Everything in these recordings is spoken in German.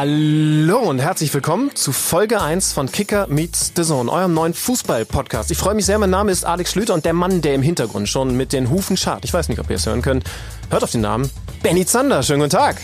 Hallo und herzlich willkommen zu Folge 1 von Kicker Meets the Zone, eurem neuen Fußball-Podcast. Ich freue mich sehr, mein Name ist Alex Schlüter und der Mann, der im Hintergrund schon mit den Hufen schart, ich weiß nicht, ob ihr es hören könnt, hört auf den Namen Benny Zander. Schönen guten Tag.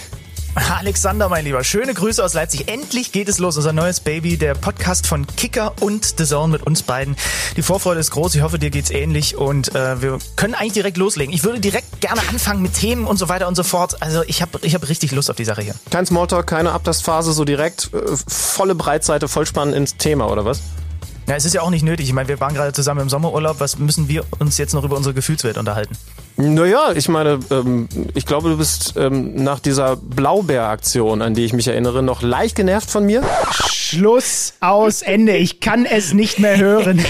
Alexander, mein Lieber, schöne Grüße aus Leipzig. Endlich geht es los, unser neues Baby, der Podcast von Kicker und The Zone mit uns beiden. Die Vorfreude ist groß, ich hoffe, dir geht's ähnlich und äh, wir können eigentlich direkt loslegen. Ich würde direkt gerne anfangen mit Themen und so weiter und so fort. Also ich habe ich hab richtig Lust auf die Sache hier. Kein Smalltalk, keine Abtastphase, so direkt äh, volle Breitseite, vollspannen ins Thema, oder was? Ja, es ist ja auch nicht nötig. Ich meine, wir waren gerade zusammen im Sommerurlaub. Was müssen wir uns jetzt noch über unsere Gefühlswelt unterhalten? Naja, ich meine, ähm, ich glaube, du bist ähm, nach dieser Blaubeeraktion, an die ich mich erinnere, noch leicht genervt von mir. Schluss aus Ende. Ich kann es nicht mehr hören.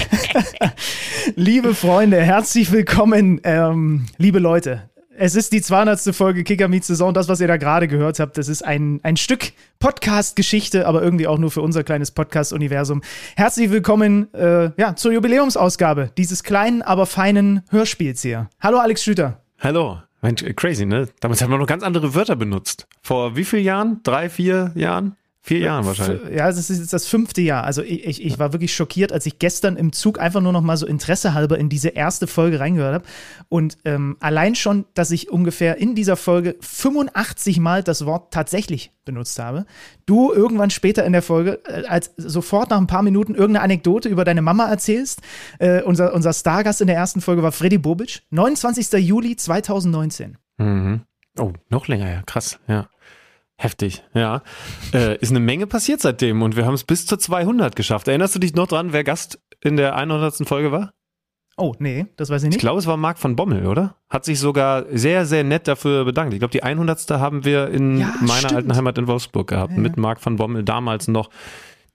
liebe Freunde, herzlich willkommen, ähm, liebe Leute. Es ist die 200. Folge Kicker Meets Saison. Das, was ihr da gerade gehört habt, das ist ein, ein Stück Podcast-Geschichte, aber irgendwie auch nur für unser kleines Podcast-Universum. Herzlich willkommen äh, ja, zur Jubiläumsausgabe dieses kleinen, aber feinen Hörspiels hier. Hallo Alex Schüter. Hallo. Mensch, crazy, ne? Damals haben wir noch ganz andere Wörter benutzt. Vor wie vielen Jahren? Drei, vier Jahren? Vier Jahren wahrscheinlich. Ja, das ist jetzt das fünfte Jahr. Also ich, ich, ich war wirklich schockiert, als ich gestern im Zug einfach nur noch mal so interessehalber in diese erste Folge reingehört habe. Und ähm, allein schon, dass ich ungefähr in dieser Folge 85 Mal das Wort tatsächlich benutzt habe. Du irgendwann später in der Folge, äh, als sofort nach ein paar Minuten irgendeine Anekdote über deine Mama erzählst. Äh, unser, unser Stargast in der ersten Folge war Freddy Bobic. 29. Juli 2019. Mhm. Oh, noch länger, ja, krass, ja. Heftig, ja. Äh, ist eine Menge passiert seitdem und wir haben es bis zu 200 geschafft. Erinnerst du dich noch dran, wer Gast in der 100. Folge war? Oh, nee, das weiß ich nicht. Ich glaube, es war Marc von Bommel, oder? Hat sich sogar sehr, sehr nett dafür bedankt. Ich glaube, die 100. haben wir in ja, meiner stimmt. alten Heimat in Wolfsburg gehabt, ja. mit Marc von Bommel, damals noch.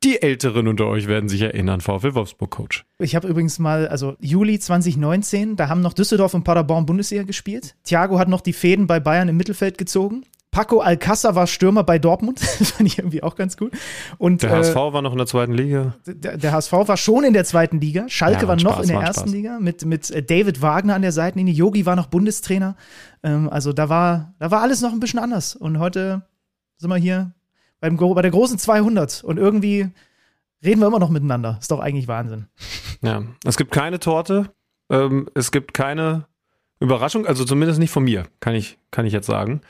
Die Älteren unter euch werden sich erinnern, VfL Wolfsburg Coach. Ich habe übrigens mal, also Juli 2019, da haben noch Düsseldorf und Paderborn Bundesliga gespielt. Thiago hat noch die Fäden bei Bayern im Mittelfeld gezogen. Paco Alcázar war Stürmer bei Dortmund. das fand ich irgendwie auch ganz gut. Und, der HSV äh, war noch in der zweiten Liga. Der, der, HSV war schon in der zweiten Liga. Schalke ja, war noch Spaß, in der ersten Spaß. Liga mit, mit äh, David Wagner an der Seitenlinie. Yogi war noch Bundestrainer. Ähm, also da war, da war alles noch ein bisschen anders. Und heute sind wir hier beim, bei der großen 200. Und irgendwie reden wir immer noch miteinander. Ist doch eigentlich Wahnsinn. Ja, es gibt keine Torte. Ähm, es gibt keine Überraschung. Also zumindest nicht von mir, kann ich, kann ich jetzt sagen.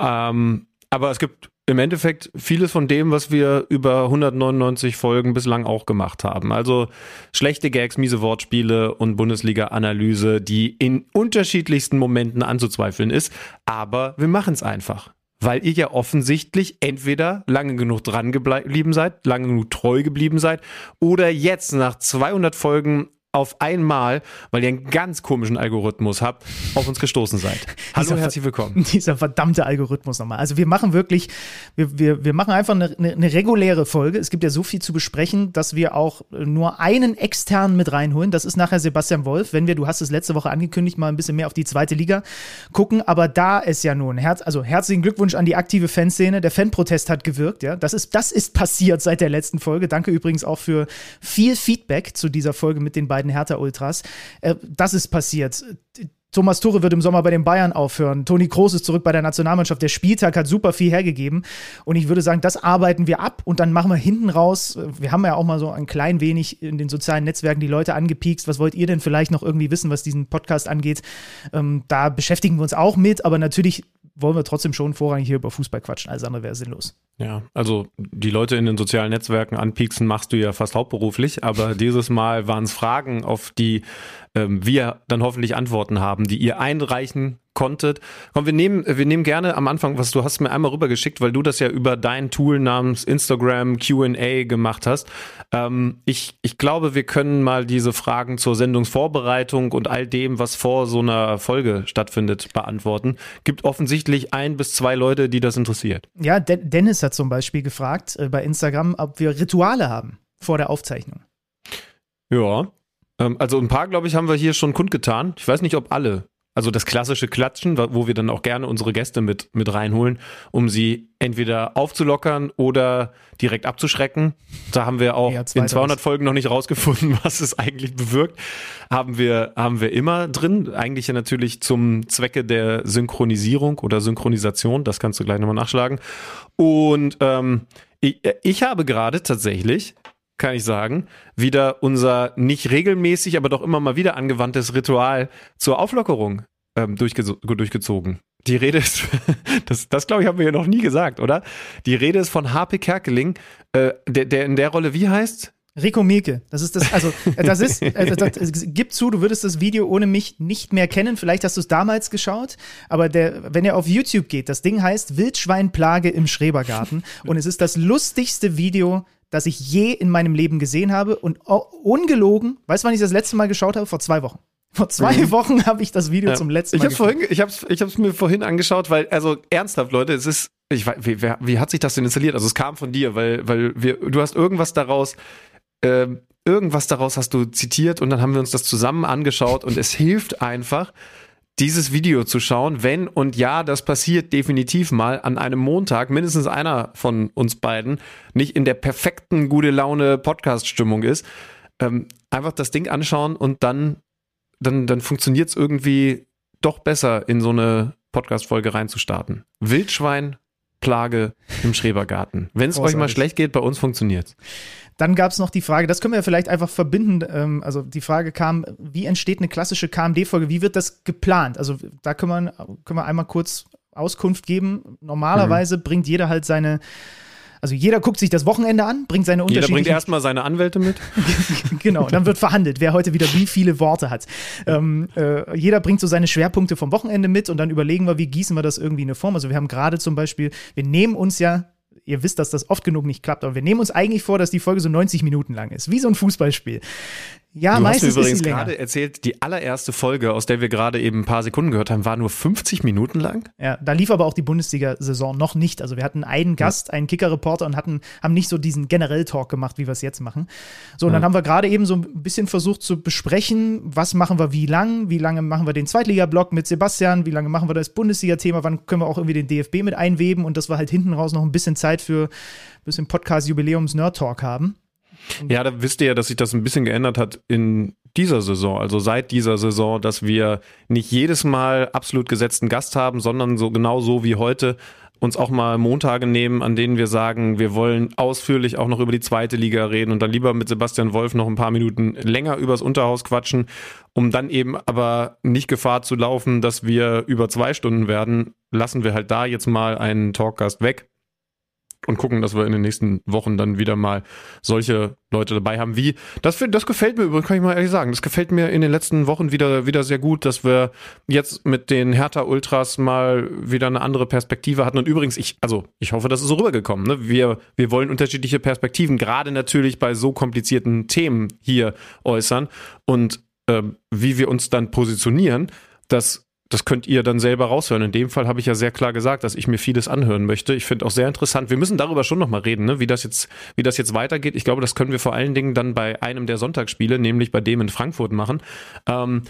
Ähm, aber es gibt im Endeffekt vieles von dem, was wir über 199 Folgen bislang auch gemacht haben. Also schlechte Gags, miese Wortspiele und Bundesliga-Analyse, die in unterschiedlichsten Momenten anzuzweifeln ist. Aber wir machen es einfach. Weil ihr ja offensichtlich entweder lange genug dran geblieben seid, lange genug treu geblieben seid oder jetzt nach 200 Folgen auf einmal, weil ihr einen ganz komischen Algorithmus habt, auf uns gestoßen seid. Hallo und herzlich willkommen. Dieser verdammte Algorithmus nochmal. Also wir machen wirklich, wir, wir, wir machen einfach eine, eine, reguläre Folge. Es gibt ja so viel zu besprechen, dass wir auch nur einen externen mit reinholen. Das ist nachher Sebastian Wolf, wenn wir, du hast es letzte Woche angekündigt, mal ein bisschen mehr auf die zweite Liga gucken. Aber da ist ja nun, Herz, also herzlichen Glückwunsch an die aktive Fanszene. Der Fanprotest hat gewirkt, ja. Das ist, das ist passiert seit der letzten Folge. Danke übrigens auch für viel Feedback zu dieser Folge mit den beiden beiden Hertha-Ultras. Äh, das ist passiert. Thomas Tuchel wird im Sommer bei den Bayern aufhören. Toni Kroos ist zurück bei der Nationalmannschaft. Der Spieltag hat super viel hergegeben. Und ich würde sagen, das arbeiten wir ab und dann machen wir hinten raus. Wir haben ja auch mal so ein klein wenig in den sozialen Netzwerken die Leute angepiekst. Was wollt ihr denn vielleicht noch irgendwie wissen, was diesen Podcast angeht? Ähm, da beschäftigen wir uns auch mit, aber natürlich wollen wir trotzdem schon vorrangig hier über Fußball quatschen. Alles andere wäre sinnlos. Ja, also die Leute in den sozialen Netzwerken anpieksen machst du ja fast hauptberuflich, aber dieses Mal waren es Fragen, auf die ähm, wir dann hoffentlich Antworten haben, die ihr einreichen konntet. Komm, wir nehmen, wir nehmen gerne am Anfang, was du hast mir einmal rübergeschickt, weil du das ja über dein Tool namens Instagram QA gemacht hast. Ähm, ich, ich glaube, wir können mal diese Fragen zur Sendungsvorbereitung und all dem, was vor so einer Folge stattfindet, beantworten. Gibt offensichtlich ein bis zwei Leute, die das interessiert. Ja, De Dennis hat zum Beispiel gefragt äh, bei Instagram, ob wir Rituale haben vor der Aufzeichnung. Ja, ähm, also ein paar, glaube ich, haben wir hier schon kundgetan. Ich weiß nicht, ob alle. Also das klassische Klatschen, wo wir dann auch gerne unsere Gäste mit, mit reinholen, um sie entweder aufzulockern oder direkt abzuschrecken. Da haben wir auch Ja, in zweiteres. 200 Folgen noch nicht rausgefunden, was es eigentlich bewirkt. Haben wir, haben wir immer drin. Eigentlich ja natürlich zum Zwecke der Synchronisierung oder Synchronisation. Das kannst du gleich nochmal nachschlagen. Und ähm, ich, ich habe gerade tatsächlich, kann ich sagen, wieder unser nicht regelmäßig, aber doch immer mal wieder angewandtes Ritual zur Auflockerung ähm, durchge durchgezogen. Die Rede ist, das, das glaube ich, haben wir ja noch nie gesagt, oder? Die Rede ist von HP Kerkeling, äh, der, der in der Rolle wie heißt? Rico Mielke, das ist das, also das ist, äh, das, gib zu, du würdest das Video ohne mich nicht mehr kennen. Vielleicht hast du es damals geschaut, aber der, wenn er auf YouTube geht, das Ding heißt Wildschweinplage im Schrebergarten und es ist das lustigste Video, das ich je in meinem Leben gesehen habe und oh, ungelogen, weißt du, wann ich das letzte Mal geschaut habe? Vor zwei Wochen. Vor zwei Wochen habe ich das Video Ja. zum letzten ich Mal hab's vorhin, ich hab's, ich hab's mir vorhin angeschaut, weil, also ernsthaft, Leute, es ist, ich weiß, wie, wer, wie hat sich das denn installiert? Also es kam von dir, weil, weil wir, du hast irgendwas daraus, ähm, irgendwas daraus hast du zitiert und dann haben wir uns das zusammen angeschaut und es hilft einfach, dieses Video zu schauen, wenn und ja, das passiert definitiv mal an einem Montag, mindestens einer von uns beiden nicht in der perfekten gute Laune Podcast-Stimmung ist, ähm, einfach das Ding anschauen und dann, dann, dann funktioniert es irgendwie doch besser, in so eine Podcast-Folge reinzustarten. Wildschwein, Plage im Schrebergarten. Wenn es euch mal schlecht geht, bei uns funktioniert's. Dann gab es noch die Frage, das können wir ja vielleicht einfach verbinden. Ähm, also die Frage kam, wie entsteht eine klassische KMD-Folge? Wie wird das geplant? Also da können wir, können wir einmal kurz Auskunft geben. Normalerweise bringt jeder halt seine, also jeder guckt sich das Wochenende an, bringt seine Jeder bringt erstmal seine Anwälte mit. genau, dann wird verhandelt, wer heute wieder wie viele Worte hat. Ähm, äh, jeder bringt so seine Schwerpunkte vom Wochenende mit und dann überlegen wir, wie gießen wir das irgendwie in eine Form. Also wir haben gerade zum Beispiel, wir nehmen uns ja, ihr wisst, dass das oft genug nicht klappt, aber wir nehmen uns eigentlich vor, dass die Folge so 90 Minuten lang ist, wie so ein Fußballspiel. Ja, Du hast mir übrigens gerade erzählt, die allererste Folge, aus der wir gerade eben ein paar Sekunden gehört haben, war nur 50 Minuten lang. Ja, da lief aber auch die Bundesliga-Saison noch nicht. Also wir hatten einen Gast, einen Kicker-Reporter und hatten, haben nicht so diesen Generell-Talk gemacht, wie wir es jetzt machen. So, und dann haben wir gerade eben so ein bisschen versucht zu besprechen, was machen wir wie lang, wie lange machen wir den Zweitliga-Block mit Sebastian, wie lange machen wir das Bundesliga-Thema, wann können wir auch irgendwie den DFB mit einweben und dass wir halt hinten raus noch ein bisschen Zeit für ein bisschen Podcast-Jubiläums-Nerd-Talk haben. Ja, da wisst ihr ja, dass sich das ein bisschen geändert hat in dieser Saison, also seit dieser Saison, dass wir nicht jedes Mal absolut gesetzten Gast haben, sondern so genau so wie heute uns auch mal Montage nehmen, an denen wir sagen, wir wollen ausführlich auch noch über die zweite Liga reden und dann lieber mit Sebastian Wolf noch ein paar Minuten länger übers Unterhaus quatschen, um dann eben aber nicht Gefahr zu laufen, dass wir über zwei Stunden werden, lassen wir halt da jetzt mal einen Talkgast weg und gucken, dass wir in den nächsten Wochen dann wieder mal solche Leute dabei haben wie das das gefällt mir übrigens kann ich mal ehrlich sagen das gefällt mir in den letzten Wochen wieder wieder sehr gut dass wir jetzt mit den Hertha Ultras mal wieder eine andere Perspektive hatten und übrigens ich also ich hoffe das ist so rübergekommen ne? wir wir wollen unterschiedliche Perspektiven gerade natürlich bei so komplizierten Themen hier äußern und ähm, wie wir uns dann positionieren das das könnt ihr dann selber raushören. In dem Fall habe ich ja sehr klar gesagt, dass ich mir vieles anhören möchte. Ich finde auch sehr interessant. Wir müssen darüber schon noch mal reden, ne? wie das jetzt, wie das jetzt weitergeht. Ich glaube, das können wir vor allen Dingen dann bei einem der Sonntagsspiele, nämlich bei dem in Frankfurt machen. Ähm,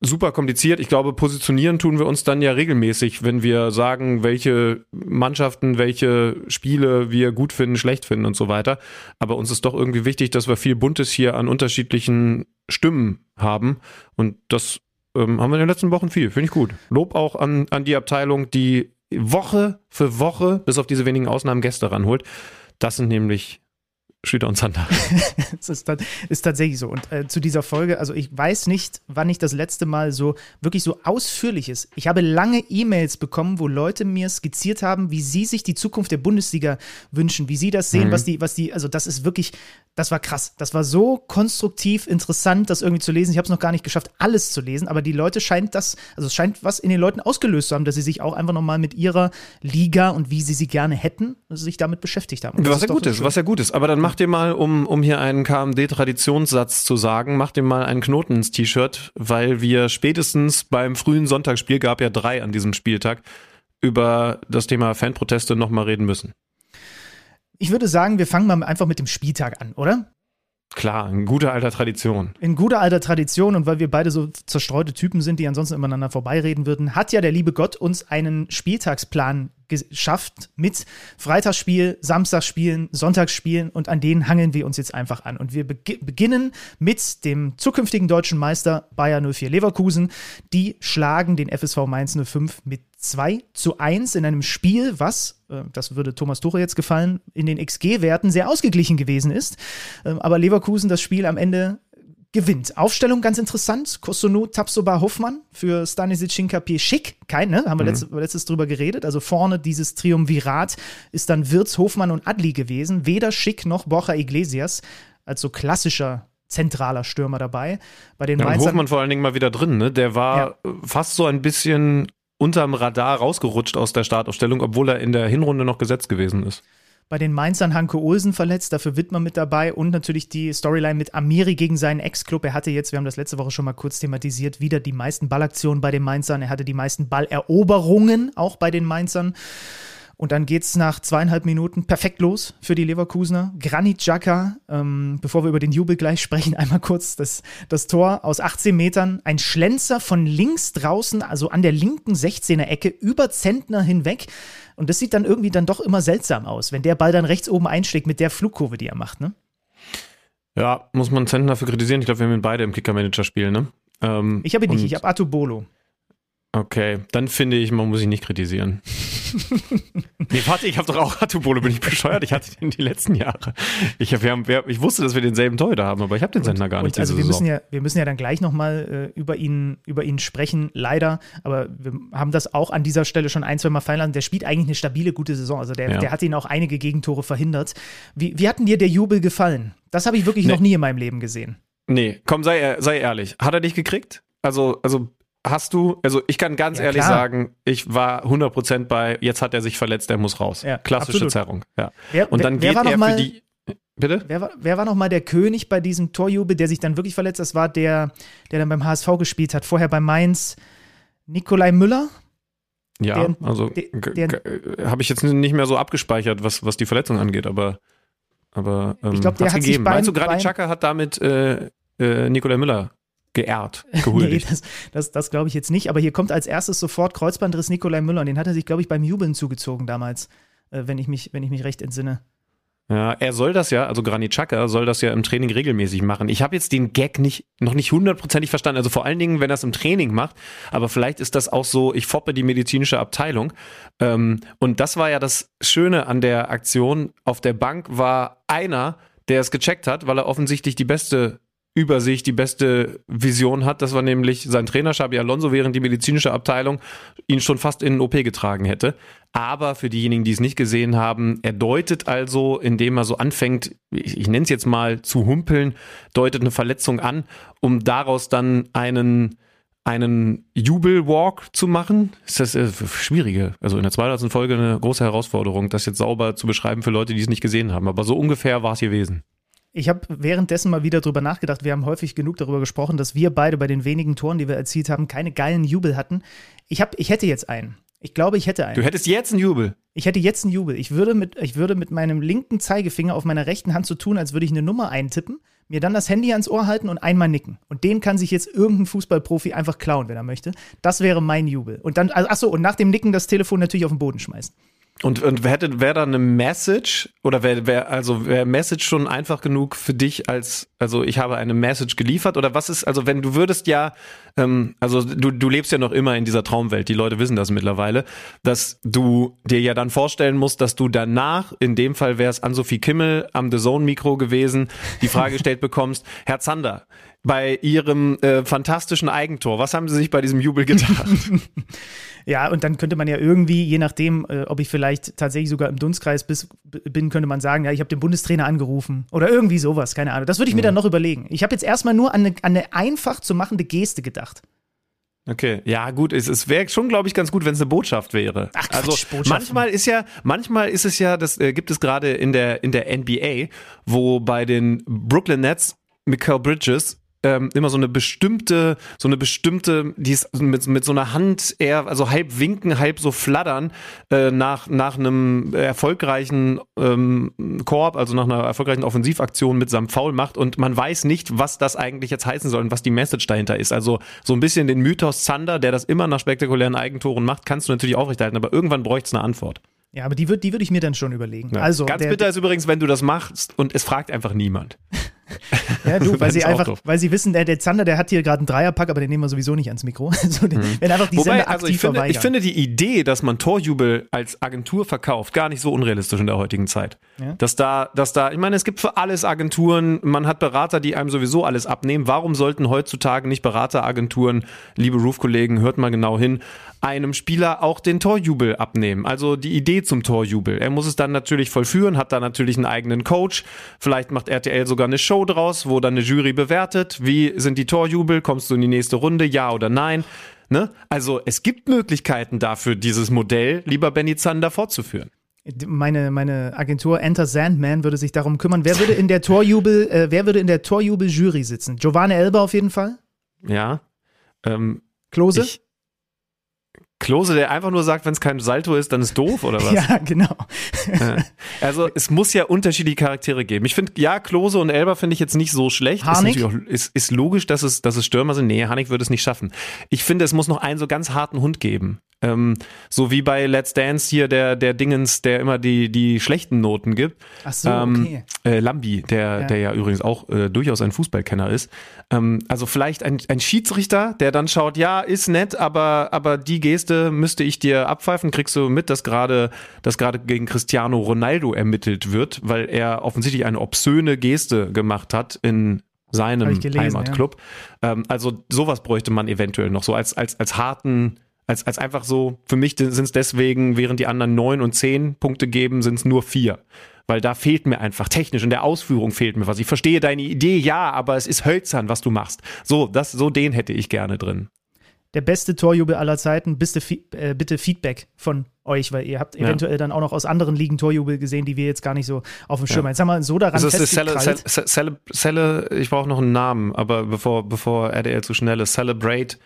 super kompliziert. Ich glaube, positionieren tun wir uns dann ja regelmäßig, wenn wir sagen, welche Mannschaften, welche Spiele wir gut finden, schlecht finden und so weiter. Aber uns ist doch irgendwie wichtig, dass wir viel Buntes hier an unterschiedlichen Stimmen haben. Und das ähm, haben wir in den letzten Wochen viel. Finde ich gut. Lob auch an, an die Abteilung, die Woche für Woche, bis auf diese wenigen Ausnahmen, Gäste ranholt. Das sind nämlich Schlüter und Zander. Das ist, ist tatsächlich so. Und äh, zu dieser Folge, also ich weiß nicht, wann ich das letzte Mal so wirklich so ausführlich ist. Ich habe lange E-Mails bekommen, wo Leute mir skizziert haben, wie sie sich die Zukunft der Bundesliga wünschen, wie sie das sehen, was die, was die, also das ist wirklich, das war krass. Das war so konstruktiv, interessant, das irgendwie zu lesen. Ich habe es noch gar nicht geschafft, alles zu lesen, aber die Leute scheint das, also es scheint was in den Leuten ausgelöst zu haben, dass sie sich auch einfach nochmal mit ihrer Liga und wie sie sie gerne hätten, sich damit beschäftigt haben. Und Was ja gut ist, was ja gut ist. Aber dann mach dir mal, um, um hier einen KMD-Traditionssatz zu sagen, mach dir mal einen Knoten ins T-Shirt, weil wir spätestens beim frühen Sonntagsspiel, gab ja drei an diesem Spieltag, über das Thema Fanproteste nochmal reden müssen. Ich würde sagen, wir fangen mal einfach mit dem Spieltag an, oder? Klar, in guter alter Tradition. In guter alter Tradition und weil wir beide so zerstreute Typen sind, die ansonsten übereinander vorbeireden würden, hat ja der liebe Gott uns einen Spieltagsplan geschafft mit Freitagsspiel, Samstagsspielen, Sonntagsspielen und an denen hangeln wir uns jetzt einfach an. Und wir be beginnen mit dem zukünftigen deutschen Meister Bayer 04 Leverkusen. Die schlagen den FSV Mainz 05 mit 2 zu 1 in einem Spiel, was, äh, das würde Thomas Tuchel jetzt gefallen, in den XG-Werten sehr ausgeglichen gewesen ist. Ähm, aber Leverkusen das Spiel am Ende gewinnt. Aufstellung ganz interessant. Kosunu, Tapsoba, Hoffmann für Stanisic, Hinkapier, Schick. Kein, ne? Haben wir mhm. letztes, letztes drüber geredet. Also vorne dieses Triumvirat ist dann Wirz, Hofmann und Adli gewesen. Weder Schick noch Borja Iglesias als so klassischer zentraler Stürmer dabei. Bei den ja, Mainzern, Hofmann vor allen Dingen mal wieder drin, ne? Der war ja. fast so ein bisschen unterm Radar rausgerutscht aus der Startaufstellung, obwohl er in der Hinrunde noch gesetzt gewesen ist. Bei den Mainzern Hanke Olsen verletzt, dafür Wittmer mit dabei und natürlich die Storyline mit Amiri gegen seinen Ex-Club. Er hatte jetzt, wir haben das letzte Woche schon mal kurz thematisiert, wieder die meisten Ballaktionen bei den Mainzern. Er hatte die meisten Balleroberungen auch bei den Mainzern. Und dann geht es nach zweieinhalb Minuten perfekt los für die Leverkusener. Granit Xhaka, ähm, bevor wir über den Jubel gleich sprechen, einmal kurz das, das Tor aus 18 Metern. Ein Schlenzer von links draußen, also an der linken 16er Ecke, über Zentner hinweg. Und das sieht dann irgendwie dann doch immer seltsam aus, wenn der Ball dann rechts oben einschlägt mit der Flugkurve, die er macht, ne? Ja, muss man Zentner dafür kritisieren. Ich glaube, wir haben ihn beide im Kicker-Manager spielen, ne? Ähm, ich habe ihn nicht, ich habe Atubolo. Okay, dann finde ich, man muss ihn nicht kritisieren. nee, warte, ich habe doch auch Hatubolo, bin ich bescheuert? Ich hatte den die letzten Jahre. Ich, hab, wir haben, wir, ich wusste, dass wir denselben Torhüter haben, aber ich habe den Sender gar nicht. also wir müssen, ja, wir müssen ja dann gleich nochmal äh, über, ihn, über ihn sprechen, leider. Aber wir haben das auch an dieser Stelle schon ein, zwei Mal fallen lassen. Der spielt eigentlich eine stabile, gute Saison. Also der, ja. der hat ihn auch einige Gegentore verhindert. Wie, wie hat denn dir der Jubel gefallen? Das habe ich wirklich nee. noch nie in meinem Leben gesehen. Nee, komm, sei, sei ehrlich. Hat er dich gekriegt? Also, also hast du, also ich kann ganz ja, ehrlich klar. sagen, ich war 100% bei, jetzt hat er sich verletzt, er muss raus. Ja, Klassische absolut. Zerrung. Ja. Wer, und dann wer, wer geht er für die. Bitte? Wer war, wer war noch mal der König bei diesem Torjubel, der sich dann wirklich verletzt? Das war der, der dann beim HSV gespielt hat. Vorher bei Mainz Nikolai Müller. Ja, der, also habe ich jetzt nicht mehr so abgespeichert, was, was die Verletzung angeht, aber, aber ähm, ich glaube, der hat gegeben. sich beim, Meinst du, Granit Xhaka hat damit äh, äh, Nikolai Müller geehrt, gehuldigt. nee, das, das, das glaube ich jetzt nicht. Aber hier kommt als erstes sofort Kreuzbandriss Nikolai Müller. Und den hat er sich, glaube ich, beim Jubeln zugezogen damals, äh, wenn, ich mich, wenn ich mich recht entsinne. Ja, er soll das ja, also Granit Xhaka soll das ja im Training regelmäßig machen. Ich habe jetzt den Gag nicht, noch nicht hundertprozentig verstanden. Also vor allen Dingen, wenn er es im Training macht. Aber vielleicht ist das auch so, ich foppe die medizinische Abteilung. Ähm, und das war ja das Schöne an der Aktion. Auf der Bank war einer, der es gecheckt hat, weil er offensichtlich die beste über sich die beste Vision hat. Das war nämlich sein Trainer Xabi Alonso, während die medizinische Abteilung ihn schon fast in den OP getragen hätte. Aber für diejenigen, die es nicht gesehen haben, er deutet also, indem er so anfängt, ich, ich nenne es jetzt mal zu humpeln, deutet eine Verletzung an, um daraus dann einen einen Jubelwalk zu machen, ist das äh, schwierige, also in der 200. Folge eine große Herausforderung, das jetzt sauber zu beschreiben für Leute, die es nicht gesehen haben. Aber so ungefähr war es gewesen. Ich habe währenddessen mal wieder drüber nachgedacht. Wir haben häufig genug darüber gesprochen, dass wir beide bei den wenigen Toren, die wir erzielt haben, keine geilen Jubel hatten. Ich, hab, ich hätte jetzt einen. Ich glaube, ich hätte einen. Du hättest jetzt einen Jubel. Ich hätte jetzt einen Jubel. Ich würde mit, ich würde mit meinem linken Zeigefinger auf meiner rechten Hand so tun, als würde ich eine Nummer eintippen, mir dann das Handy ans Ohr halten und einmal nicken. Und den kann sich jetzt irgendein Fußballprofi einfach klauen, wenn er möchte. Das wäre mein Jubel. Und dann, also, achso, und nach dem Nicken das Telefon natürlich auf den Boden schmeißen. Und, und hätte, wäre da eine Message oder wäre, wär, also wäre Message schon einfach genug für dich als, also ich habe eine Message geliefert? Oder was ist, also wenn du würdest ja, ähm, also du, du lebst ja noch immer in dieser Traumwelt, die Leute wissen das mittlerweile, dass du dir ja dann vorstellen musst, dass du danach, in dem Fall wäre es an Sophie Kimmel am The Zone Mikro gewesen, die Frage gestellt bekommst, Herr Zander, bei ihrem äh, fantastischen Eigentor, was haben sie sich bei diesem Jubel gedacht? Ja, und dann könnte man ja irgendwie, je nachdem, äh, ob ich vielleicht tatsächlich sogar im Dunstkreis bis, bin, könnte man sagen, ja, ich habe den Bundestrainer angerufen oder irgendwie sowas, keine Ahnung. Das würde ich mir mhm. dann noch überlegen. Ich habe jetzt erstmal nur an eine, an eine einfach zu machende Geste gedacht. Okay, ja gut, es, es wäre schon, glaube ich, ganz gut, wenn es eine Botschaft wäre. Ach, Quatsch, also manchmal ist ja, manchmal ist es ja, das äh, gibt es gerade in der in der NBA, wo bei den Brooklyn Nets Michael Bridges ähm, immer so eine bestimmte, so eine bestimmte, die ist mit, mit so einer Hand eher, also halb winken, halb so flattern äh, nach, nach einem erfolgreichen ähm, Korb, also nach einer erfolgreichen Offensivaktion mit seinem Foul macht und man weiß nicht, was das eigentlich jetzt heißen soll und was die Message dahinter ist. Also so ein bisschen den Mythos Zander, der das immer nach spektakulären Eigentoren macht, kannst du natürlich aufrechterhalten, aber irgendwann bräuchte es eine Antwort. Ja, aber die würde die würd ich mir dann schon überlegen. Ja. Also, Ganz bitter ist übrigens, wenn du das machst und es fragt einfach niemand. Ja, du, weil sie einfach, weil sie wissen, der, der Zander, der hat hier gerade einen Dreierpack, aber den nehmen wir sowieso nicht ans Mikro. Also, den, Wenn einfach die Sender Wobei, aktiv also ich finde, ich finde die Idee, dass man Torjubel als Agentur verkauft, gar nicht so unrealistisch in der heutigen Zeit. Ja. Dass da, dass da, ich meine, es gibt für alles Agenturen, man hat Berater, die einem sowieso alles abnehmen. Warum sollten heutzutage nicht Berateragenturen, liebe Roof-Kollegen, hört mal genau hin, einem Spieler auch den Torjubel abnehmen? Also die Idee zum Torjubel. Er muss es dann natürlich vollführen, hat da natürlich einen eigenen Coach. Vielleicht macht RTL sogar eine Show draus, wo dann eine Jury bewertet. Wie sind die Torjubel? Kommst du in die nächste Runde? Ja oder nein? Ne? Also es gibt Möglichkeiten dafür, dieses Modell, lieber Benny Zander, fortzuführen. meine, meine Agentur Enter Sandman würde sich darum kümmern. Wer würde in der Torjubel, äh, wer würde in der Torjubel-Jury sitzen? Giovanni Elber auf jeden Fall? Ja. Ähm, Klose? ich, Klose, der einfach nur sagt, wenn es kein Salto ist, dann ist doof oder was? ja, genau. Also es muss ja unterschiedliche Charaktere geben. Ich finde, ja, Klose und Elber finde ich jetzt nicht so schlecht. Harnik? Ist, auch, ist, ist logisch, dass es, dass es Stürmer sind. Nee, Hanik würde es nicht schaffen. Ich finde, es muss noch einen so ganz harten Hund geben. Ähm, so wie bei Let's Dance hier der, der Dingens, der immer die, die schlechten Noten gibt. Ach so, ähm, okay. äh, Lambi, der, Ja. der ja übrigens auch äh, durchaus ein Fußballkenner ist. Ähm, also vielleicht ein, ein Schiedsrichter, der dann schaut, ja, ist nett, aber, aber die Geste müsste ich dir abpfeifen. Kriegst du mit, dass gerade, dass gerade gegen Cristiano Ronaldo ermittelt wird, weil er offensichtlich eine obszöne Geste gemacht hat in seinem gelesen, Heimatclub. Ähm, also sowas bräuchte man eventuell noch so als, als, als harten, als, als einfach so, für mich sind es deswegen, während die anderen neun und zehn Punkte geben, sind es nur vier. Weil da fehlt mir einfach technisch in der Ausführung fehlt mir was. Ich verstehe deine Idee, ja, aber es ist hölzern, was du machst. So, das, so den hätte ich gerne drin. Der beste Torjubel aller Zeiten. Bitte, äh, bitte Feedback von euch, weil ihr habt Ja. eventuell dann auch noch aus anderen Ligen Torjubel gesehen, die wir jetzt gar nicht so auf dem Schirm haben. Jetzt haben wir so daran Cele, festgekrallt. Cele, Cele, Cele, ich brauche noch einen Namen, aber bevor, bevor RDL zu schnell ist, Celebrate,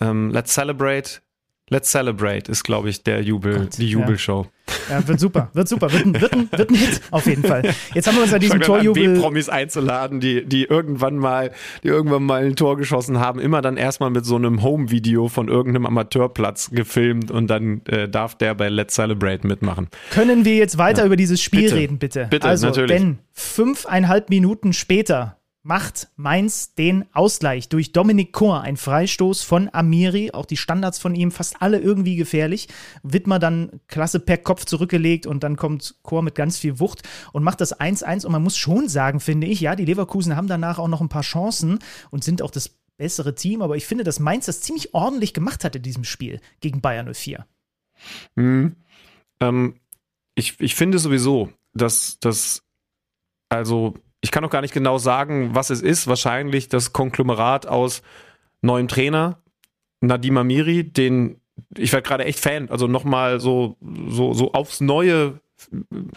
ähm, Let's Celebrate, Let's Celebrate ist, glaube ich, der Jubel, Gott, die ja. Jubelshow. Ja, wird super, wird super, wird ein, wird, ein, wird ein Hit auf jeden Fall. Jetzt haben wir uns an diesem dann an, Torjubel. B-Promis einzuladen, die, die irgendwann mal, die irgendwann mal ein Tor geschossen haben, immer dann erstmal mit so einem Home-Video von irgendeinem Amateurplatz gefilmt und dann äh, darf der bei Let's Celebrate mitmachen. Können wir jetzt weiter über dieses Spiel Bitte. reden, bitte? Bitte, also, natürlich. denn fünfeinhalb Minuten später macht Mainz den Ausgleich durch Dominik Kor, ein Freistoß von Amiri, auch die Standards von ihm, fast alle irgendwie gefährlich. Wittmer dann klasse per Kopf zurückgelegt und dann kommt Kor mit ganz viel Wucht und macht das 1-1 und man muss schon sagen, finde ich, ja, die Leverkusen haben danach auch noch ein paar Chancen und sind auch das bessere Team, aber ich finde, dass Mainz das ziemlich ordentlich gemacht hat in diesem Spiel gegen Bayern 04. Mhm. Ähm, ich, ich finde sowieso, dass das, also ich kann auch gar nicht genau sagen, was es ist. Wahrscheinlich das Konglomerat aus neuem Trainer, Nadim Amiri, den ich werde gerade echt Fan, also nochmal so, so, so aufs Neue,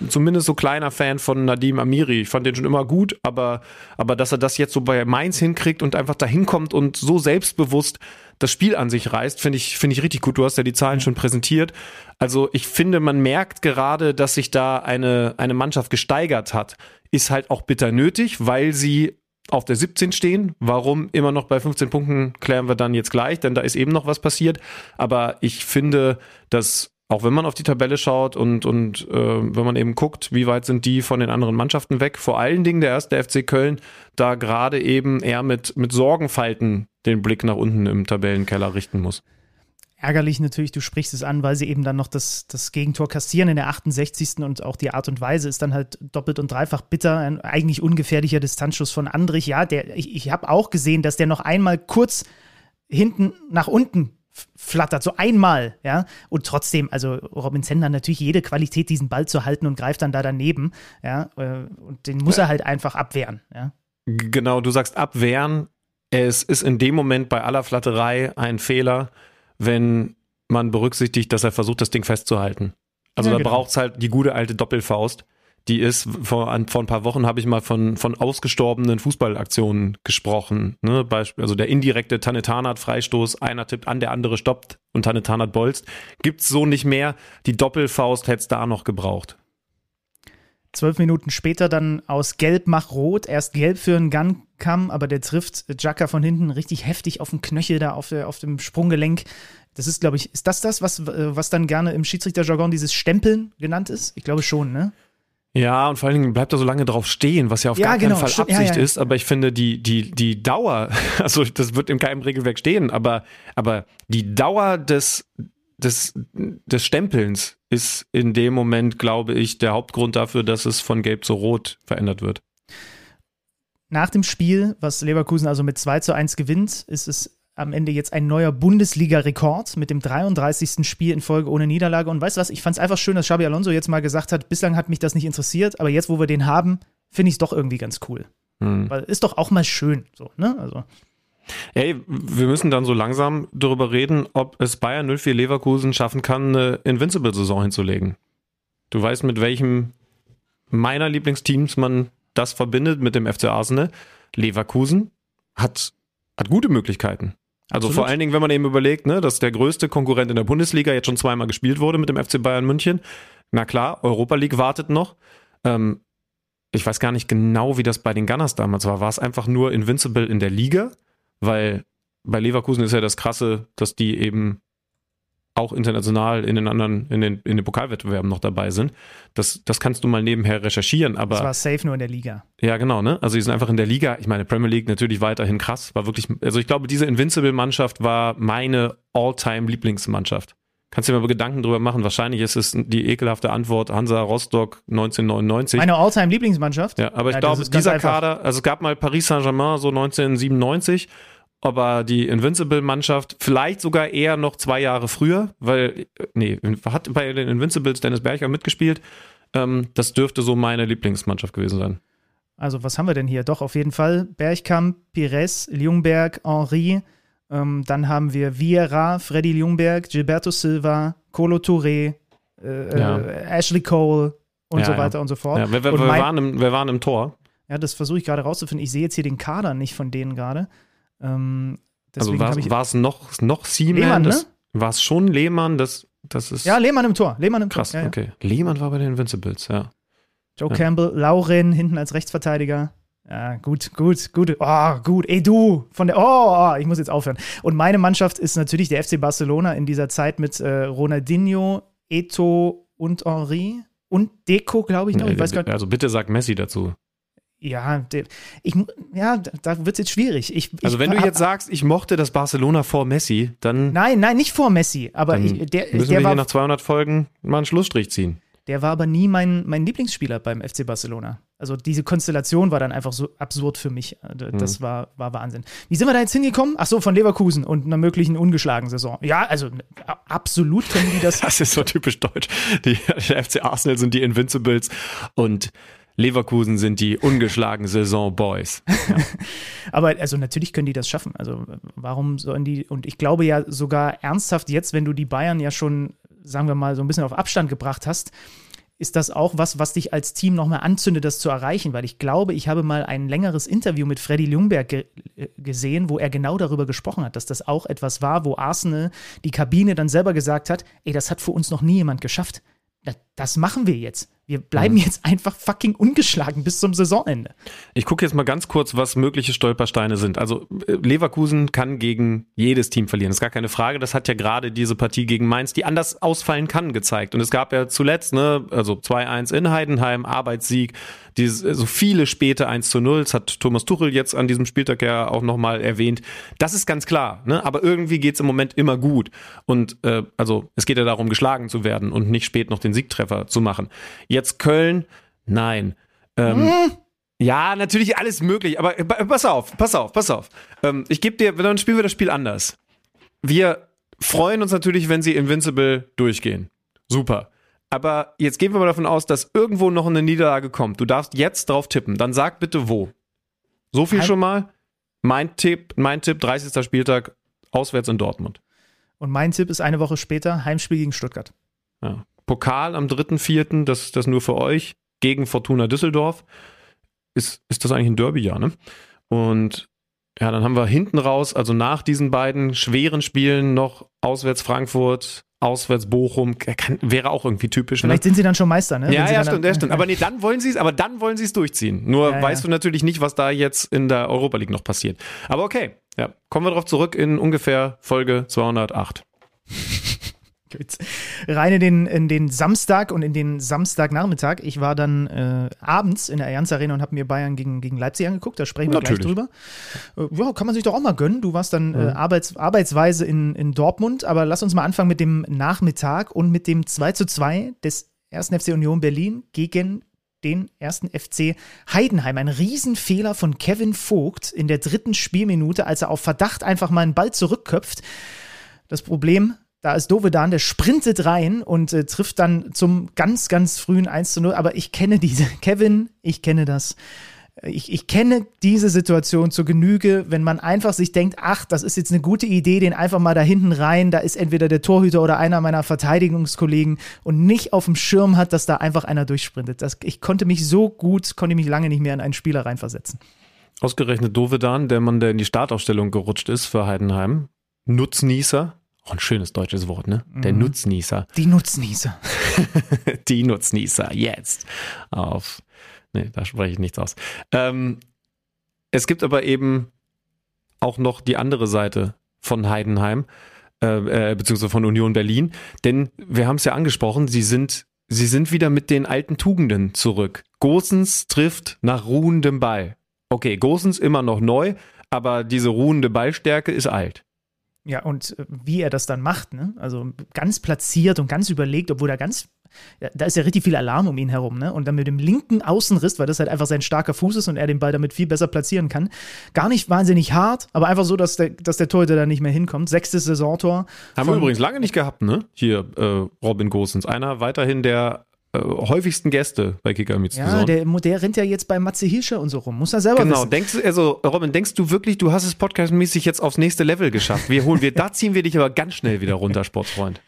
zumindest so kleiner Fan von Nadim Amiri. Ich fand den schon immer gut, aber, aber dass er das jetzt so bei Mainz hinkriegt und einfach dahin kommt und so selbstbewusst das Spiel an sich reißt, finde ich, finde ich richtig gut. Du hast ja die Zahlen schon präsentiert. Also ich finde, man merkt gerade, dass sich da eine, eine Mannschaft gesteigert hat. Ist halt auch bitter nötig, weil sie auf der 17 stehen. Warum immer noch bei 15 Punkten, klären wir dann jetzt gleich, denn da ist eben noch was passiert. Aber ich finde, dass auch wenn man auf die Tabelle schaut und, und äh, wenn man eben guckt, wie weit sind die von den anderen Mannschaften weg, vor allen Dingen der erste FC Köln, da gerade eben eher mit, mit Sorgenfalten den Blick nach unten im Tabellenkeller richten muss. ärgerlich natürlich, du sprichst es an, weil sie eben dann noch das, das Gegentor kassieren in der 68. und auch die Art und Weise ist dann halt doppelt und dreifach bitter. Ein eigentlich ungefährlicher Distanzschuss von Andrich. Ja, der, ich, ich habe auch gesehen, dass der noch einmal kurz hinten nach unten flattert, so einmal, ja. Und trotzdem, also Robin Zender hat natürlich jede Qualität, diesen Ball zu halten und greift dann da daneben, ja. äh, Und den muss er halt einfach abwehren, ja. Genau, du sagst abwehren. Es ist in dem Moment bei aller Flatterei ein Fehler, wenn man berücksichtigt, dass er versucht, das Ding festzuhalten. Also Ja, da genau. braucht's halt die gute alte Doppelfaust, die ist, vor, ein, vor ein paar Wochen habe ich mal von, von ausgestorbenen Fußballaktionen gesprochen. Ne? Beispiel, also der indirekte Tanetanat-Freistoß, einer tippt an, der andere stoppt und Tanetanat bolzt. Gibt's so nicht mehr. Die Doppelfaust hätte es da noch gebraucht. Zwölf Minuten später dann aus Gelb mach Rot. Erst Gelb für einen Gun-Kamm, aber der trifft Jacka von hinten richtig heftig auf den Knöchel da auf, der, auf dem Sprunggelenk. Das ist, glaube ich, ist das das, was, was dann gerne im Schiedsrichterjargon dieses Stempeln genannt ist? Ich glaube schon, ne? Ja, und vor allen Dingen bleibt er so lange drauf stehen, was ja auf Ja, gar genau, keinen Fall stimmt. Absicht Ja, ja. ist. Aber ich finde, die, die, die Dauer, also das wird in keinem Regelwerk stehen, aber, aber die Dauer des, des, des Stempelns ist in dem Moment, glaube ich, der Hauptgrund dafür, dass es von gelb zu rot verändert wird. Nach dem Spiel, was Leverkusen also mit 2 zu 1 gewinnt, ist es am Ende jetzt ein neuer Bundesliga-Rekord mit dem 33. Spiel in Folge ohne Niederlage. Und weißt du was, ich fand es einfach schön, dass Xabi Alonso jetzt mal gesagt hat, bislang hat mich das nicht interessiert, aber jetzt, wo wir den haben, finde ich es doch irgendwie ganz cool. Hm. Weil ist doch auch mal schön, so, ne? Also, Ey, wir müssen dann so langsam darüber reden, ob es Bayern 04 Leverkusen schaffen kann, eine Invincible-Saison hinzulegen. Du weißt, mit welchem meiner Lieblingsteams man das verbindet, mit dem FC Arsenal. Leverkusen hat, hat gute Möglichkeiten. Also Absolut. vor allen Dingen, wenn man eben überlegt, ne, dass der größte Konkurrent in der Bundesliga jetzt schon zweimal gespielt wurde mit dem FC Bayern München. Na klar, Europa League wartet noch. Ähm, ich weiß gar nicht genau, wie das bei den Gunners damals war. War es einfach nur Invincible in der Liga? Weil bei Leverkusen ist ja das Krasse, dass die eben auch international in den anderen, in den, in den Pokalwettbewerben noch dabei sind. Das, das kannst du mal nebenher recherchieren, das aber war safe nur in der Liga. ja, genau, ne? Also die sind einfach in der Liga. Ich meine, Premier League natürlich weiterhin krass. War wirklich, also ich glaube, diese Invincible-Mannschaft war meine All-Time-Lieblingsmannschaft. Kannst du dir mal Gedanken drüber machen. Wahrscheinlich ist es die ekelhafte Antwort Hansa Rostock 1999. Meine All-Time-Lieblingsmannschaft? Ja, aber ich Ja, glaube, dieser. Kader, also es gab mal Paris Saint-Germain so 1997, aber die Invincible-Mannschaft vielleicht sogar eher noch zwei Jahre früher, weil, nee, hat bei den Invincibles Dennis Berger mitgespielt. Ähm, das dürfte so meine Lieblingsmannschaft gewesen sein. Also, was haben wir denn hier? Doch, auf jeden Fall Bergkamp, Pires, Ljungberg, Henri. Ähm, dann haben wir Vieira, Freddy Ljungberg, Gilberto Silva, Colo Touré, äh, Ja. äh, Ashley Cole und Ja, so ja. weiter und so fort. Ja, und wer, mein- waren im, wer waren im Tor? ja, das versuche ich gerade rauszufinden. Ich sehe jetzt hier den Kader nicht von denen gerade. Ähm, Also war es noch, noch Seaman? Lehmann, ne? War es schon Lehmann? Das, das ist Ja, Lehmann im Tor. Lehmann im krass. Tor. Ja, ja. Okay. Lehmann war bei den Invincibles, ja. Joe Ja. Campbell, Lauren hinten als Rechtsverteidiger. Ja, gut, gut, gut. Oh, gut. Ey, du von der. Oh, oh, ich muss jetzt aufhören. Und meine Mannschaft ist natürlich der FC Barcelona in dieser Zeit mit äh, Ronaldinho, Eto und Henri und Deco, glaube ich noch. Ich weiß gar nicht. also bitte sag Messi dazu. Ja, ich, ja, da- wird es jetzt schwierig. Ich, ich Also wenn du jetzt sagst, ich mochte das Barcelona vor Messi, dann, Nein, nein, nicht vor Messi. Aber ich, der, müssen der, wir war, hier nach 200 Folgen mal einen Schlussstrich ziehen. der war aber nie mein, mein Lieblingsspieler beim FC Barcelona. Also diese Konstellation war dann einfach so absurd für mich. Mhm. Das war, war Wahnsinn. Wie sind wir da jetzt hingekommen? Ach so, von Leverkusen und einer möglichen ungeschlagenen Saison. Ja, also absolut können die das. Das ist so typisch deutsch. Die, der FC Arsenal sind die Invincibles und Leverkusen sind die ungeschlagen Saison Boys. Aber also natürlich können die das schaffen. Also warum sollen die? Und ich glaube ja sogar ernsthaft jetzt, wenn du die Bayern ja schon, sagen wir mal, so ein bisschen auf Abstand gebracht hast, ist das auch was, was dich als Team nochmal anzündet, das zu erreichen? Weil ich glaube, ich habe mal ein längeres Interview mit Freddy Ljungberg ge äh, gesehen, wo er genau darüber gesprochen hat, dass das auch etwas war, wo Arsenal die Kabine dann selber gesagt hat, ey, das hat für uns noch nie jemand geschafft. Das, das machen wir jetzt. Wir bleiben jetzt einfach fucking ungeschlagen bis zum Saisonende. Ich gucke jetzt mal ganz kurz, was mögliche Stolpersteine sind. Also äh, Leverkusen kann gegen jedes Team verlieren, das ist gar keine Frage. Das hat ja gerade diese Partie gegen Mainz, die anders ausfallen kann, gezeigt. Und es gab ja zuletzt, ne, also 2-1 in Heidenheim, Arbeitssieg, dieses, so viele späte 1 zu 0, das hat Thomas Tuchel jetzt an diesem Spieltag ja auch nochmal erwähnt. Das ist ganz klar, ne? aber irgendwie geht's im Moment immer gut. Und äh, also es geht ja darum, geschlagen zu werden und nicht spät noch den Siegtreffer zu machen. Jetzt Köln, nein. Ähm, ja, natürlich alles möglich, aber äh, pass auf, pass auf, pass auf. Ähm, ich gebe dir, dann spielen wir das Spiel anders. Wir freuen uns natürlich, wenn sie Invincible durchgehen. Super. Aber jetzt gehen wir mal davon aus, dass irgendwo noch eine Niederlage kommt. Du darfst jetzt drauf tippen. Dann sag bitte wo. So viel schon mal. Mein Tipp, mein Tipp, 30. Spieltag, auswärts in Dortmund. Und mein Tipp ist eine Woche später Heimspiel gegen Stuttgart. Ja. Pokal am 3.4., das ist das nur für euch. gegen Fortuna Düsseldorf. Ist, ist das eigentlich ein Derby, ja, ne? Und ja, dann haben wir hinten raus, also nach diesen beiden schweren Spielen noch auswärts Frankfurt, auswärts Bochum, kann, wäre auch irgendwie typisch. Vielleicht ne? sind sie dann schon Meister, ne? Ja, ja, stimmt, ja, stimmt. Aber nee, dann wollen sie es, aber dann wollen sie es durchziehen. Nur Ja, weißt ja. du natürlich nicht, was da jetzt in der Europa League noch passiert. Aber okay, ja, kommen wir darauf zurück in ungefähr Folge 208. Gut. Rein in den, in den Samstag und in den Samstagnachmittag. Ich war dann äh, abends in der Allianz Arena und habe mir Bayern gegen, gegen Leipzig angeguckt. Da sprechen wir Natürlich. gleich drüber. Äh, ja, kann man sich doch auch mal gönnen. Du warst dann äh, Arbeits, arbeitsweise in, in Dortmund. Aber lass uns mal anfangen mit dem Nachmittag und mit dem 2 zu 2 des 1. FC Union Berlin gegen den ersten FC Heidenheim. Ein Riesenfehler von Kevin Vogt in der dritten Spielminute, als er auf Verdacht einfach mal einen Ball zurückköpft. Das Problem, da ist Dovedan, der sprintet rein und äh, trifft dann zum ganz, ganz frühen 1 zu 0. Aber ich kenne diese, Kevin, ich kenne das. Ich, ich kenne diese Situation zur Genüge, wenn man einfach sich denkt, ach, das ist jetzt eine gute Idee, den einfach mal da hinten rein, da ist entweder der Torhüter oder einer meiner Verteidigungskollegen und nicht auf dem Schirm hat, dass da einfach einer durchsprintet. Das, ich konnte mich so gut, konnte mich lange nicht mehr in einen Spieler reinversetzen. Ausgerechnet Dovedan, der Mann, der in die Startaufstellung gerutscht ist für Heidenheim. Nutznießer. Auch ein schönes deutsches Wort, ne? Der Nutznießer. Die Nutznießer. Die Nutznießer. Jetzt. Auf. Nee, da spreche ich nichts aus. Ähm, es gibt aber eben auch noch die andere Seite von Heidenheim, äh, äh, beziehungsweise von Union Berlin. Denn wir haben es ja angesprochen, sie sind, sie sind wieder mit den alten Tugenden zurück. Gosens trifft nach ruhendem Ball. Okay, Gosens immer noch neu, aber diese ruhende Ballstärke ist alt. Ja, und äh, wie er das dann macht, ne? Also ganz platziert und ganz überlegt, obwohl er ganz. Ja, da ist ja richtig viel Alarm um ihn herum, ne? Und dann mit dem linken Außenriss, weil das halt einfach sein starker Fuß ist und er den Ball damit viel besser platzieren kann. Gar nicht wahnsinnig hart, aber einfach so, dass der, dass der Torhüter da nicht mehr hinkommt. Sechstes Saisontor. Haben wir übrigens lange nicht gehabt, ne? Hier, äh, Robin Gosens. Einer weiterhin der äh, häufigsten Gäste bei Kicker Meets Ja, der, der rennt ja jetzt bei Matze Hirscher und so rum. Muss er selber Genau, wissen. denkst du, also Robin, denkst du wirklich, du hast es podcastmäßig jetzt aufs nächste Level geschafft? Wir holen wir, da ziehen wir dich aber ganz schnell wieder runter, Sportsfreund.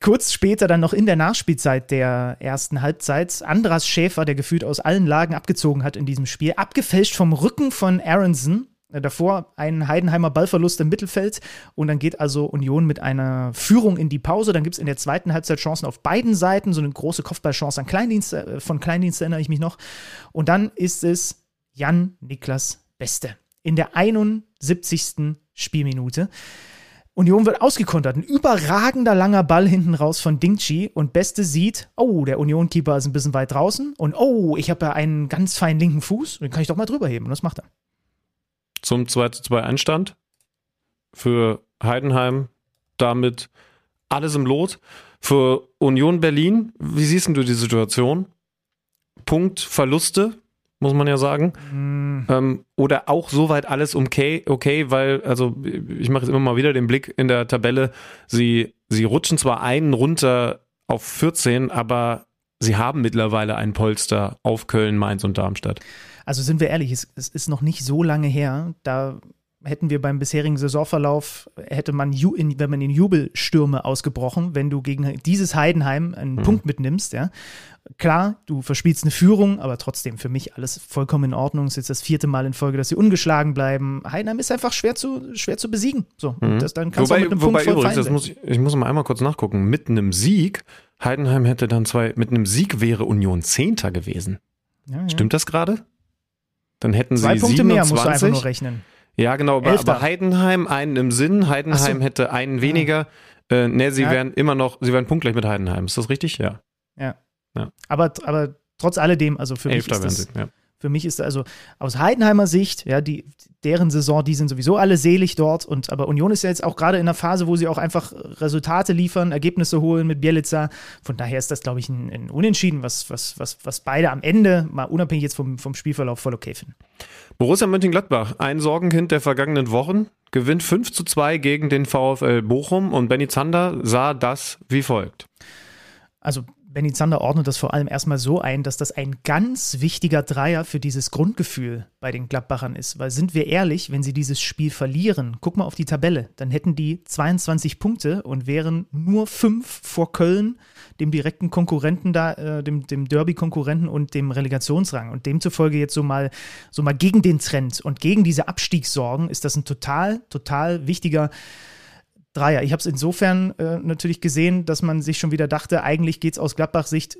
Kurz später dann noch in der Nachspielzeit der ersten Halbzeit Andras Schäfer, der gefühlt aus allen Lagen abgezogen hat in diesem Spiel, abgefälscht vom Rücken von Aronson. Äh, Davor ein Heidenheimer Ballverlust im Mittelfeld und dann geht also Union mit einer Führung in die Pause. Dann gibt es in der zweiten Halbzeit Chancen auf beiden Seiten, so eine große Kopfballchance an Kleindienst, äh, von Kleindienst erinnere ich mich noch. Und dann ist es Jan Niklas Beste in der 71. Spielminute. Union wird ausgekontert. Ein überragender langer Ball hinten raus von Dingchi und Beste sieht, oh, der Union-Keeper ist ein bisschen weit draußen und oh, ich habe ja einen ganz feinen linken Fuß, den kann ich doch mal drüber heben. Und das macht er. Zum 2 zu 2 Einstand für Heidenheim damit alles im Lot. Für Union Berlin, wie siehst du die Situation? Punktverluste, muss man ja sagen. Ähm, oder auch soweit alles okay, okay, weil, also ich mache jetzt immer mal wieder den Blick in der Tabelle. Sie, sie rutschen zwar einen runter auf 14, aber sie haben mittlerweile ein Polster auf Köln, Mainz und Darmstadt. Also sind wir ehrlich, es, es ist noch nicht so lange her. Da hätten wir beim bisherigen Saisonverlauf, hätte man, in, wenn man in Jubelstürme ausgebrochen, wenn du gegen dieses Heidenheim einen Punkt mitnimmst, ja. Klar, du verspielst eine Führung, aber trotzdem für mich alles vollkommen in Ordnung. Es ist jetzt das vierte Mal in Folge, dass sie ungeschlagen bleiben. Heidenheim ist einfach schwer zu, schwer zu besiegen. So, und das, dann kannst Wobei, du auch mit einem wobei Punkt voll übrigens, das muss ich, ich muss mal einmal kurz nachgucken. Mit einem Sieg, Heidenheim hätte dann zwei, mit einem Sieg wäre Union Zehnter gewesen. ja, ja. Stimmt das gerade? Dann hätten Zwei sie Punkte 27. mehr musst du einfach nur rechnen. Ja, genau, aber, aber Heidenheim einen im Sinn, Heidenheim so. hätte einen weniger. Äh, ne, sie Ja. wären immer noch, sie wären punktgleich mit Heidenheim. Ist das richtig? Ja. Aber, aber trotz alledem, also für mich Elfter ist wären das, sie. Ja. Für mich ist also aus Heidenheimer Sicht, ja, die, deren Saison, die sind sowieso alle selig dort. Und aber Union ist ja jetzt auch gerade in einer Phase, wo sie auch einfach Resultate liefern, Ergebnisse holen mit Bielica. Von daher ist das, glaube ich, ein, ein Unentschieden, was, was, was, was beide am Ende, mal unabhängig jetzt vom, vom Spielverlauf, voll okay finden. Borussia Mönchengladbach, ein Sorgenkind der vergangenen Wochen, gewinnt 5 zu 2 gegen den VfL Bochum und Benny Zander sah das wie folgt. Also Benny Zander ordnet das vor allem erstmal so ein, dass das ein ganz wichtiger Dreier für dieses Grundgefühl bei den Gladbachern ist. Weil sind wir ehrlich, wenn sie dieses Spiel verlieren, guck mal auf die Tabelle, dann hätten die 22 Punkte und wären nur fünf vor Köln, dem direkten Konkurrenten da, äh, dem, dem Derby-Konkurrenten und dem Relegationsrang. Und demzufolge jetzt so mal, so mal gegen den Trend und gegen diese Abstiegssorgen ist das ein total, total wichtiger Dreier. Ich habe es insofern äh, natürlich gesehen, dass man sich schon wieder dachte, eigentlich geht es aus Gladbach-Sicht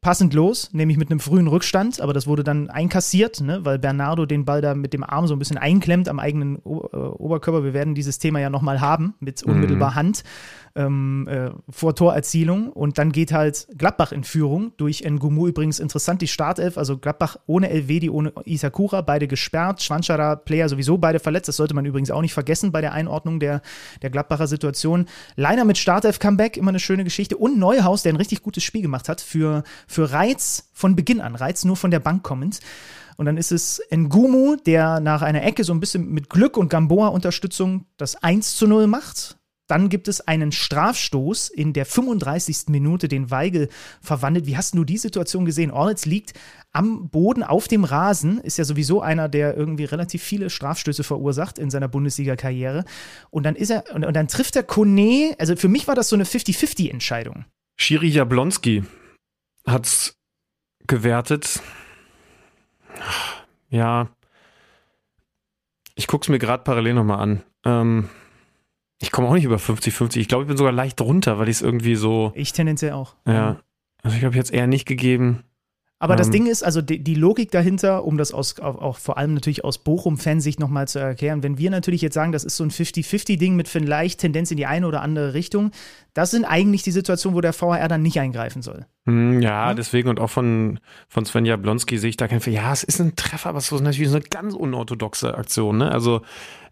passend los, nämlich mit einem frühen Rückstand, aber das wurde dann einkassiert, ne, weil Bernardo den Ball da mit dem Arm so ein bisschen einklemmt am eigenen o äh, Oberkörper. Wir werden dieses Thema ja nochmal haben mit unmittelbar mhm. Hand ähm, äh, vor Torerzielung und dann geht halt Gladbach in Führung durch Ngumu übrigens interessant die Startelf, also Gladbach ohne Elvedi, ohne Isakura, beide gesperrt, Schwanschara, Player sowieso beide verletzt, das sollte man übrigens auch nicht vergessen bei der Einordnung der, der Gladbacher Situation. Leiner mit Startelf-Comeback, immer eine schöne Geschichte und Neuhaus, der ein richtig gutes Spiel gemacht hat für, für Reiz von Beginn an, Reiz nur von der Bank kommend. Und dann ist es Ngumu, der nach einer Ecke so ein bisschen mit Glück und Gamboa-Unterstützung das 1 zu 0 macht. Dann gibt es einen Strafstoß in der 35. Minute, den Weigel verwandelt. Wie hast du die Situation gesehen? Ornitz liegt am Boden auf dem Rasen, ist ja sowieso einer, der irgendwie relativ viele Strafstöße verursacht in seiner Bundesliga-Karriere. Und dann ist er, und, und, dann trifft er Kone, also für mich war das so eine 50-50-Entscheidung. Schiri Jablonski hat's gewertet. Ja. Ich guck's mir gerade parallel nochmal an. Ähm, ich komme auch nicht über 50-50. Ich glaube, ich bin sogar leicht drunter, weil ich es irgendwie so. Ich tendenziell auch. Ja. Also ich habe jetzt eher nicht gegeben. Aber ähm, das Ding ist, also die, die, Logik dahinter, um das aus, auch, auch vor allem natürlich aus Bochum-Fansicht nochmal zu erklären, wenn wir natürlich jetzt sagen, das ist so ein 50-50-Ding mit vielleicht Tendenz in die eine oder andere Richtung, das sind eigentlich die Situationen, wo der VHR dann nicht eingreifen soll. Hm, ja, ja, deswegen und auch von, von Sven Jablonski sehe ich da kein Fall. Ja, es ist ein Treffer, aber es ist natürlich so eine ganz unorthodoxe Aktion. Ne? Also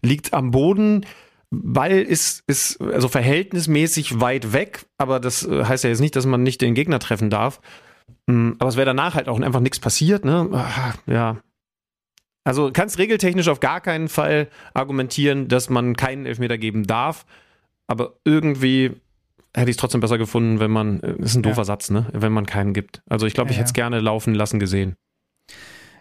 liegt am Boden, Ball ist, ist also verhältnismäßig weit weg, aber das äh, heißt ja jetzt nicht, dass man nicht den Gegner treffen darf. Hm, aber es wäre danach halt auch einfach nichts passiert, ne? Ah, ja. Also kannst regeltechnisch auf gar keinen Fall argumentieren, dass man keinen Elfmeter geben darf. Aber irgendwie hätte ich es trotzdem besser gefunden, wenn man, das äh, ist ein doofer ja. Satz, ne? Wenn man keinen gibt. Also ich glaube, ja, ich hätte es gerne laufen lassen gesehen.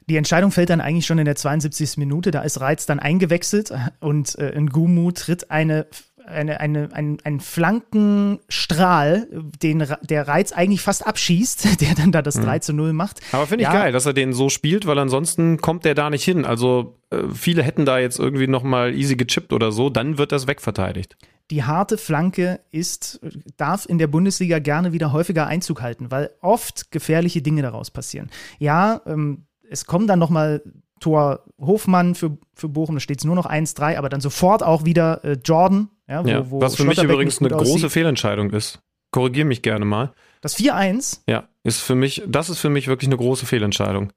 Die Entscheidung fällt dann eigentlich schon in der 72. Minute. Da ist Reiz dann eingewechselt und äh, Ngumu tritt eine eine, eine, ein, ein Flankenstrahl, den der Reiz eigentlich fast abschießt, der dann da das 3 mhm. zu 0 macht. Aber finde ich ja. geil, dass er den so spielt, weil ansonsten kommt der da nicht hin. Also äh, viele hätten da jetzt irgendwie nochmal easy gechippt oder so, dann wird das wegverteidigt. Die harte Flanke ist, darf in der Bundesliga gerne wieder häufiger Einzug halten, weil oft gefährliche Dinge daraus passieren. Ja, ähm, es kommen dann nochmal Tor Hofmann für, für Bochum, da steht es nur noch 1-3, aber dann sofort auch wieder äh, Jordan. Ja, wo, ja, wo was für mich übrigens eine große aussieht. Fehlentscheidung ist. Korrigier mich gerne mal. Das 4-1? Ja, ist für mich, das ist für mich wirklich eine große Fehlentscheidung.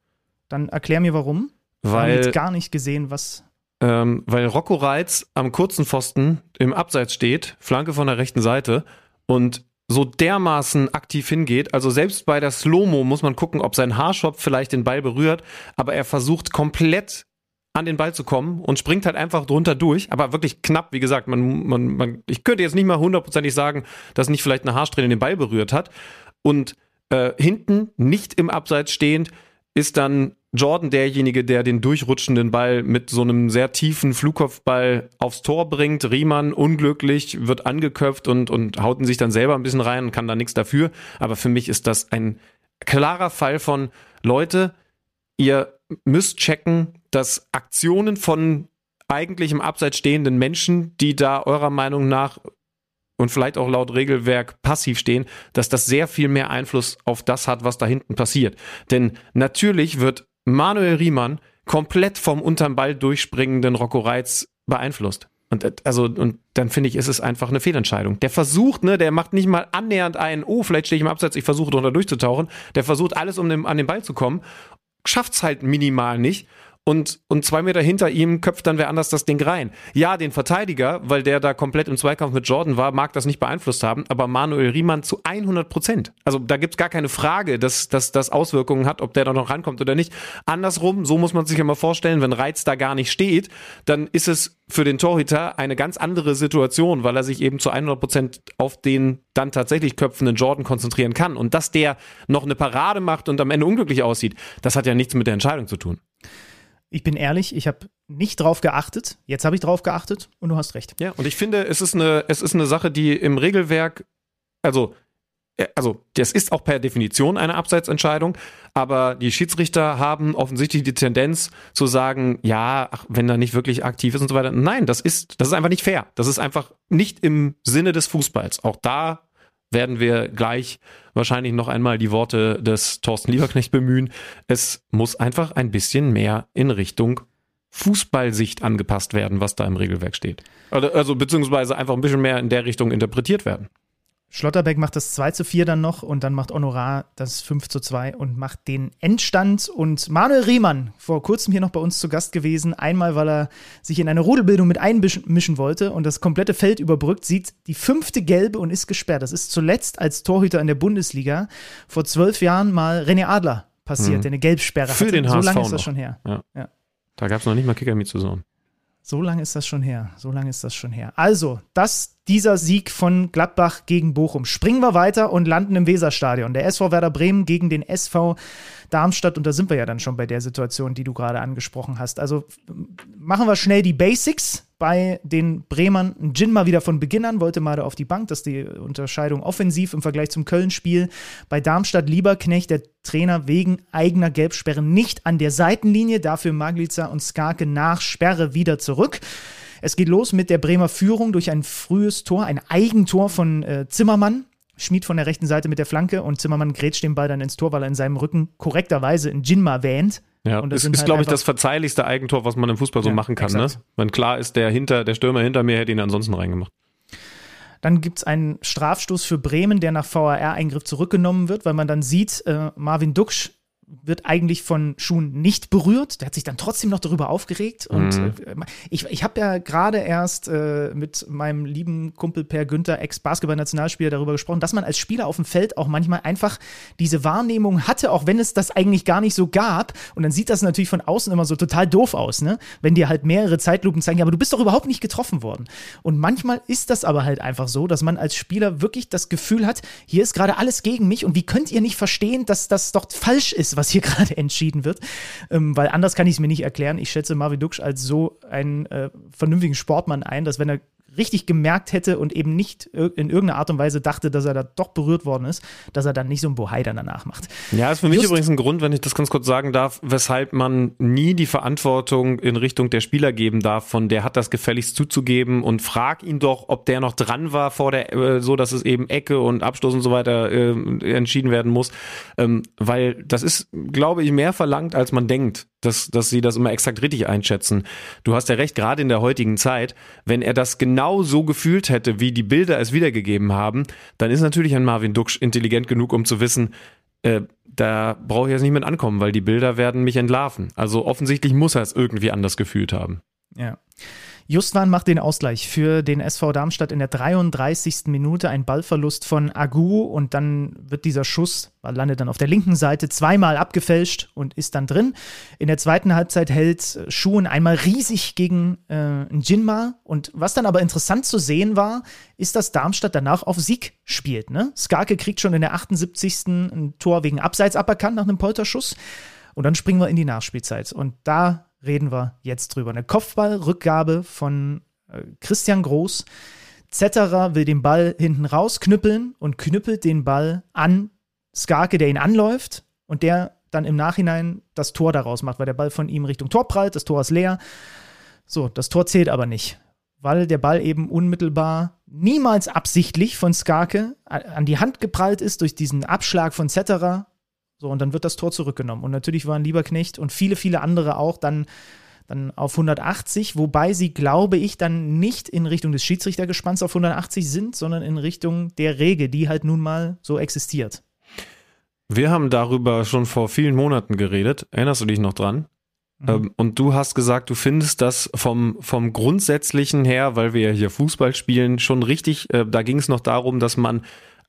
Dann erklär mir warum. Weil. Ich habe jetzt gar nicht gesehen, was. Ähm, weil Rocco Reitz am kurzen Pfosten im Abseits steht, Flanke von der rechten Seite und so dermaßen aktiv hingeht. Also selbst bei der Slow-Mo muss man gucken, ob sein Haarschopf vielleicht den Ball berührt, aber er versucht komplett an den Ball zu kommen und springt halt einfach drunter durch, aber wirklich knapp, wie gesagt, man, man, man, ich könnte jetzt nicht mal hundertprozentig sagen, dass nicht vielleicht eine Haarsträhne den Ball berührt hat. Und äh, hinten, nicht im Abseits stehend, ist dann Jordan derjenige, der den durchrutschenden Ball mit so einem sehr tiefen Flugkopfball aufs Tor bringt. Riemann unglücklich, wird angeköpft und, und haut ihn sich dann selber ein bisschen rein und kann da nichts dafür. Aber für mich ist das ein klarer Fall von Leute, ihr müsst checken, dass Aktionen von eigentlich im Abseits stehenden Menschen, die da eurer Meinung nach und vielleicht auch laut Regelwerk passiv stehen, dass das sehr viel mehr Einfluss auf das hat, was da hinten passiert. Denn natürlich wird Manuel Riemann komplett vom unterm Ball durchspringenden Rocco Reitz beeinflusst. Und äh, also, und dann finde ich, ist es einfach eine Fehlentscheidung. Der versucht, ne, der macht nicht mal annähernd einen, oh, vielleicht stehe ich im Absatz, ich versuche drunter durchzutauchen. Der versucht alles, um den, an den Ball zu kommen, schafft's halt minimal nicht. Und, und zwei Meter hinter ihm köpft dann wer anders das Ding rein. Ja, den Verteidiger, weil der da komplett im Zweikampf mit Jordan war, mag das nicht beeinflusst haben, aber Manuel Riemann zu 100 Prozent. Also da gibt's gar keine Frage, dass, dass das Auswirkungen hat, ob der da noch rankommt oder nicht. Andersrum, so muss man sich immer vorstellen, wenn Reiz da gar nicht steht, dann ist es für den Torhüter eine ganz andere Situation, weil er sich eben zu 100 Prozent auf den dann tatsächlich köpfenden Jordan konzentrieren kann. Und dass der noch eine Parade macht und am Ende unglücklich aussieht, das hat ja nichts mit der Entscheidung zu tun. Ich bin ehrlich, ich habe nicht drauf geachtet. Jetzt habe ich drauf geachtet und du hast recht. Ja, und ich finde, es ist eine, es ist eine Sache, die im Regelwerk, also, äh, also, das ist auch per Definition eine Abseitsentscheidung, aber die Schiedsrichter haben offensichtlich die Tendenz zu sagen, ja, ach, wenn er nicht wirklich aktiv ist und so weiter. Nein, das ist, das ist einfach nicht fair. Das ist einfach nicht im Sinne des Fußballs. Auch da werden wir gleich wahrscheinlich noch einmal die Worte des Thorsten Lieberknecht bemühen. Es muss einfach ein bisschen mehr in Richtung Fußballsicht angepasst werden, was da im Regelwerk steht. Also, also beziehungsweise einfach ein bisschen mehr in der Richtung interpretiert werden. Schlotterbeck macht das 2 zu 4 dann noch und dann macht Honorar das 5 zu 2 und macht den Endstand. Und Manuel Riemann, vor kurzem hier noch bei uns zu Gast gewesen, einmal, weil er sich in eine Rudelbildung mit einmischen wollte und das komplette Feld überbrückt, sieht die fünfte Gelbe und ist gesperrt. Das ist zuletzt als Torhüter in der Bundesliga vor zwölf Jahren mal René Adler passiert, Mhm. der eine Gelbsperre Für hatte. den so HSV lange ist das noch. schon her. Ja. Ja. Da gab es noch nicht mal Kicker mit zu Saison. So lange ist das schon her. So lange ist das schon her. Also, das, dieser Sieg von Gladbach gegen Bochum. Springen wir weiter und landen im Weserstadion. Der SV Werder Bremen gegen den SV Darmstadt. Und da sind wir ja dann schon bei der Situation, die du gerade angesprochen hast. Also machen wir schnell die Basics. Bei den Bremern Gin mal wieder von Beginn an, wollte mal da auf die Bank, das ist die Unterscheidung offensiv im Vergleich zum Köln-Spiel. Bei Darmstadt Lieberknecht, der Trainer wegen eigener Gelbsperre nicht an der Seitenlinie, dafür Maglica und Skarke nach Sperre wieder zurück. Es geht los mit der Bremer Führung durch ein frühes Tor, ein Eigentor von äh, Zimmermann. Schmied von der rechten Seite mit der Flanke und Zimmermann grätscht den Ball dann ins Tor, weil er in seinem Rücken korrekterweise in Jinma wähnt. Ja, Und das sind ist, halt glaube ich, das verzeihlichste Eigentor, was man im Fußball so Ja, machen kann. exakt. Ne? Wenn klar ist, der, hinter, der Stürmer hinter mir hätte ihn ansonsten reingemacht. Dann gibt es einen Strafstoß für Bremen, der nach VAR-Eingriff zurückgenommen wird, weil man dann sieht, äh, Marvin Duksch wird eigentlich von Schuhen nicht berührt. Der hat sich dann trotzdem noch darüber aufgeregt. Und Mhm. äh, ich, ich habe ja gerade erst äh, mit meinem lieben Kumpel Per Günther, Ex-Basketball-Nationalspieler, darüber gesprochen, dass man als Spieler auf dem Feld auch manchmal einfach diese Wahrnehmung hatte, auch wenn es das eigentlich gar nicht so gab. Und dann sieht das natürlich von außen immer so total doof aus, ne? Wenn dir halt mehrere Zeitlupen zeigen, ja, aber du bist doch überhaupt nicht getroffen worden. Und manchmal ist das aber halt einfach so, dass man als Spieler wirklich das Gefühl hat, hier ist gerade alles gegen mich und wie könnt ihr nicht verstehen, dass das doch falsch ist, was hier gerade entschieden wird? Ähm, weil anders kann ich es mir nicht erklären. Ich schätze Marvin Duksch als so einen äh, vernünftigen Sportmann ein, dass wenn er richtig gemerkt hätte und eben nicht in irgendeiner Art und Weise dachte, dass er da doch berührt worden ist, dass er dann nicht so ein Bohai dann danach macht. Ja, ist für mich Just- übrigens ein Grund, wenn ich das ganz kurz sagen darf, weshalb man nie die Verantwortung in Richtung der Spieler geben darf, von der hat das gefälligst zuzugeben und frag ihn doch, ob der noch dran war vor der, äh, so dass es eben Ecke und Abstoß und so weiter äh, entschieden werden muss, ähm, weil das ist, glaube ich, mehr verlangt, als man denkt, dass, dass sie das immer exakt richtig einschätzen. Du hast ja recht, gerade in der heutigen Zeit, wenn er das genau so gefühlt hätte, wie die Bilder es wiedergegeben haben, dann ist natürlich ein Marvin Duksch intelligent genug, um zu wissen, äh, da brauche ich jetzt nicht mit ankommen, weil die Bilder werden mich entlarven. Also offensichtlich muss er es irgendwie anders gefühlt haben. Ja. Justwan macht den Ausgleich für den SV Darmstadt in der 33. Minute. Ein Ballverlust von Agu und dann wird dieser Schuss, landet dann auf der linken Seite, zweimal abgefälscht und ist dann drin. In der zweiten Halbzeit hält Schuhen einmal riesig gegen äh, Jinma. Und was dann aber interessant zu sehen war, ist, dass Darmstadt danach auf Sieg spielt. Ne? Skarke kriegt schon in der 78. ein Tor wegen Abseits aberkannt nach einem Polterschuss. Und dann springen wir in die Nachspielzeit. Und da reden wir jetzt drüber. Eine Kopfballrückgabe von äh, Christian Groß. Zetterer will den Ball hinten rausknüppeln und knüppelt den Ball an Skarke, der ihn anläuft und der dann im Nachhinein das Tor daraus macht, weil der Ball von ihm Richtung Tor prallt, das Tor ist leer. So, das Tor zählt aber nicht, weil der Ball eben unmittelbar, niemals absichtlich von Skarke an die Hand geprallt ist durch diesen Abschlag von Zetterer. So, und dann wird das Tor zurückgenommen. Und natürlich waren Lieberknecht und viele, viele andere auch dann, dann auf 180, wobei sie, glaube ich, dann nicht in Richtung des Schiedsrichtergespanns auf 180 sind, sondern in Richtung der Regel, die halt nun mal so existiert. Wir haben darüber schon vor vielen Monaten geredet. Erinnerst du dich noch dran? Mhm. Und du hast gesagt, du findest das vom, vom Grundsätzlichen her, weil wir ja hier Fußball spielen, schon richtig. Äh, da ging es noch darum, dass man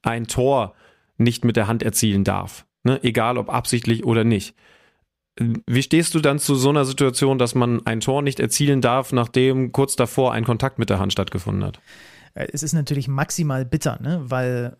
ein Tor nicht mit der Hand erzielen darf. Ne? Egal ob absichtlich oder nicht. Wie stehst du dann zu so einer Situation, dass man ein Tor nicht erzielen darf, nachdem kurz davor ein Kontakt mit der Hand stattgefunden hat? Äh, es ist natürlich maximal bitter, ne? weil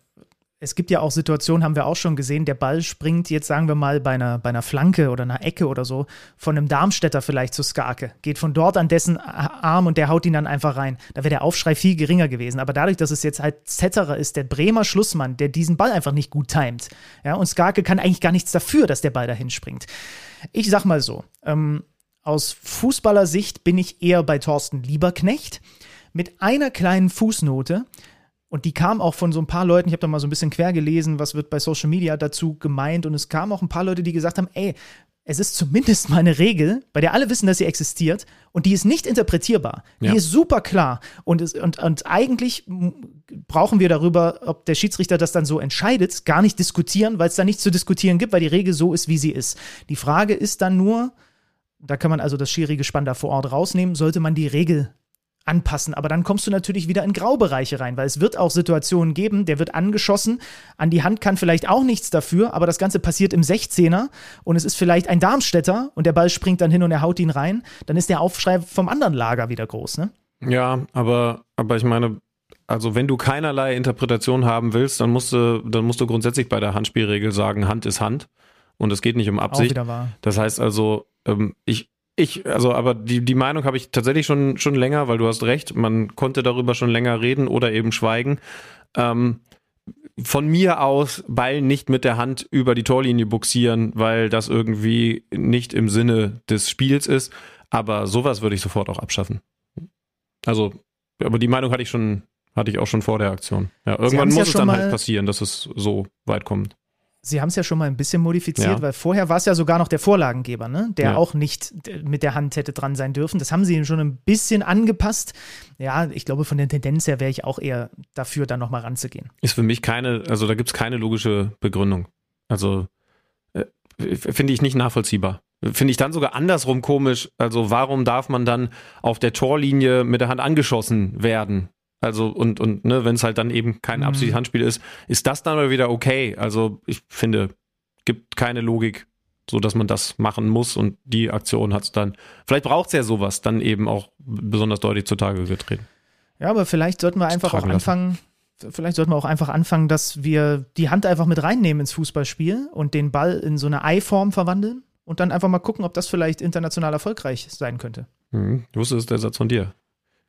es gibt ja auch Situationen, haben wir auch schon gesehen, der Ball springt jetzt, sagen wir mal, bei einer, bei einer Flanke oder einer Ecke oder so, von einem Darmstädter vielleicht zu Skarke, geht von dort an dessen Arm und der haut ihn dann einfach rein. Da wäre der Aufschrei viel geringer gewesen. Aber dadurch, dass es jetzt halt Zetterer ist, der Bremer Schlussmann, der diesen Ball einfach nicht gut timet, ja, und Skarke kann eigentlich gar nichts dafür, dass der Ball dahin springt. Ich sag mal so, ähm, aus Fußballersicht bin ich eher bei Thorsten Lieberknecht mit einer kleinen Fußnote. Und die kam auch von so ein paar Leuten, ich habe da mal so ein bisschen quer gelesen, was wird bei Social Media dazu gemeint. Und es kamen auch ein paar Leute, die gesagt haben, ey, es ist zumindest mal eine Regel, bei der alle wissen, dass sie existiert und die ist nicht interpretierbar. Die ja. ist super klar. Und, es, und, und eigentlich brauchen wir darüber, ob der Schiedsrichter das dann so entscheidet, gar nicht diskutieren, weil es da nichts zu diskutieren gibt, weil die Regel so ist, wie sie ist. Die Frage ist dann nur, da kann man also das Schiri-Gespann da vor Ort rausnehmen, sollte man die Regel anpassen. Aber dann kommst du natürlich wieder in Graubereiche rein, weil es wird auch Situationen geben, der wird angeschossen, an die Hand kann vielleicht auch nichts dafür, aber das Ganze passiert im 16er und es ist vielleicht ein Darmstädter und der Ball springt dann hin und er haut ihn rein, dann ist der Aufschrei vom anderen Lager wieder groß, ne? Ja, aber, aber ich meine, also wenn du keinerlei Interpretation haben willst, dann musst du, dann musst du grundsätzlich bei der Handspielregel sagen, Hand ist Hand und es geht nicht um Absicht. Auch wieder wahr. Das heißt also, ähm, ich, ich, also, aber die, die Meinung habe ich tatsächlich schon, schon länger, weil du hast recht, man konnte darüber schon länger reden oder eben schweigen. Ähm, von mir aus Ball nicht mit der Hand über die Torlinie buxieren, weil das irgendwie nicht im Sinne des Spiels ist. Aber sowas würde ich sofort auch abschaffen. Also, aber die Meinung hatte ich schon, hatte ich auch schon vor der Aktion. Ja, irgendwann muss ja es dann halt passieren, dass es so weit kommt. Sie haben es ja schon mal ein bisschen modifiziert, ja. weil vorher war es ja sogar noch der Vorlagengeber, ne? der ja. auch nicht mit der Hand hätte dran sein dürfen. Das haben sie schon ein bisschen angepasst. Ja, ich glaube, von der Tendenz her wäre ich auch eher dafür, da nochmal ranzugehen. Ist für mich keine, also da gibt es keine logische Begründung. Also äh, finde ich nicht nachvollziehbar. Finde ich dann sogar andersrum komisch. Also warum darf man dann auf der Torlinie mit der Hand angeschossen werden? Also und und ne, wenn es halt dann eben kein mhm. absolutes Handspiel ist, ist das dann wieder okay. Also ich finde, gibt keine Logik, so dass man das machen muss und die Aktion hat es dann. Vielleicht braucht es ja sowas dann eben auch besonders deutlich zutage getreten. Ja, aber vielleicht sollten wir einfach auch anfangen. Vielleicht sollten wir auch einfach anfangen, dass wir die Hand einfach mit reinnehmen ins Fußballspiel und den Ball in so eine Ei-Form verwandeln und dann einfach mal gucken, ob das vielleicht international erfolgreich sein könnte. Mhm. Du wusstest der Satz von dir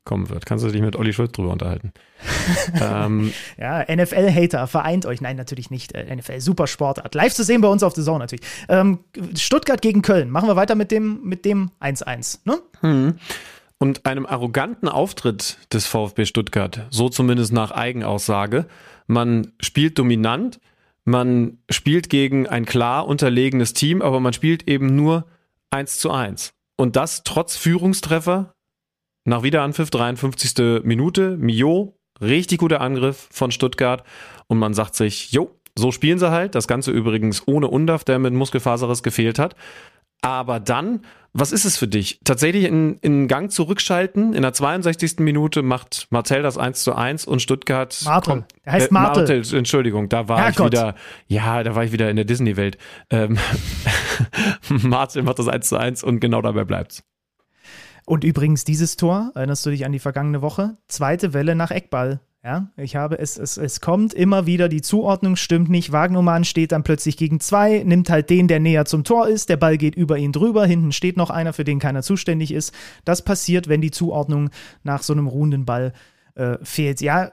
kommen wird. Kannst du dich mit Olli Schulz drüber unterhalten. ähm, ja, NFL-Hater, vereint euch. Nein, natürlich nicht. Äh, NFL, super Sportart. Live zu sehen bei uns auf The Zone natürlich. Ähm, Stuttgart gegen Köln. Machen wir weiter mit dem mit dem 1-1. Ne? Hm. Und einem arroganten Auftritt des VfB Stuttgart, so zumindest nach Eigenaussage. Man spielt dominant, man spielt gegen ein klar unterlegenes Team, aber man spielt eben nur 1 zu 1. Und das trotz Führungstreffer nach Wiederanpfiff, 53. Minute, Mio, richtig guter Angriff von Stuttgart und man sagt sich, jo, so spielen sie halt. Das Ganze übrigens ohne Undaf, der mit Muskelfaseres gefehlt hat. Aber dann, was ist es für dich? Tatsächlich in, in Gang zurückschalten. In der 62. Minute macht Marcel das 1 zu 1 und Stuttgart. Martel. Der heißt äh, Martel. Martel. Entschuldigung, da war Herrgott. ich wieder, ja, da war ich wieder in der Disney-Welt. Ähm, Martel macht das 1 zu 1 und genau dabei bleibt's. Und übrigens dieses Tor, erinnerst du dich an die vergangene Woche? Zweite Welle nach Eckball. Ja, ich habe es, es, es kommt immer wieder, die Zuordnung stimmt nicht. Wagnumann steht dann plötzlich gegen zwei, nimmt halt den, der näher zum Tor ist, der Ball geht über ihn drüber, hinten steht noch einer, für den keiner zuständig ist. Das passiert, wenn die Zuordnung nach so einem ruhenden Ball äh, fehlt. Ja,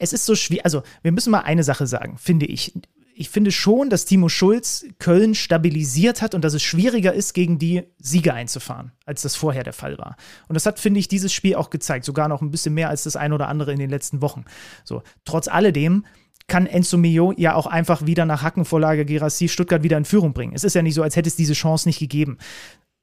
es ist so schwierig. Also, wir müssen mal eine Sache sagen, finde ich ich finde schon, dass Timo Schulz Köln stabilisiert hat und dass es schwieriger ist, gegen die Siege einzufahren, als das vorher der Fall war. Und das hat, finde ich, dieses Spiel auch gezeigt. Sogar noch ein bisschen mehr als das ein oder andere in den letzten Wochen. So, trotz alledem kann Enzo Mio ja auch einfach wieder nach Hackenvorlage Gerassi Stuttgart wieder in Führung bringen. Es ist ja nicht so, als hätte es diese Chance nicht gegeben.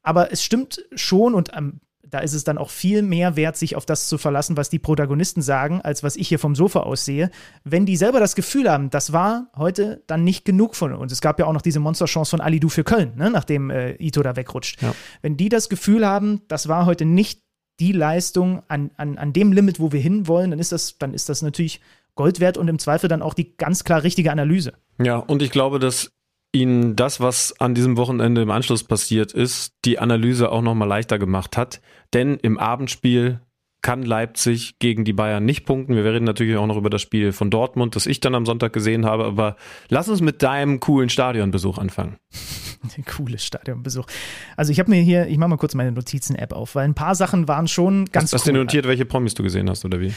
Aber es stimmt schon und am Da ist es dann auch viel mehr wert, sich auf das zu verlassen, was die Protagonisten sagen, als was ich hier vom Sofa aus sehe. Wenn die selber das Gefühl haben, das war heute dann nicht genug von uns. Es gab ja auch noch diese Monsterchance von Ali Du für Köln, ne, nachdem äh, Ito da wegrutscht. Ja. Wenn die das Gefühl haben, das war heute nicht die Leistung an, an, an dem Limit, wo wir hinwollen, dann ist das, dann ist das natürlich Gold wert und im Zweifel dann auch die ganz klar richtige Analyse. Ja, und ich glaube, dass Ihnen das, was an diesem Wochenende im Anschluss passiert ist, die Analyse auch nochmal leichter gemacht hat. Denn im Abendspiel kann Leipzig gegen die Bayern nicht punkten. Wir reden natürlich auch noch über das Spiel von Dortmund, das ich dann am Sonntag gesehen habe. Aber lass uns mit deinem coolen Stadionbesuch anfangen. Cooles Stadionbesuch. Also ich habe mir hier, ich mache mal kurz meine Notizen-App auf, weil ein paar Sachen waren schon ganz Hast, hast cool. du notiert, welche Promis du gesehen hast oder wie?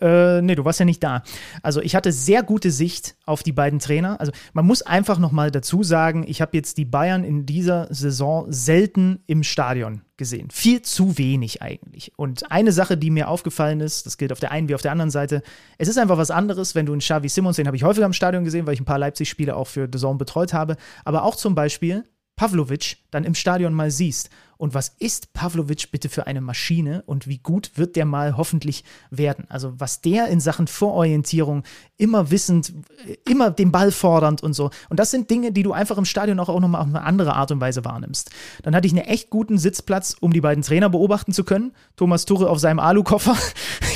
Äh, nee, du warst ja nicht da. Also ich hatte sehr gute Sicht auf die beiden Trainer. Also man muss einfach noch mal dazu sagen, ich habe jetzt die Bayern in dieser Saison selten im Stadion gesehen. Viel zu wenig eigentlich. Und eine Sache, die mir aufgefallen ist, das gilt auf der einen wie auf der anderen Seite, es ist einfach was anderes, wenn du einen Xavi Simons, den habe ich häufiger im Stadion gesehen, weil ich ein paar Leipzig-Spiele auch für The Zone betreut habe, aber auch zum Beispiel Pavlovic dann im Stadion mal siehst. Und was ist Pavlovic bitte für eine Maschine und wie gut wird der mal hoffentlich werden? Also was der in Sachen Vororientierung immer wissend, immer den Ball fordernd und so. Und das sind Dinge, die du einfach im Stadion auch, auch nochmal auf eine andere Art und Weise wahrnimmst. Dann hatte ich einen echt guten Sitzplatz, um die beiden Trainer beobachten zu können. Thomas Tuchel auf seinem Alukoffer.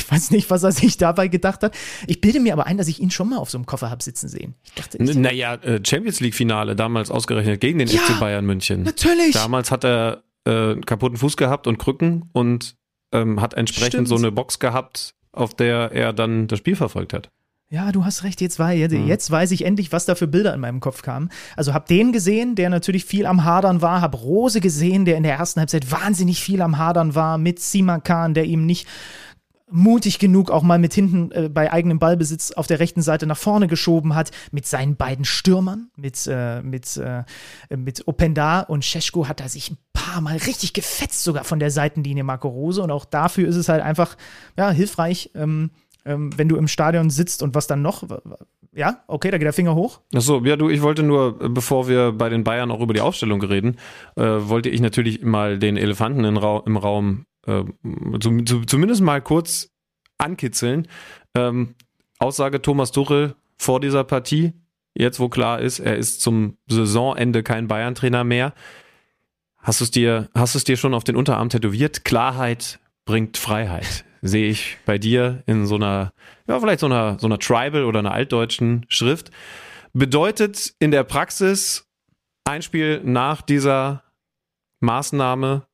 Ich weiß nicht, was er sich dabei gedacht hat. Ich bilde mir aber ein, dass ich ihn schon mal auf so einem Koffer habe sitzen sehen. Ich dachte, ich, Naja, äh, Champions League-Finale, damals ausgerechnet gegen den Ja, FC Bayern München. natürlich. Damals hat er äh, kaputten Fuß gehabt und Krücken und ähm, hat entsprechend Stimmt. so eine Box gehabt, auf der er dann das Spiel verfolgt hat. Ja, du hast recht, jetzt, war, jetzt, jetzt weiß ich endlich, was da für Bilder in meinem Kopf kamen. Also hab den gesehen, der natürlich viel am Hadern war, hab Rose gesehen, der in der ersten Halbzeit wahnsinnig viel am Hadern war, mit Simakan, der ihm nicht mutig genug auch mal mit hinten äh, bei eigenem Ballbesitz auf der rechten Seite nach vorne geschoben hat, mit seinen beiden Stürmern, mit, äh, mit, äh, mit Openda und Scheschko hat er sich ein paar Mal richtig gefetzt, sogar von der Seitenlinie Marco Rose. Und auch dafür ist es halt einfach ja, hilfreich, ähm, ähm, wenn du im Stadion sitzt und was dann noch? Ja, okay, da geht der Finger hoch. Achso, ja, du, ich wollte nur, äh, bevor wir bei den Bayern auch über die Aufstellung reden, äh, wollte ich natürlich mal den Elefanten im Raum äh, zu, zu, zumindest mal kurz ankitzeln. Ähm, Aussage Thomas Tuchel vor dieser Partie, jetzt wo klar ist, er ist zum Saisonende kein Bayern-Trainer mehr. Hast du es dir, hast du es dir schon auf den Unterarm tätowiert? Klarheit bringt Freiheit. Sehe ich bei dir in so einer, ja, vielleicht so einer, so einer Tribal oder einer altdeutschen Schrift. Bedeutet in der Praxis, ein Spiel nach dieser Maßnahme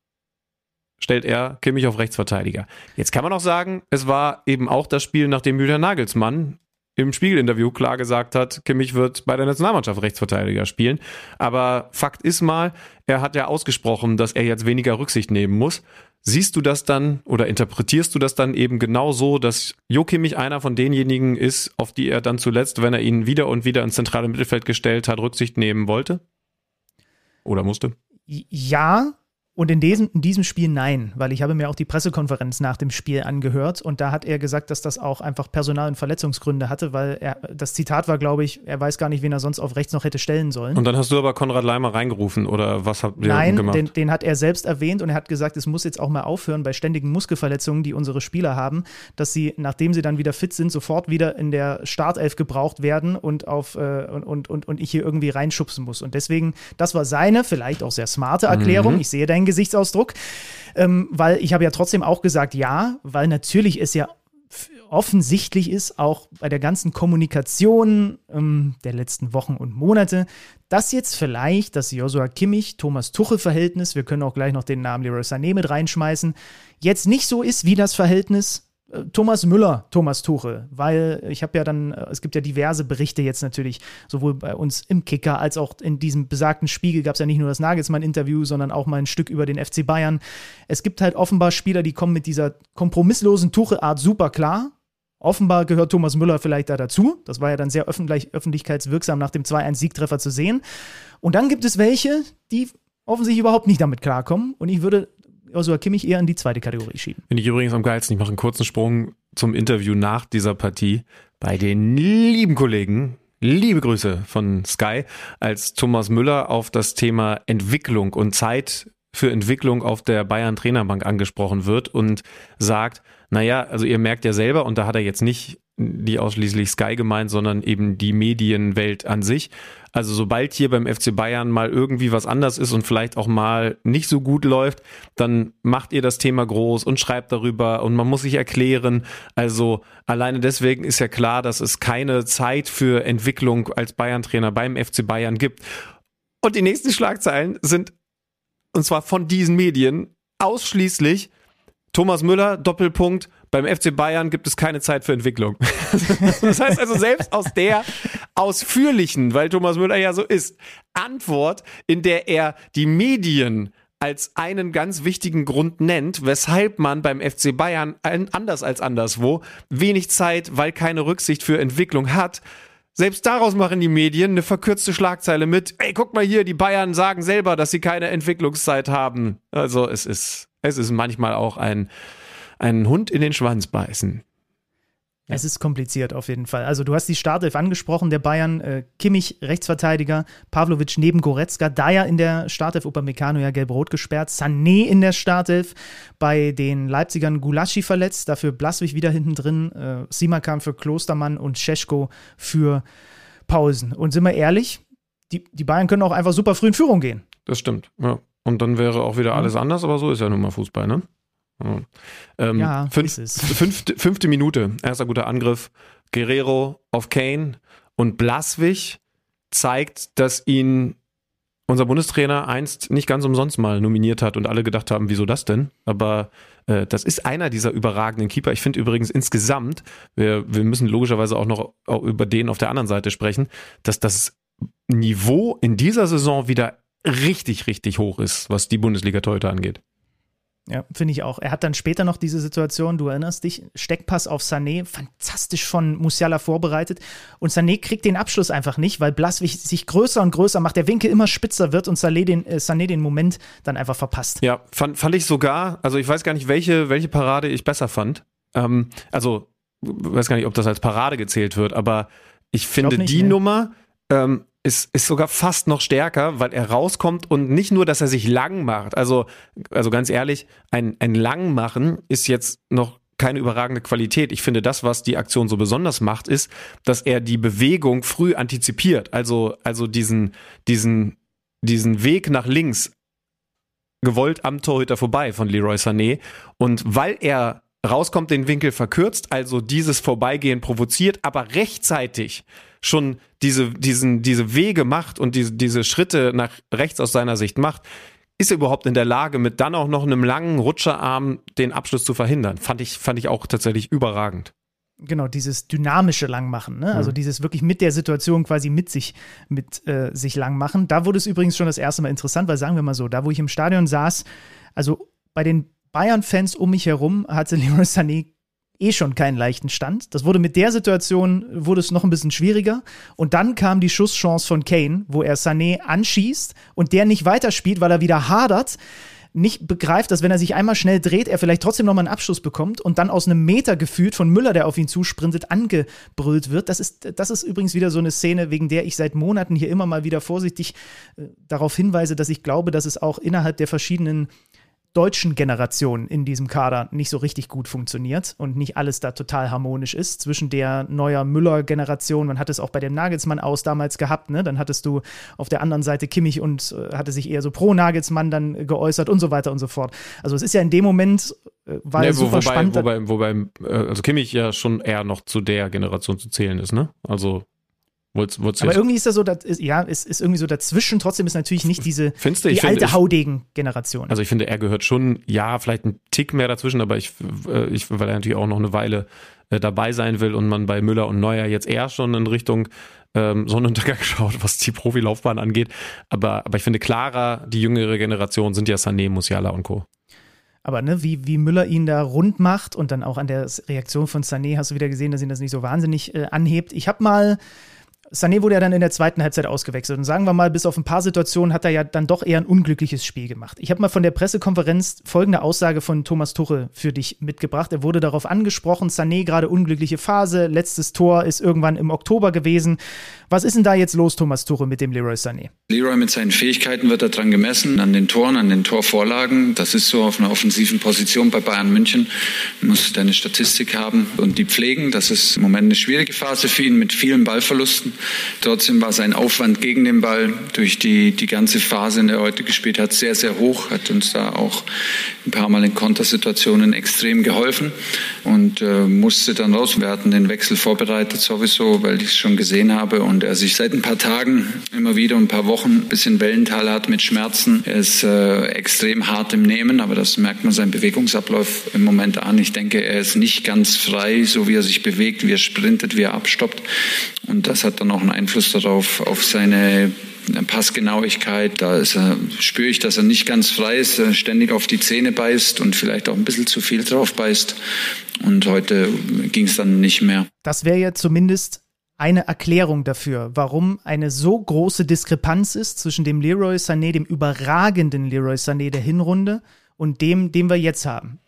stellt er Kimmich auf Rechtsverteidiger. Jetzt kann man auch sagen, es war eben auch das Spiel, nachdem Julian Nagelsmann im Spiegelinterview klar gesagt hat, Kimmich wird bei der Nationalmannschaft Rechtsverteidiger spielen. Aber Fakt ist mal, er hat ja ausgesprochen, dass er jetzt weniger Rücksicht nehmen muss. Siehst du das dann oder interpretierst du das dann eben genau so, dass Jo Kimmich einer von denjenigen ist, auf die er dann zuletzt, wenn er ihn wieder und wieder ins zentrale Mittelfeld gestellt hat, Rücksicht nehmen wollte? Oder musste? Ja, und in diesem, in diesem Spiel nein, weil ich habe mir auch die Pressekonferenz nach dem Spiel angehört und da hat er gesagt, dass das auch einfach Personal- und Verletzungsgründe hatte, weil er, das Zitat war, glaube ich, er weiß gar nicht, wen er sonst auf rechts noch hätte stellen sollen. Und dann hast du aber Konrad Leimer reingerufen oder was habt ihr Nein, gemacht? den, den hat er selbst erwähnt und er hat gesagt, es muss jetzt auch mal aufhören bei ständigen Muskelverletzungen, die unsere Spieler haben, dass sie, nachdem sie dann wieder fit sind, sofort wieder in der Startelf gebraucht werden und auf äh, und, und, und, ich hier irgendwie reinschubsen muss. Und deswegen, das war seine, vielleicht auch sehr smarte Erklärung. Ich sehe deinen Gesichtsausdruck. Ähm, weil ich habe ja trotzdem auch gesagt, ja, weil natürlich es ja offensichtlich ist, auch bei der ganzen Kommunikation ähm, der letzten Wochen und Monate, dass jetzt vielleicht das Joshua Kimmich, Thomas Tuchel-Verhältnis, wir können auch gleich noch den Namen Leroy Sané mit reinschmeißen, jetzt nicht so ist wie das Verhältnis Thomas Müller, Thomas Tuchel, weil ich habe ja dann, äh, es gibt ja diverse Berichte jetzt natürlich, sowohl bei uns im Kicker als auch in diesem besagten Spiegel gab es ja nicht nur das Nagelsmann-Interview, sondern auch mal ein Stück über den FC Bayern. Es gibt halt offenbar Spieler, die kommen mit dieser kompromisslosen Tuchel-Art super klar. Offenbar gehört Thomas Müller vielleicht da dazu. Das war ja dann sehr öffentlich, öffentlichkeitswirksam nach dem 2-1-Siegtreffer zu sehen. Und dann gibt es welche, die offensichtlich überhaupt nicht damit klarkommen. Und ich würde Joshua Kimmich eher in die zweite Kategorie schieben. Finde ich übrigens am geilsten. Ich mache einen kurzen Sprung zum Interview nach dieser Partie bei den lieben Kollegen. Liebe Grüße von Sky, als Thomas Müller auf das Thema Entwicklung und Zeit für Entwicklung auf der Bayern Trainerbank angesprochen wird und sagt, naja, also ihr merkt ja selber, und da hat er jetzt nicht die ausschließlich Sky gemeint, sondern eben die Medienwelt an sich. Also sobald hier beim FC Bayern mal irgendwie was anders ist und vielleicht auch mal nicht so gut läuft, dann macht ihr das Thema groß und schreibt darüber und man muss sich erklären. Also alleine deswegen ist ja klar, dass es keine Zeit für Entwicklung als Bayern-Trainer beim FC Bayern gibt. Und die nächsten Schlagzeilen sind, und zwar von diesen Medien, ausschließlich Thomas Müller, Doppelpunkt, beim FC Bayern gibt es keine Zeit für Entwicklung. das heißt also selbst aus der ausführlichen, weil Thomas Müller ja so ist, Antwort, in der er die Medien als einen ganz wichtigen Grund nennt, weshalb man beim FC Bayern anders als anderswo wenig Zeit, weil keine Rücksicht für Entwicklung hat. Selbst daraus machen die Medien eine verkürzte Schlagzeile mit, ey, guck mal hier, die Bayern sagen selber, dass sie keine Entwicklungszeit haben. Also es ist, es ist manchmal auch ein, einen Hund in den Schwanz beißen. Ja. Es ist kompliziert auf jeden Fall. Also du hast die Startelf angesprochen, der Bayern, äh, Kimmich Rechtsverteidiger, Pavlovic neben Goretzka, Dyer in der Startelf, Upamecano ja gelb-rot gesperrt, Sané in der Startelf, bei den Leipzigern Gulaschi verletzt, dafür Blaswig wieder hinten drin, äh, Simakan für Klostermann und Scheschko für Pausen. Und sind wir ehrlich, die, die Bayern können auch einfach super früh in Führung gehen. Das stimmt, ja. Und dann wäre auch wieder alles anders, aber so ist ja nun mal Fußball, ne? Ähm, ja, fünf, fünfte, fünfte Minute, erster guter Angriff. Guerrero auf Kane und Blaswig zeigt, dass ihn unser Bundestrainer einst nicht ganz umsonst mal nominiert hat und alle gedacht haben, wieso das denn? Aber äh, das ist einer dieser überragenden Keeper. Ich finde übrigens insgesamt, wir, wir müssen logischerweise auch noch auch über den auf der anderen Seite sprechen, dass das Niveau in dieser Saison wieder richtig, richtig hoch ist, was die Bundesliga-Torhüter angeht. Ja, finde ich auch. Er hat dann später noch diese Situation, du erinnerst dich, Steckpass auf Sané, fantastisch von Musiala vorbereitet. Und Sané kriegt den Abschluss einfach nicht, weil Blaswig sich größer und größer macht, der Winkel immer spitzer wird und Sané den, äh, Sané den Moment dann einfach verpasst. Ja, fand, fand ich sogar, also ich weiß gar nicht, welche, welche Parade ich besser fand. Ähm, also, weiß gar nicht, ob das als Parade gezählt wird, aber ich finde ich nicht, die ne? Nummer ähm, ist, ist sogar fast noch stärker, weil er rauskommt und nicht nur, dass er sich lang macht. Also, also ganz ehrlich, ein, ein Langmachen ist jetzt noch keine überragende Qualität. Ich finde, das, was die Aktion so besonders macht, ist, dass er die Bewegung früh antizipiert. Also, also diesen, diesen, diesen Weg nach links gewollt am Torhüter vorbei von Leroy Sané. Und weil er rauskommt, den Winkel verkürzt, also dieses Vorbeigehen provoziert, aber rechtzeitig schon diese, diesen, diese Wege macht und diese, diese Schritte nach rechts aus seiner Sicht macht, ist er überhaupt in der Lage, mit dann auch noch einem langen Rutscherarm den Abschluss zu verhindern? Fand ich, fand ich auch tatsächlich überragend. Genau, dieses dynamische Langmachen, ne? also mhm. dieses wirklich mit der Situation quasi mit sich, mit äh, sich langmachen. Da wurde es übrigens schon das erste Mal interessant, weil sagen wir mal so, da wo ich im Stadion saß, also bei den Bayern-Fans um mich herum hatte Leroy Sané eh schon keinen leichten Stand. Das wurde mit der Situation, wurde es noch ein bisschen schwieriger. Und dann kam die Schusschance von Kane, wo er Sané anschießt und der nicht weiterspielt, weil er wieder hadert nicht begreift, dass wenn er sich einmal schnell dreht, er vielleicht trotzdem nochmal einen Abschluss bekommt und dann aus einem Meter gefühlt von Müller, der auf ihn zusprintet, angebrüllt wird. Das ist, das ist übrigens wieder so eine Szene, wegen der ich seit Monaten hier immer mal wieder vorsichtig äh, darauf hinweise, dass ich glaube, dass es auch innerhalb der verschiedenen deutschen Generation in diesem Kader nicht so richtig gut funktioniert und nicht alles da total harmonisch ist. Zwischen der neuer Müller-Generation, man hat es auch bei dem Nagelsmann aus damals gehabt, ne? Dann hattest du auf der anderen Seite Kimmich und äh, hatte sich eher so pro Nagelsmann dann geäußert und so weiter und so fort. Also es ist ja in dem Moment äh, war nee, super wobei, spannend. Wobei, wobei, äh, also Kimmich ja schon eher noch zu der Generation zu zählen ist, ne? Also Wollt's, wollt's aber irgendwie ist das so, das ist, ja, es ist irgendwie so dazwischen. Trotzdem ist natürlich nicht diese Findest die alte Haudegen-Generation. Also ich finde, er gehört schon, ja, vielleicht ein Tick mehr dazwischen, aber ich, äh, ich weil er natürlich auch noch eine Weile äh, dabei sein will und man bei Müller und Neuer jetzt eher schon in Richtung ähm, Sonnenuntergang schaut, was die Profilaufbahn angeht. Aber, aber ich finde klarer, die jüngere Generation sind ja Sané, Musiala und Co. Aber ne, wie, wie Müller ihn da rund macht und dann auch an der Reaktion von Sané hast du wieder gesehen, dass ihn das nicht so wahnsinnig äh, anhebt. Ich habe mal Sané wurde ja dann in der zweiten Halbzeit ausgewechselt. Und sagen wir mal, bis auf ein paar Situationen hat er ja dann doch eher ein unglückliches Spiel gemacht. Ich habe mal von der Pressekonferenz folgende Aussage von Thomas Tuchel für dich mitgebracht. Er wurde darauf angesprochen, Sané gerade unglückliche Phase, letztes Tor ist irgendwann im Oktober gewesen. Was ist denn da jetzt los, Thomas Tuchel, mit dem Leroy Sané? Leroy mit seinen Fähigkeiten wird daran gemessen, an den Toren, an den Torvorlagen. Das ist so auf einer offensiven Position bei Bayern München. Du musst deine Statistik haben und die pflegen. Das ist im Moment eine schwierige Phase für ihn mit vielen Ballverlusten. Trotzdem war sein Aufwand gegen den Ball durch die, die ganze Phase, in der er heute gespielt hat, sehr, sehr hoch. Hat uns da auch ein paar Mal in Kontersituationen extrem geholfen und äh, musste dann raus. Wir hatten den Wechsel vorbereitet sowieso, weil ich es schon gesehen habe und er sich seit ein paar Tagen immer wieder ein paar Wochen ein bisschen Wellental hat mit Schmerzen. Er ist äh, extrem hart im Nehmen, aber das merkt man seinem Bewegungsablauf im Moment an. Ich denke, er ist nicht ganz frei, so wie er sich bewegt, wie er sprintet, wie er abstoppt. Und das hat dann auch einen Einfluss darauf, auf seine Passgenauigkeit. Da ist er, spüre ich, dass er nicht ganz frei ist, ständig auf die Zähne beißt und vielleicht auch ein bisschen zu viel drauf beißt. Und heute ging es dann nicht mehr. Das wäre ja zumindest eine Erklärung dafür, warum eine so große Diskrepanz ist zwischen dem Leroy Sané, dem überragenden Leroy Sané der Hinrunde und dem, den wir jetzt haben.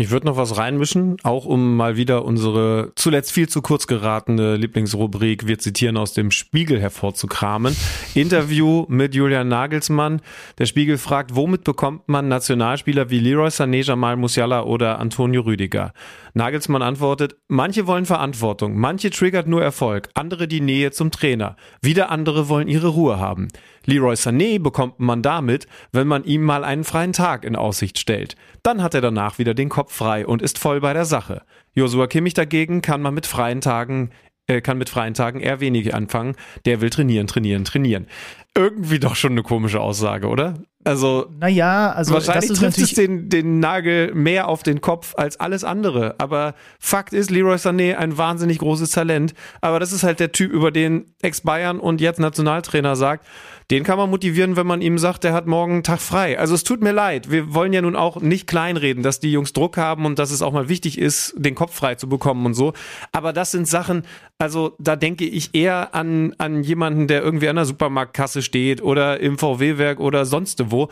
Ich würde noch was reinmischen, auch um mal wieder unsere zuletzt viel zu kurz geratene Lieblingsrubrik Wir zitieren aus dem Spiegel hervorzukramen. Interview mit Julian Nagelsmann. Der Spiegel fragt, womit bekommt man Nationalspieler wie Leroy Sané, Jamal Musiala oder Antonio Rüdiger? Nagelsmann antwortet, manche wollen Verantwortung, manche triggert nur Erfolg, andere die Nähe zum Trainer, wieder andere wollen ihre Ruhe haben. Leroy Sané bekommt man damit, wenn man ihm mal einen freien Tag in Aussicht stellt. Dann hat er danach wieder den Kopf frei und ist voll bei der Sache. Joshua Kimmich dagegen kann man mit freien Tagen äh, kann mit freien Tagen eher wenig anfangen. Der will trainieren, trainieren, trainieren. Irgendwie doch schon eine komische Aussage, oder? Also, naja, also wahrscheinlich trifft es den, den Nagel mehr auf den Kopf als alles andere. Aber Fakt ist, Leroy Sané ein wahnsinnig großes Talent. Aber das ist halt der Typ, über den Ex-Bayern und jetzt Nationaltrainer sagt, den kann man motivieren, wenn man ihm sagt, der hat morgen einen Tag frei. Also es tut mir leid. Wir wollen ja nun auch nicht kleinreden, dass die Jungs Druck haben und dass es auch mal wichtig ist, den Kopf frei zu bekommen und so. Aber das sind Sachen, also da denke ich eher an, an jemanden, der irgendwie an der Supermarktkasse steht oder im VW-Werk oder sonst wo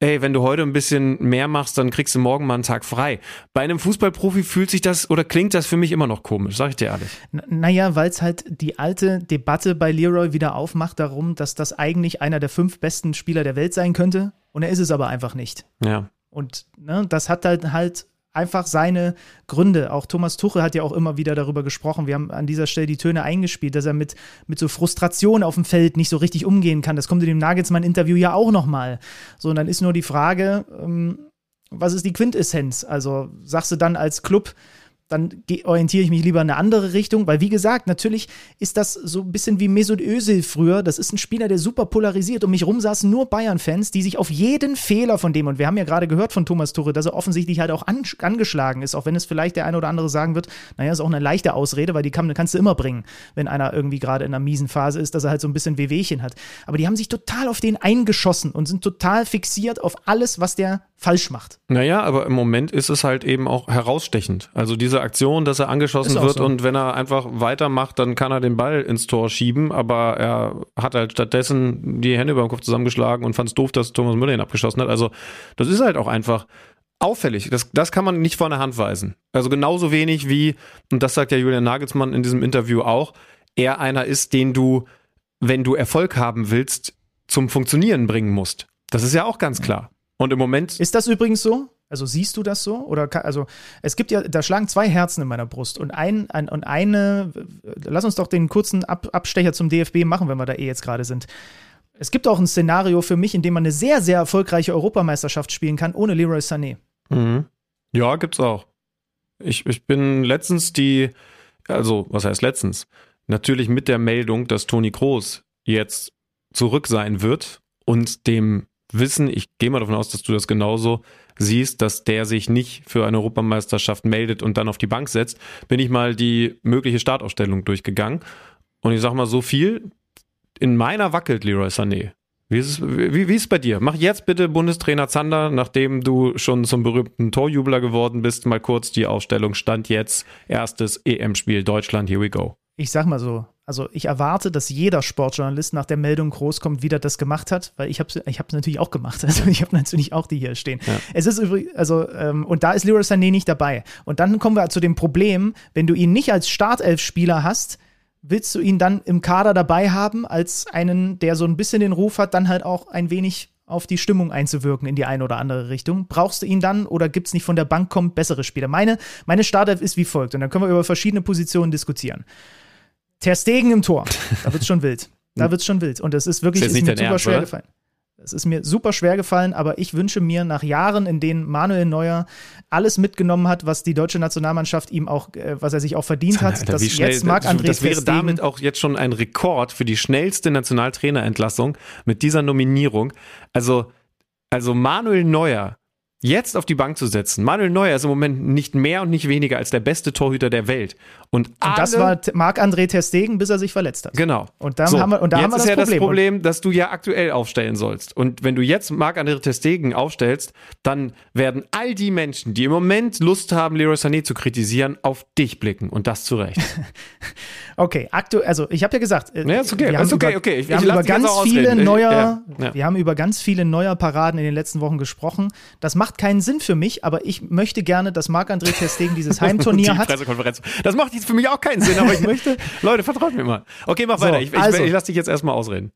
ey, wenn du heute ein bisschen mehr machst, dann kriegst du morgen mal einen Tag frei. Bei einem Fußballprofi fühlt sich das oder klingt das für mich immer noch komisch, sag ich dir ehrlich. N naja, weil es halt die alte Debatte bei Leroy wieder aufmacht darum, dass das eigentlich einer der fünf besten Spieler der Welt sein könnte und er ist es aber einfach nicht. Ja. Und ne, das hat halt halt einfach seine Gründe. Auch Thomas Tuchel hat ja auch immer wieder darüber gesprochen. Wir haben an dieser Stelle die Töne eingespielt, dass er mit, mit so Frustration auf dem Feld nicht so richtig umgehen kann. Das kommt in dem Nagelsmann-Interview ja auch nochmal. So, und dann ist nur die Frage, ähm, was ist die Quintessenz? Also sagst du dann als Club, dann orientiere ich mich lieber in eine andere Richtung, weil wie gesagt, natürlich ist das so ein bisschen wie Mesut Özil früher. Das ist ein Spieler, der super polarisiert. Um mich rum saßen nur Bayern-Fans, die sich auf jeden Fehler von dem, und wir haben ja gerade gehört von Thomas Tuchel, dass er offensichtlich halt auch an, angeschlagen ist, auch wenn es vielleicht der eine oder andere sagen wird, naja, ist auch eine leichte Ausrede, weil die kann, kannst du immer bringen, wenn einer irgendwie gerade in einer miesen Phase ist, dass er halt so ein bisschen Wehwehchen hat. Aber die haben sich total auf den eingeschossen und sind total fixiert auf alles, was der falsch macht. Naja, aber im Moment ist es halt eben auch herausstechend. Also diese Aktion, dass er angeschossen wird so. und wenn er einfach weitermacht, dann kann er den Ball ins Tor schieben, aber er hat halt stattdessen die Hände über den Kopf zusammengeschlagen und fand es doof, dass Thomas Müller ihn abgeschossen hat. Also das ist halt auch einfach auffällig. Das, das kann man nicht von der Hand weisen. Also genauso wenig wie, und das sagt ja Julian Nagelsmann in diesem Interview auch, er einer ist, den du, wenn du Erfolg haben willst, zum Funktionieren bringen musst. Das ist ja auch ganz klar. Und im Moment. Ist das übrigens so? Also siehst du das so? Oder kann, also es gibt ja, da schlagen zwei Herzen in meiner Brust und ein, ein und eine, lass uns doch den kurzen Ab, Abstecher zum DFB machen, wenn wir da eh jetzt gerade sind. Es gibt auch ein Szenario für mich, in dem man eine sehr, sehr erfolgreiche Europameisterschaft spielen kann, ohne Leroy Sané. Mhm. Ja, gibt's auch. Ich, ich bin letztens die, also was heißt letztens? Natürlich mit der Meldung, dass Toni Kroos jetzt zurück sein wird und dem wissen, ich gehe mal davon aus, dass du das genauso siehst, dass der sich nicht für eine Europameisterschaft meldet und dann auf die Bank setzt, bin ich mal die mögliche Startaufstellung durchgegangen. Und ich sag mal so viel, in meiner wackelt Leroy Sané. Wie ist, es, wie, wie ist es bei dir? Mach jetzt bitte Bundestrainer Zander, nachdem du schon zum berühmten Torjubler geworden bist, mal kurz die Aufstellung. Stand jetzt erstes EM-Spiel Deutschland, here we go. Ich sag mal so, also ich erwarte, dass jeder Sportjournalist nach der Meldung groß kommt, wie der das gemacht hat, weil ich habe ich habe natürlich auch gemacht. Also ich habe natürlich auch die hier stehen. Ja. Es ist übrigens, also ähm, und da ist Leroy Sané nicht dabei. Und dann kommen wir zu dem Problem, wenn du ihn nicht als Startelf-Spieler hast, willst du ihn dann im Kader dabei haben als einen, der so ein bisschen den Ruf hat, dann halt auch ein wenig auf die Stimmung einzuwirken in die eine oder andere Richtung. Brauchst du ihn dann oder gibt es nicht von der Bank kommt bessere Spieler? Meine, meine Startelf ist wie folgt und dann können wir über verschiedene Positionen diskutieren. Ter Stegen im Tor, da wird es schon wild. Da wird es schon wild. Und es ist wirklich ist, ist mir super Ernst, schwer oder? gefallen. Es ist mir super schwer gefallen, aber ich wünsche mir nach Jahren, in denen Manuel Neuer alles mitgenommen hat, was die deutsche Nationalmannschaft ihm auch, äh, was er sich auch verdient hat, Alter, dass schnell, jetzt Marc-André das wäre Stegen- damit auch jetzt schon ein Rekord für die schnellste Nationaltrainerentlassung mit dieser Nominierung. Also, also Manuel Neuer jetzt auf die Bank zu setzen. Manuel Neuer ist im Moment nicht mehr und nicht weniger als der beste Torhüter der Welt. Und, Und das war Marc-André Ter Stegen, bis er sich verletzt hat. Genau. Und dann haben wir- und da jetzt haben wir ist das ja das Problem. Problem, dass du ja aktuell aufstellen sollst. Und wenn du jetzt Marc-André Ter Stegen aufstellst, dann werden all die Menschen, die im Moment Lust haben, Leroy Sané zu kritisieren, auf dich blicken. Und das zu Recht. Okay, aktuell, also ich habe ja gesagt, äh, Ja, ist okay, wir haben ist okay, über, okay. Ich- wir ich haben lass über dich jetzt ganz viele neuer, ja, ja. wir haben über ganz viele neuer Paraden in den letzten Wochen gesprochen. Das macht keinen Sinn für mich, aber ich möchte gerne, dass Marc-André Ter Stegen dieses Heimturnier die hat. Pressekonferenz. Das macht jetzt für mich auch keinen Sinn, aber ich möchte, Leute, vertraut mir mal. Okay, mach So, weiter. Ich, ich, also. ich lass dich jetzt erstmal ausreden.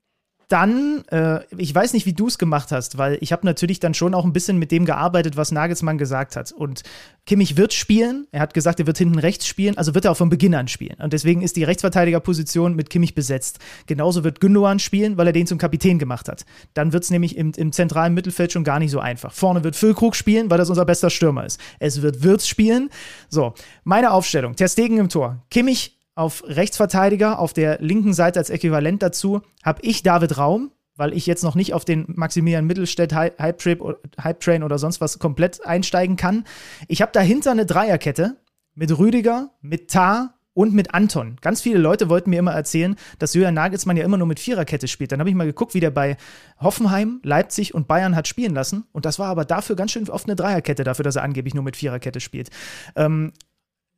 Dann, äh, ich weiß nicht, wie du es gemacht hast, weil ich habe natürlich dann schon auch ein bisschen mit dem gearbeitet, was Nagelsmann gesagt hat. Und Kimmich wird spielen. Er hat gesagt, er wird hinten rechts spielen, also wird er auch von Beginn an spielen. Und deswegen ist die Rechtsverteidigerposition mit Kimmich besetzt. Genauso wird Gündogan spielen, weil er den zum Kapitän gemacht hat. Dann wird es nämlich im, im zentralen Mittelfeld schon gar nicht so einfach. Vorne wird Füllkrug spielen, weil das unser bester Stürmer ist. Es wird Wirtz spielen. So, meine Aufstellung. Ter Stegen im Tor. Kimmich auf Rechtsverteidiger, auf der linken Seite als Äquivalent dazu, habe ich David Raum, weil ich jetzt noch nicht auf den Maximilian Mittelstädt Hy- Hype, Hype Train oder sonst was komplett einsteigen kann. Ich habe dahinter eine Dreierkette mit Rüdiger, mit Tar und mit Anton. Ganz viele Leute wollten mir immer erzählen, dass Julian Nagelsmann ja immer nur mit Viererkette spielt. Dann habe ich mal geguckt, wie der bei Hoffenheim, Leipzig und Bayern hat spielen lassen. Und das war aber dafür ganz schön oft eine Dreierkette, dafür, dass er angeblich nur mit Viererkette spielt. Ähm,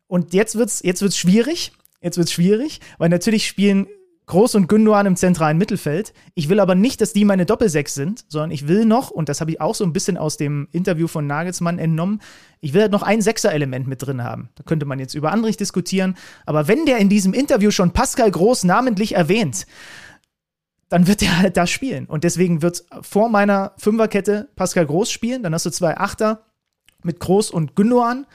und jetzt wird's, jetzt wird's schwierig. Jetzt wird's schwierig, weil natürlich spielen Groß und Gündogan im zentralen Mittelfeld. Ich will aber nicht, dass die meine Doppelsechs sind, sondern ich will noch, und das habe ich auch so ein bisschen aus dem Interview von Nagelsmann entnommen, ich will halt noch ein Sechser-Element mit drin haben. Da könnte man jetzt über Andrich diskutieren. Aber wenn der in diesem Interview schon Pascal Groß namentlich erwähnt, dann wird er halt da spielen. Und deswegen wird vor meiner Fünferkette Pascal Groß spielen. Dann hast du zwei Achter mit Groß und Gündogan.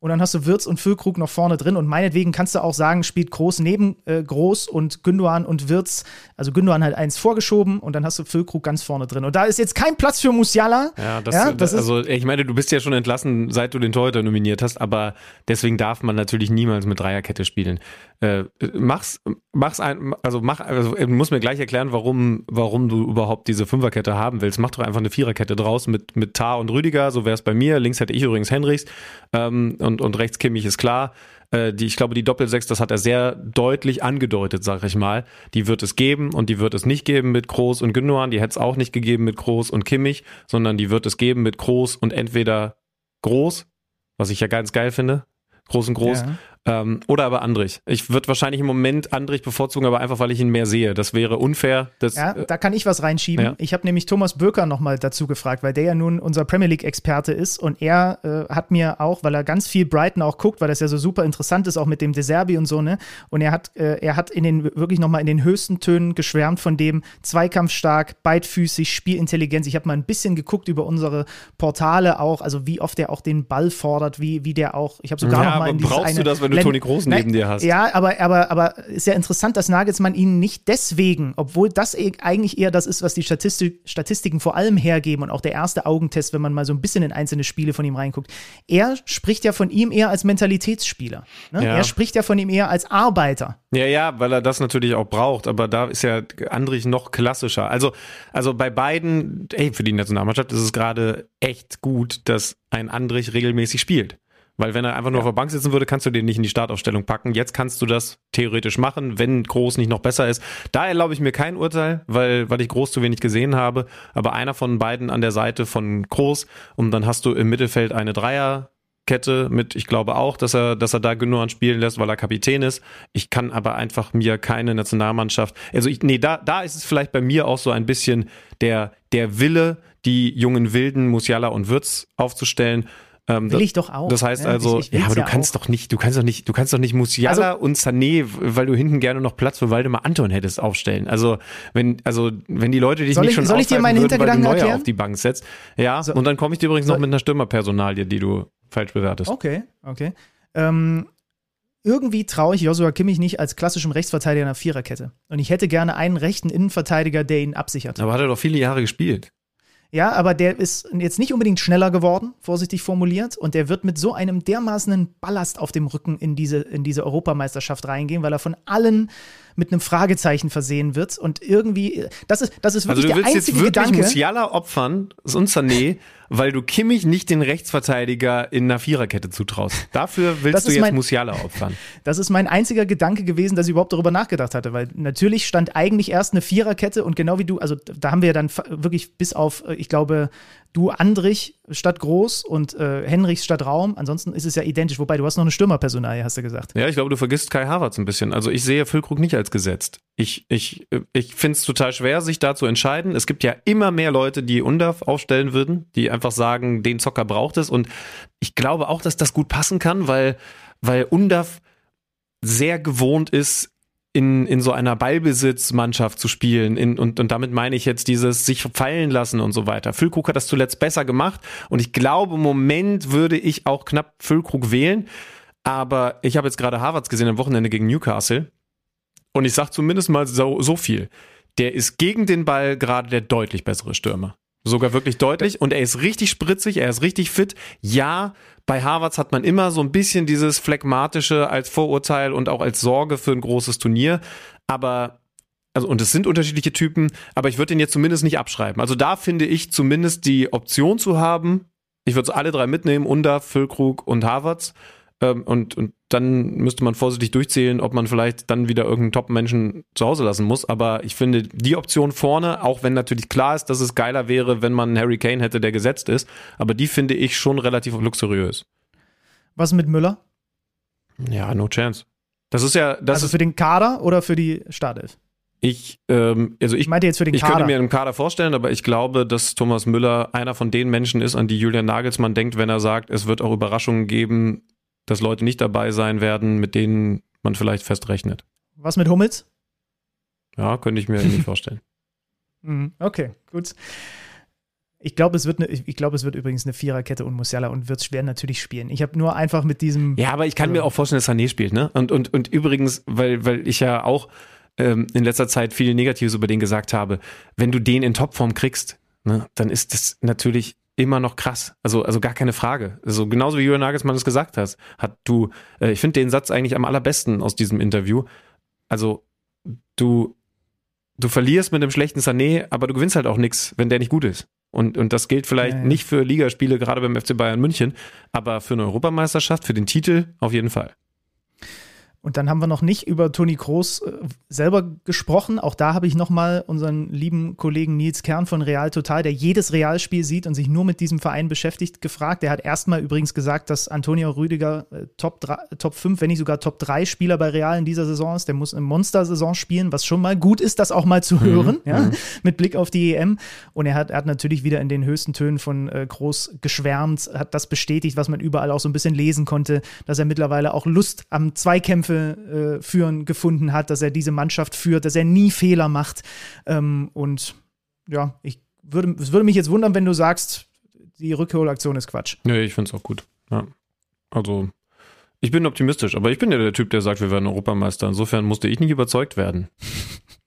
Und dann hast du Wirtz und Füllkrug noch vorne drin. Und meinetwegen kannst du auch sagen, spielt Groß neben äh, Groß und Gündogan und Wirtz. Also Gündogan halt eins vorgeschoben und dann hast du Füllkrug ganz vorne drin. Und da ist jetzt kein Platz für Musiala. Ja, das, Ja, das ist- also ich meine, du bist ja schon entlassen, seit du den Torhüter nominiert hast, aber deswegen darf man natürlich niemals mit Dreierkette spielen. Äh, mach's, mach's ein, also mach, also du musst mir gleich erklären, warum, warum du überhaupt diese Fünferkette haben willst. Mach doch einfach eine Viererkette draus mit, mit Tar und Rüdiger, so wäre es bei mir. Links hätte ich übrigens Henrichs ähm, und, und rechts Kimmich ist klar. Äh, die, ich glaube, die Doppelsechs, das hat er sehr deutlich angedeutet, sag ich mal. Die wird es geben und die wird es nicht geben mit Groß und Gündogan. Die hätte es auch nicht gegeben mit Groß und Kimmich, sondern die wird es geben mit Groß und entweder Groß, was ich ja ganz geil finde, Groß und Groß, Ja. Ähm, oder aber Andrich. Ich würde wahrscheinlich im Moment Andrich bevorzugen, aber einfach, weil ich ihn mehr sehe. Das wäre unfair. Das, Ja, äh, da kann ich was reinschieben. Ja. Ich habe nämlich Thomas Böker nochmal dazu gefragt, weil der ja nun unser Premier League-Experte ist und er äh, hat mir auch, weil er ganz viel Brighton auch guckt, weil das ja so super interessant ist, auch mit dem Deserbi und so, ne? Und er hat, äh, er hat in den wirklich nochmal in den höchsten Tönen geschwärmt von dem zweikampfstark, beidfüßig, Spielintelligenz. Ich habe mal ein bisschen geguckt über unsere Portale auch, also wie oft er auch den Ball fordert, wie, wie der auch, ich habe sogar Ja, noch mal aber in dieses brauchst eine du das, wenn du Len- Toni Nein, neben dir hast? Ja, aber, aber, aber ist ja interessant, dass Nagelsmann ihn nicht deswegen, obwohl das e- eigentlich eher das ist, was die Statistik, Statistiken vor allem hergeben und auch der erste Augentest, wenn man mal so ein bisschen in einzelne Spiele von ihm reinguckt. Er spricht ja von ihm eher als Mentalitätsspieler. Ne? Ja. Er spricht ja von ihm eher als Arbeiter. Ja, ja, weil er das natürlich auch braucht, aber da ist ja Andrich noch klassischer. Also, also bei beiden, ey, für die Nationalmannschaft ist es gerade echt gut, dass ein Andrich regelmäßig spielt. Weil wenn er einfach nur auf der Bank sitzen würde, kannst du den nicht in die Startaufstellung packen. Jetzt kannst du das theoretisch machen, wenn Groß nicht noch besser ist. Da erlaube ich mir kein Urteil, weil, weil ich Groß zu wenig gesehen habe. Aber einer von beiden an der Seite von Groß und dann hast du im Mittelfeld eine Dreier Viererkette mit, ich glaube auch, dass er, dass er da Gündogan spielen lässt, weil er Kapitän ist. Ich kann aber einfach mir keine Nationalmannschaft, also ich, nee, da, da ist es vielleicht bei mir auch so ein bisschen der, der Wille, die jungen Wilden, Musiala und Würz aufzustellen. Ähm, Will ich doch auch. Das heißt Ja, also, ich- ich ja, aber du ja kannst auch. doch nicht, du kannst doch nicht, du kannst doch nicht Musiala Also- und Sané, weil du hinten gerne noch Platz für Waldemar Anton hättest aufstellen. Also wenn, also wenn die Leute dich Soll nicht ich- schon soll ich dir meine würden, weil du Neuer auf die Bank setzt. Ja, So- und dann komme ich dir übrigens noch mit einer Stürmerpersonalie, die du falsch bewertest. Okay, okay. Ähm, irgendwie traue ich Joshua Kimmich nicht als klassischem Rechtsverteidiger einer Viererkette. Und ich hätte gerne einen rechten Innenverteidiger, der ihn absichert. Aber hat er doch viele Jahre gespielt. Ja, aber der ist jetzt nicht unbedingt schneller geworden, vorsichtig formuliert. Und der wird mit so einem dermaßenen Ballast auf dem Rücken in diese, in diese Europameisterschaft reingehen, weil er von allen mit einem Fragezeichen versehen wird. Und irgendwie, das ist, das ist Also wirklich du der willst jetzt wirklich Gedanke. Musiala opfern und Sané, weil du Kimmich nicht den Rechtsverteidiger in einer Viererkette zutraust. Dafür Das willst du jetzt mein- Musiala opfern. Das ist mein einziger Gedanke gewesen, dass ich überhaupt darüber nachgedacht hatte, weil natürlich stand eigentlich erst eine Viererkette und genau wie du, also da haben wir ja dann wirklich bis auf, äh, ich glaube, du Andrich statt Groß und äh, Henrichs statt Raum. Ansonsten ist es ja identisch, wobei du hast noch eine Stürmerpersonalie, hast du gesagt. Ja, ich glaube, du vergisst Kai Havertz ein bisschen. Also ich sehe Füllkrug nicht als gesetzt. Ich, ich, ich finde es total schwer, sich da zu entscheiden. Es gibt ja immer mehr Leute, die Undaf aufstellen würden, die einfach sagen, den Zocker braucht es. Und ich glaube auch, dass das gut passen kann, weil, weil Undaf sehr gewohnt ist, in, in so einer Ballbesitzmannschaft zu spielen. In, und, und damit meine ich jetzt dieses sich fallen lassen und so weiter. Füllkrug hat das zuletzt besser gemacht und ich glaube, im Moment würde ich auch knapp Füllkrug wählen. Aber ich habe jetzt gerade Harvards gesehen am Wochenende gegen Newcastle und ich sage zumindest mal so, so viel. Der ist gegen den Ball gerade der deutlich bessere Stürmer. Sogar wirklich deutlich und er ist richtig spritzig, er ist richtig fit. Ja, bei Harvards hat man immer so ein bisschen dieses phlegmatische als Vorurteil und auch als Sorge für ein großes Turnier, aber also und es sind unterschiedliche Typen, aber ich würde den jetzt zumindest nicht abschreiben. Also da finde ich zumindest die Option zu haben, ich würde alle drei mitnehmen, Under, Füllkrug und Harvards. Ähm, und, und dann müsste man vorsichtig durchzählen, ob man vielleicht dann wieder irgendeinen Top-Menschen zu Hause lassen muss. Aber ich finde die Option vorne, auch wenn natürlich klar ist, dass es geiler wäre, wenn man einen Harry Kane hätte, der gesetzt ist, aber die finde ich schon relativ luxuriös. Was mit Müller? Ja, no chance. Das ist ja, das also ist, für den Kader oder für die Startelf? ich, ähm, also ich Ich meinte jetzt für den Ich Kader. könnte mir einen Kader vorstellen, aber ich glaube, dass Thomas Müller einer von den Menschen ist, an die Julian Nagelsmann denkt, wenn er sagt, es wird auch Überraschungen geben, dass Leute nicht dabei sein werden, mit denen man vielleicht fest rechnet. Was mit Hummels? Ja, könnte ich mir nicht vorstellen. Mhm, Okay, gut. Ich glaube, es wird ich glaube, es wird übrigens eine Viererkette und Musiala und wird schwer natürlich spielen. Ich habe nur einfach mit diesem Ja, aber ich kann mir auch vorstellen, dass Sané spielt, ne? Und, und, und übrigens, weil, weil ich ja auch ähm, in letzter Zeit viel Negatives über den gesagt habe, wenn du den in Topform kriegst, ne, dann ist das natürlich immer noch krass. Also, also gar keine Frage. Also genauso wie Julian Nagelsmann es gesagt hat, hat du, äh, ich finde den Satz eigentlich am allerbesten aus diesem Interview. Also, du, du verlierst mit einem schlechten Sané, aber du gewinnst halt auch nichts, wenn der nicht gut ist. Und, und das gilt vielleicht Ja, ja. nicht für Ligaspiele, gerade beim FC Bayern München, aber für eine Europameisterschaft, für den Titel auf jeden Fall. Und dann haben wir noch nicht über Toni Kroos äh, selber gesprochen. Auch da habe ich nochmal unseren lieben Kollegen Nils Kern von Real Total, der jedes Realspiel sieht und sich nur mit diesem Verein beschäftigt, gefragt. Der hat erstmal übrigens gesagt, dass Antonio Rüdiger äh, Top, 3, Top 5, wenn nicht sogar Top 3 Spieler bei Real in dieser Saison ist. Der muss eine Monster-Saison spielen, was schon mal gut ist, das auch mal zu hören, ja, mit Blick auf die EM. Und er hat, er hat natürlich wieder in den höchsten Tönen von äh, Groß geschwärmt, hat das bestätigt, was man überall auch so ein bisschen lesen konnte, dass er mittlerweile auch Lust am Zweikämpfe äh, führen gefunden hat, dass er diese Mannschaft führt, dass er nie Fehler macht. Ähm, und ja, ich würde, es würde mich jetzt wundern, wenn du sagst, die Rückholaktion ist Quatsch. Nee, ich finde es auch gut. Ja. Also, ich bin optimistisch, aber ich bin ja der Typ, der sagt, wir werden Europameister. Insofern musste ich nicht überzeugt werden.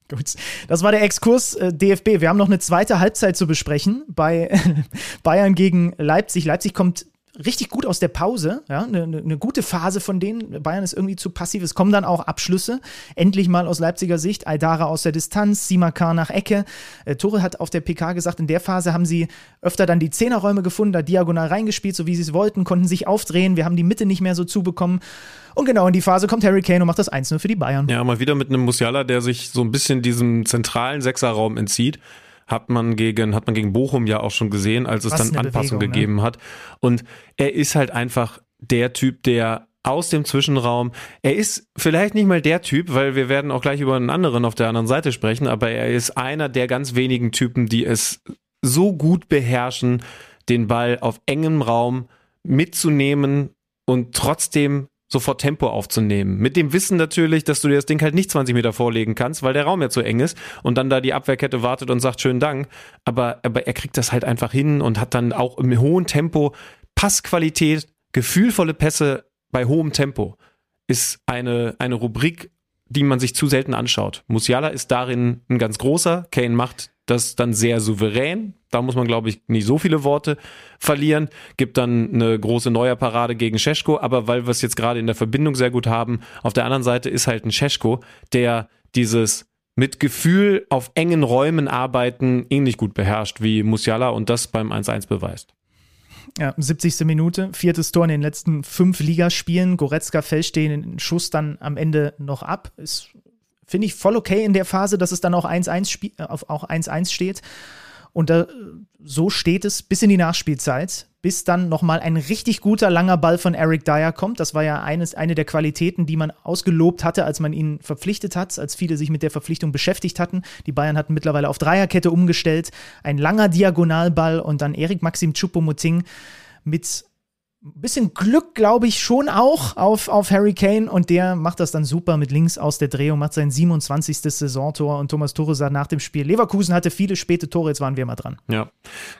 Gut, das war der Exkurs äh, DFB. Wir haben noch eine zweite Halbzeit zu besprechen bei Bayern gegen Leipzig. Leipzig kommt richtig gut aus der Pause, ja, eine, eine gute Phase von denen. Bayern ist irgendwie zu passiv. Es kommen dann auch Abschlüsse. Endlich mal aus Leipziger Sicht. Aydara aus der Distanz, Simakar nach Ecke. Äh, Tore hat auf der PK gesagt, in der Phase haben sie öfter dann die Zehnerräume gefunden, da diagonal reingespielt, so wie sie es wollten, konnten sich aufdrehen. Wir haben die Mitte nicht mehr so zubekommen. Und genau in die Phase kommt Harry Kane und macht das 1-0 für die Bayern. Ja, mal wieder mit einem Musiala, der sich so ein bisschen diesem zentralen Sechserraum entzieht. Hat man gegen, hat man gegen Bochum ja auch schon gesehen, als es Was dann Anpassung Bewegung, ne? gegeben hat. Und er ist halt einfach der Typ, der aus dem Zwischenraum. Er ist vielleicht nicht mal der Typ, weil wir werden auch gleich über einen anderen auf der anderen Seite sprechen, aber er ist einer der ganz wenigen Typen, die es so gut beherrschen, den Ball auf engem Raum mitzunehmen und trotzdem sofort Tempo aufzunehmen. Mit dem Wissen natürlich, dass du dir das Ding halt nicht 20 Meter vorlegen kannst, weil der Raum ja zu eng ist und dann da die Abwehrkette wartet und sagt schönen Dank. Aber, aber er kriegt das halt einfach hin und hat dann auch im hohen Tempo Passqualität, gefühlvolle Pässe bei hohem Tempo ist eine, eine Rubrik, die man sich zu selten anschaut. Musiala ist darin ein ganz großer. Kane macht das dann sehr souverän. Da muss man, glaube ich, nicht so viele Worte verlieren. Gibt dann eine große Neuerparade gegen Scheschko. Aber weil wir es jetzt gerade in der Verbindung sehr gut haben, auf der anderen Seite ist halt ein Scheschko, der dieses mit Gefühl auf engen Räumen arbeiten ähnlich gut beherrscht wie Musiala und das beim 1-1 beweist. Ja, 70. Minute, viertes Tor in den letzten fünf Ligaspielen. Goretzka fällt den Schuss dann am Ende noch ab. Ist, finde ich, voll okay in der Phase, dass es dann auch 1-1 äh, auch 1-1 steht. Und da, so steht es bis in die Nachspielzeit, bis dann nochmal ein richtig guter langer Ball von Eric Dyer kommt. Das war ja eines, eine der Qualitäten, die man ausgelobt hatte, als man ihn verpflichtet hat, als viele sich mit der Verpflichtung beschäftigt hatten. Die Bayern hatten mittlerweile auf Dreierkette umgestellt. Ein langer Diagonalball und dann Erik Maxim Choupo-Moting mit bisschen Glück, glaube ich, schon auch auf, auf Harry Kane und der macht das dann super mit links aus der Drehung, macht sein 27. Saisontor und Thomas Tore sagt nach dem Spiel, Leverkusen hatte viele späte Tore, jetzt waren wir mal dran. Ja,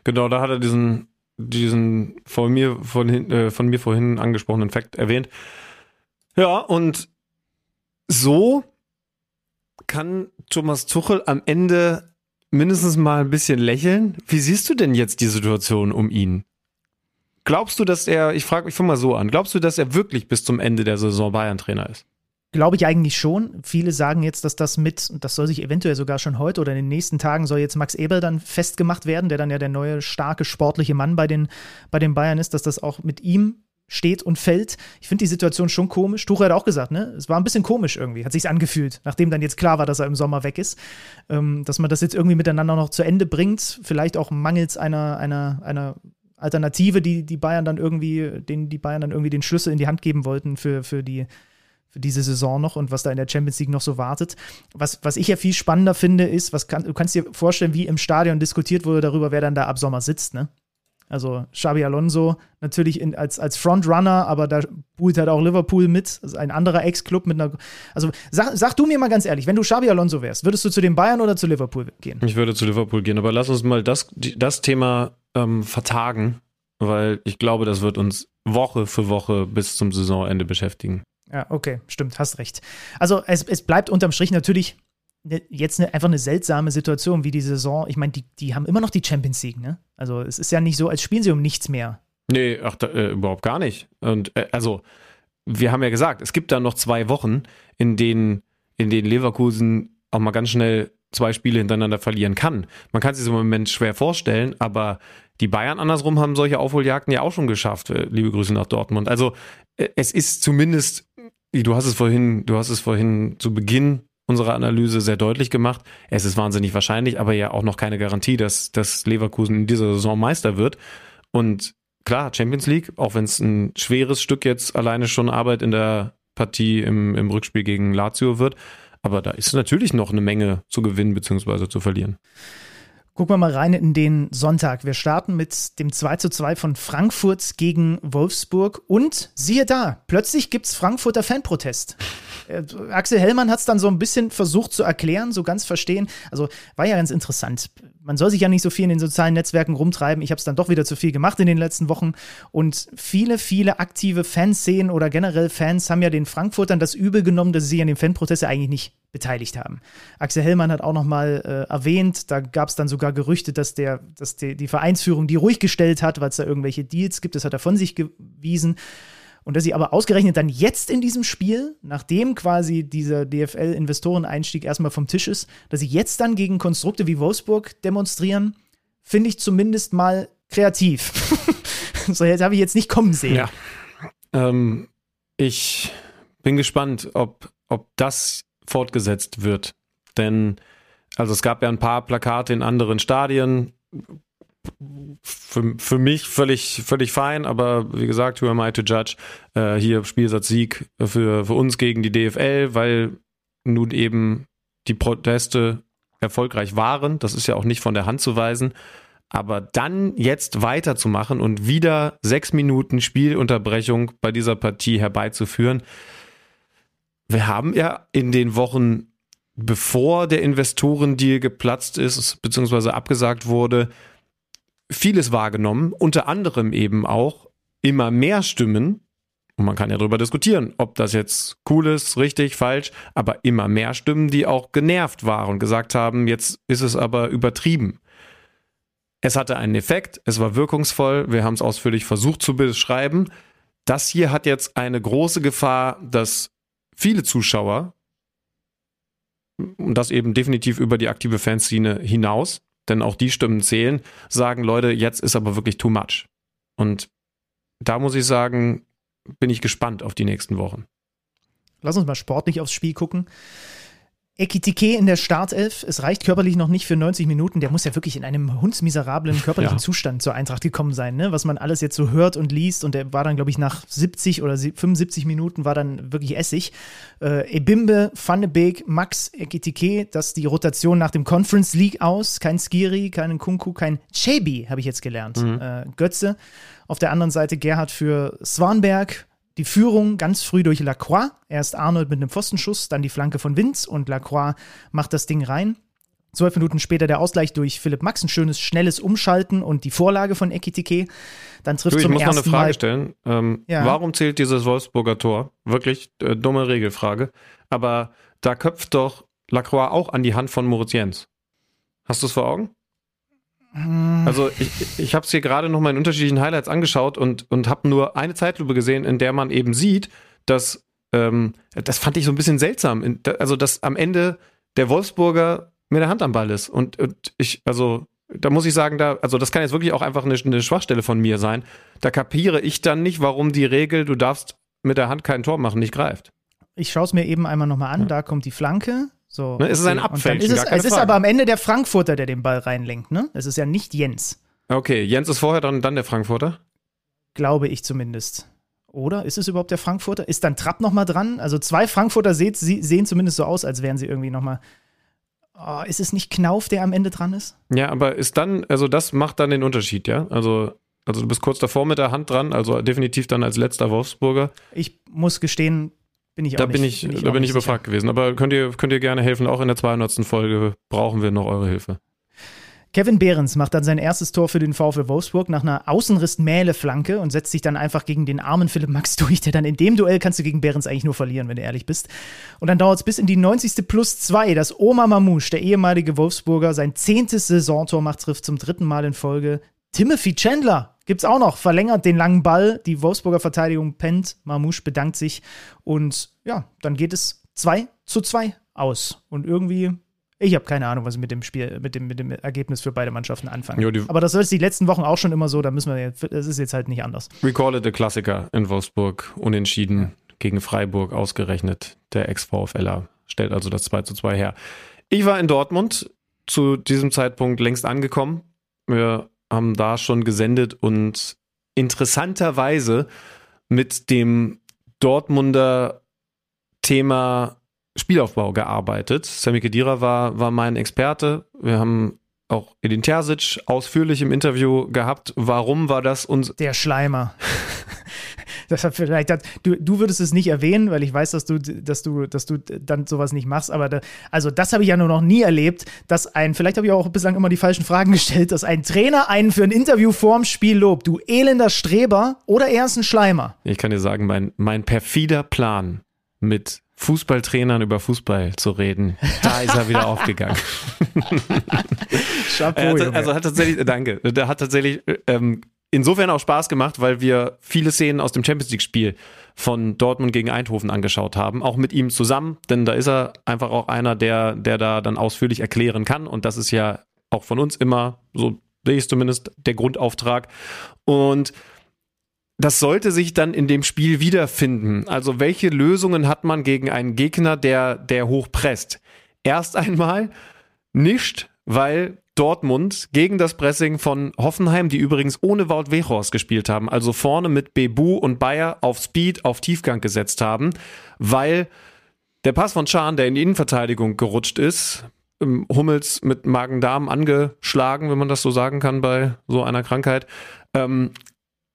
genau, da hat er diesen, diesen von mir, von, äh, von mir vorhin angesprochenen Fakt erwähnt. Ja, und so kann Thomas Tuchel am Ende mindestens mal ein bisschen lächeln. Wie siehst du denn jetzt die Situation um ihn? Glaubst du, dass er, ich frage mich mal so an, glaubst du, dass er wirklich bis zum Ende der Saison Bayern-Trainer ist? Glaube ich eigentlich schon. Viele sagen jetzt, dass das mit, und das soll sich eventuell sogar schon heute oder in den nächsten Tagen soll jetzt Max Eberl dann festgemacht werden, der dann ja der neue starke sportliche Mann bei den, bei den Bayern ist, dass das auch mit ihm steht und fällt. Ich finde die Situation schon komisch. Tuchel hat auch gesagt, ne? Es war ein bisschen komisch irgendwie, hat sich angefühlt, nachdem dann jetzt klar war, dass er im Sommer weg ist, ähm, dass man das jetzt irgendwie miteinander noch zu Ende bringt. Vielleicht auch mangels einer, einer, einer Alternative, die die Bayern dann irgendwie, denen die Bayern dann irgendwie den Schlüssel in die Hand geben wollten für, für die für diese Saison noch und was da in der Champions League noch so wartet. Was, was ich ja viel spannender finde, ist, was kann, du kannst dir vorstellen, wie im Stadion diskutiert wurde darüber, wer dann da ab Sommer sitzt, ne? Also Xabi Alonso natürlich in, als, als Frontrunner, aber da buhlt halt auch Liverpool mit. Also ein anderer Ex-Club mit einer. Also sag, sag du mir mal ganz ehrlich, wenn du Xabi Alonso wärst, würdest du zu den Bayern oder zu Liverpool gehen? Ich würde zu Liverpool gehen, aber lass uns mal das, das Thema ähm, vertagen, weil ich glaube, das wird uns Woche für Woche bis zum Saisonende beschäftigen. Ja, okay, stimmt, hast recht. Also es, es bleibt unterm Strich natürlich ne, jetzt ne, einfach eine seltsame Situation wie die Saison. Ich meine, die, die haben immer noch die Champions League, ne? Also es ist ja nicht so, als spielen sie um nichts mehr. Nee, ach, da, äh, überhaupt gar nicht. Und äh, also, wir haben ja gesagt, es gibt da noch zwei Wochen, in denen, in denen Leverkusen auch mal ganz schnell zwei Spiele hintereinander verlieren kann. Man kann sich im Moment schwer vorstellen, aber die Bayern andersrum haben solche Aufholjagden ja auch schon geschafft. Äh, liebe Grüße nach Dortmund. Also äh, es ist zumindest, du hast es vorhin, du hast es vorhin zu Beginn unserer Analyse sehr deutlich gemacht. Es ist wahnsinnig wahrscheinlich, aber ja auch noch keine Garantie, dass, dass Leverkusen in dieser Saison Meister wird. Und klar, Champions League, auch wenn es ein schweres Stück jetzt alleine schon Arbeit in der Partie im, im Rückspiel gegen Lazio wird. Aber da ist natürlich noch eine Menge zu gewinnen bzw. zu verlieren. Gucken wir mal rein in den Sonntag. Wir starten mit dem 2 zu 2 von Frankfurt gegen Wolfsburg und siehe da, plötzlich gibt es Frankfurter Fanprotest. Äh, Axel Hellmann hat es dann so ein bisschen versucht zu erklären, so ganz verstehen. Also war ja ganz interessant. Man soll sich ja nicht so viel in den sozialen Netzwerken rumtreiben. Ich habe es dann doch wieder zu viel gemacht in den letzten Wochen. Und viele, viele aktive Fanszenen oder generell Fans haben ja den Frankfurtern das übel genommen, dass sie sich an dem Fanprotest ja eigentlich nicht beteiligt haben. Axel Hellmann hat auch nochmal äh, erwähnt, da gab es dann sogar Gerüchte, dass, der, dass die, die Vereinsführung die ruhig gestellt hat, weil es da irgendwelche Deals gibt. Das hat er von sich gewiesen. Und dass sie aber ausgerechnet dann jetzt in diesem Spiel, nachdem quasi dieser DFL-Investoreneinstieg erstmal vom Tisch ist, dass sie jetzt dann gegen Konstrukte wie Wolfsburg demonstrieren, finde ich zumindest mal kreativ. so, jetzt habe ich jetzt nicht kommen sehen. Ja. Ähm, ich bin gespannt, ob, ob das fortgesetzt wird. Denn, also es gab ja ein paar Plakate in anderen Stadien, für, für mich völlig, völlig fein, aber wie gesagt, who am I to judge? Äh, hier Spielsatz Sieg für, für uns gegen die DFL, weil nun eben die Proteste erfolgreich waren. Das ist ja auch nicht von der Hand zu weisen. Aber dann jetzt weiterzumachen und wieder sechs Minuten Spielunterbrechung bei dieser Partie herbeizuführen. Wir haben ja in den Wochen, bevor der Investorendeal geplatzt ist, beziehungsweise abgesagt wurde, vieles wahrgenommen, unter anderem eben auch immer mehr Stimmen, und man kann ja darüber diskutieren, ob das jetzt cool ist, richtig, falsch, aber immer mehr Stimmen, die auch genervt waren und gesagt haben, jetzt ist es aber übertrieben. Es hatte einen Effekt, es war wirkungsvoll, wir haben es ausführlich versucht zu beschreiben. Das hier hat jetzt eine große Gefahr, dass viele Zuschauer, und das eben definitiv über die aktive Fanszene hinaus, denn auch die Stimmen zählen, sagen, Leute, jetzt ist aber wirklich too much. Und da muss ich sagen, bin ich gespannt auf die nächsten Wochen. Lass uns mal sportlich aufs Spiel gucken. Ekitike in der Startelf. Es reicht körperlich noch nicht für 90 Minuten. Der muss ja wirklich in einem hundsmiserablen körperlichen ja. Zustand zur Eintracht gekommen sein, ne? was man alles jetzt so hört und liest. Und der war dann, glaube ich, nach 70 oder 75 Minuten war dann wirklich Essig. Äh, Ebimbe, Van de Beek, Max Ekitike, das die Rotation nach dem Conference League aus. Kein Skiri, keinen Kunku, kein Chebi, habe ich jetzt gelernt. Mhm. Äh, Götze. Auf der anderen Seite Gerhard für Swanberg, die Führung ganz früh durch Lacroix. Erst Arnold mit einem Pfostenschuss, dann die Flanke von Vince und Lacroix macht das Ding rein. Zwölf Minuten später der Ausgleich durch Philipp Max, ein schönes, schnelles Umschalten und die Vorlage von Ekitike. Dann trifft du, ich zum muss ersten noch eine Frage Mal stellen. Ähm, ja. Warum zählt dieses Wolfsburger Tor? Wirklich äh, dumme Regelfrage. Aber da köpft doch Lacroix auch an die Hand von Moritz Jens. Hast du es vor Augen? Also ich, ich habe es hier gerade noch mal in unterschiedlichen Highlights angeschaut und, und habe nur eine Zeitlupe gesehen, in der man eben sieht, dass, ähm, das fand ich so ein bisschen seltsam, also dass am Ende der Wolfsburger mit der Hand am Ball ist. Und, und ich, also da muss ich sagen, da, also das kann jetzt wirklich auch einfach eine, eine Schwachstelle von mir sein. Da kapiere ich dann nicht, warum die Regel, du darfst mit der Hand kein Tor machen, nicht greift. Ich schaue es mir eben einmal nochmal an. Ja. Da kommt die Flanke. So, ne, es ist ein Abfälschen, ist es, es ist aber am Ende der Frankfurter, der den Ball reinlenkt, ne? Es ist ja nicht Jens. Okay, Jens ist vorher, dann, dann der Frankfurter? Glaube ich zumindest. Oder? Ist es überhaupt der Frankfurter? Ist dann Trapp nochmal dran? Also zwei Frankfurter seht, sehen zumindest so aus, als wären sie irgendwie nochmal. Oh, ist es nicht Knauf, der am Ende dran ist? Ja, aber ist dann, also das macht dann den Unterschied, ja? Also, also du bist kurz davor mit der Hand dran, also definitiv dann als letzter Wolfsburger. Ich muss gestehen, bin ich da auch bin nicht, ich, bin ich da bin ich sicher. überfragt gewesen. Aber könnt ihr, könnt ihr gerne helfen? Auch in der 200. Folge brauchen wir noch eure Hilfe. Kevin Behrens macht dann sein erstes Tor für den VfL Wolfsburg nach einer Außenriss-Mähle-Flanke und setzt sich dann einfach gegen den armen Philipp Max durch, der dann in dem Duell kannst du gegen Behrens eigentlich nur verlieren, wenn du ehrlich bist. Und dann dauert es bis in die 90. plus 2, dass Oma Mamouche, der ehemalige Wolfsburger, sein zehntes Saisontor macht, trifft zum dritten Mal in Folge. Timothy Chandler gibt's auch noch, verlängert den langen Ball, die Wolfsburger Verteidigung pennt, Mamouche bedankt sich und ja, dann geht es 2 zu 2 aus. Und irgendwie ich habe keine Ahnung, was ich mit dem Spiel, mit dem, mit dem Ergebnis für beide Mannschaften anfangen. Jo, Aber das ist die letzten Wochen auch schon immer so, da müssen wir jetzt, das ist jetzt halt nicht anders. We call it a Klassiker in Wolfsburg, unentschieden gegen Freiburg ausgerechnet. Der Ex-VfLer stellt also das 2 zu 2 her. Ich war in Dortmund zu diesem Zeitpunkt längst angekommen. Wir haben da schon gesendet und interessanterweise mit dem Dortmunder Thema Spielaufbau gearbeitet. Sami Khedira war, war mein Experte. Wir haben auch Edin Terzic ausführlich im Interview gehabt. Warum war das uns. Der Schleimer. das vielleicht hat, du, du würdest es nicht erwähnen, weil ich weiß, dass du, dass du, dass du dann sowas nicht machst. Aber da, also das habe ich ja nur noch nie erlebt, dass ein, vielleicht habe ich auch bislang immer die falschen Fragen gestellt, dass ein Trainer einen für ein Interview vorm Spiel lobt. Du elender Streber oder er ist ein Schleimer. Ich kann dir sagen, mein, mein perfider Plan mit Fußballtrainern über Fußball zu reden, da ist er wieder aufgegangen. Chapeau, also, also hat tatsächlich, danke, der hat tatsächlich ähm, insofern auch Spaß gemacht, weil wir viele Szenen aus dem Champions League Spiel von Dortmund gegen Eindhoven angeschaut haben, auch mit ihm zusammen, denn da ist er einfach auch einer, der, der da dann ausführlich erklären kann und das ist ja auch von uns immer, so sehe ich es zumindest, der Grundauftrag und das sollte sich dann in dem Spiel wiederfinden. Also welche Lösungen hat man gegen einen Gegner, der, der hoch presst? Erst einmal nicht, weil Dortmund gegen das Pressing von Hoffenheim, die übrigens ohne Wout Weghorst gespielt haben, also vorne mit Bebu und Bayer auf Speed, auf Tiefgang gesetzt haben, weil der Pass von Schahn, der in die Innenverteidigung gerutscht ist, ähm, Hummels mit Magen-Darm angeschlagen, wenn man das so sagen kann bei so einer Krankheit, ähm,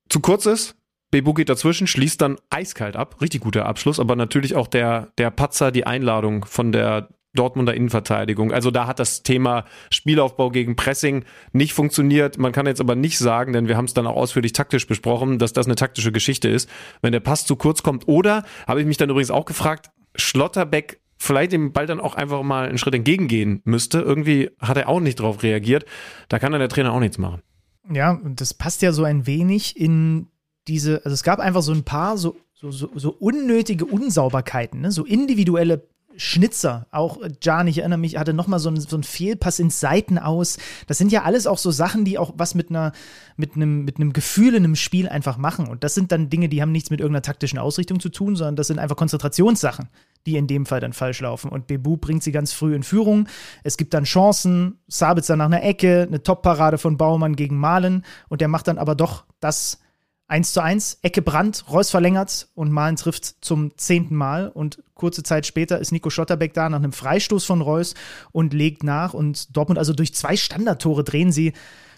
zu kurz ist. Bebu geht dazwischen, schließt dann eiskalt ab. Richtig guter Abschluss, aber natürlich auch der, der Patzer, die Einladung von der Dortmunder Innenverteidigung. Also da hat das Thema Spielaufbau gegen Pressing nicht funktioniert. Man kann jetzt aber nicht sagen, denn wir haben es dann auch ausführlich taktisch besprochen, dass das eine taktische Geschichte ist, wenn der Pass zu kurz kommt. Oder, habe ich mich dann übrigens auch gefragt, Schlotterbeck vielleicht dem Ball dann auch einfach mal einen Schritt entgegengehen müsste. Irgendwie hat er auch nicht drauf reagiert. Da kann dann der Trainer auch nichts machen. Ja, und das passt ja so ein wenig in diese, also es gab einfach so ein paar so, so, so, so unnötige Unsauberkeiten, ne? so individuelle Schnitzer, auch Jan, ich erinnere mich, hatte nochmal so, einen, so Fehlpass ins Seiten aus. Das sind ja alles auch so Sachen, die auch was mit einer, mit einem, mit einem Gefühl in einem Spiel einfach machen. Und das sind dann Dinge, die haben nichts mit irgendeiner taktischen Ausrichtung zu tun, sondern das sind einfach Konzentrationssachen, die in dem Fall dann falsch laufen. Und Bebu bringt sie ganz früh in Führung. Es gibt dann Chancen, Sabitzer nach einer Ecke, eine Top-Parade von Baumann gegen Malen und der macht dann aber doch das 1 zu 1, Ecke Brandt, Reus verlängert und Malen trifft zum zehnten Mal. Und kurze Zeit später ist Nico Schotterbeck da nach einem Freistoß von Reus und legt nach. Und Dortmund, also durch zwei Standardtore drehen sie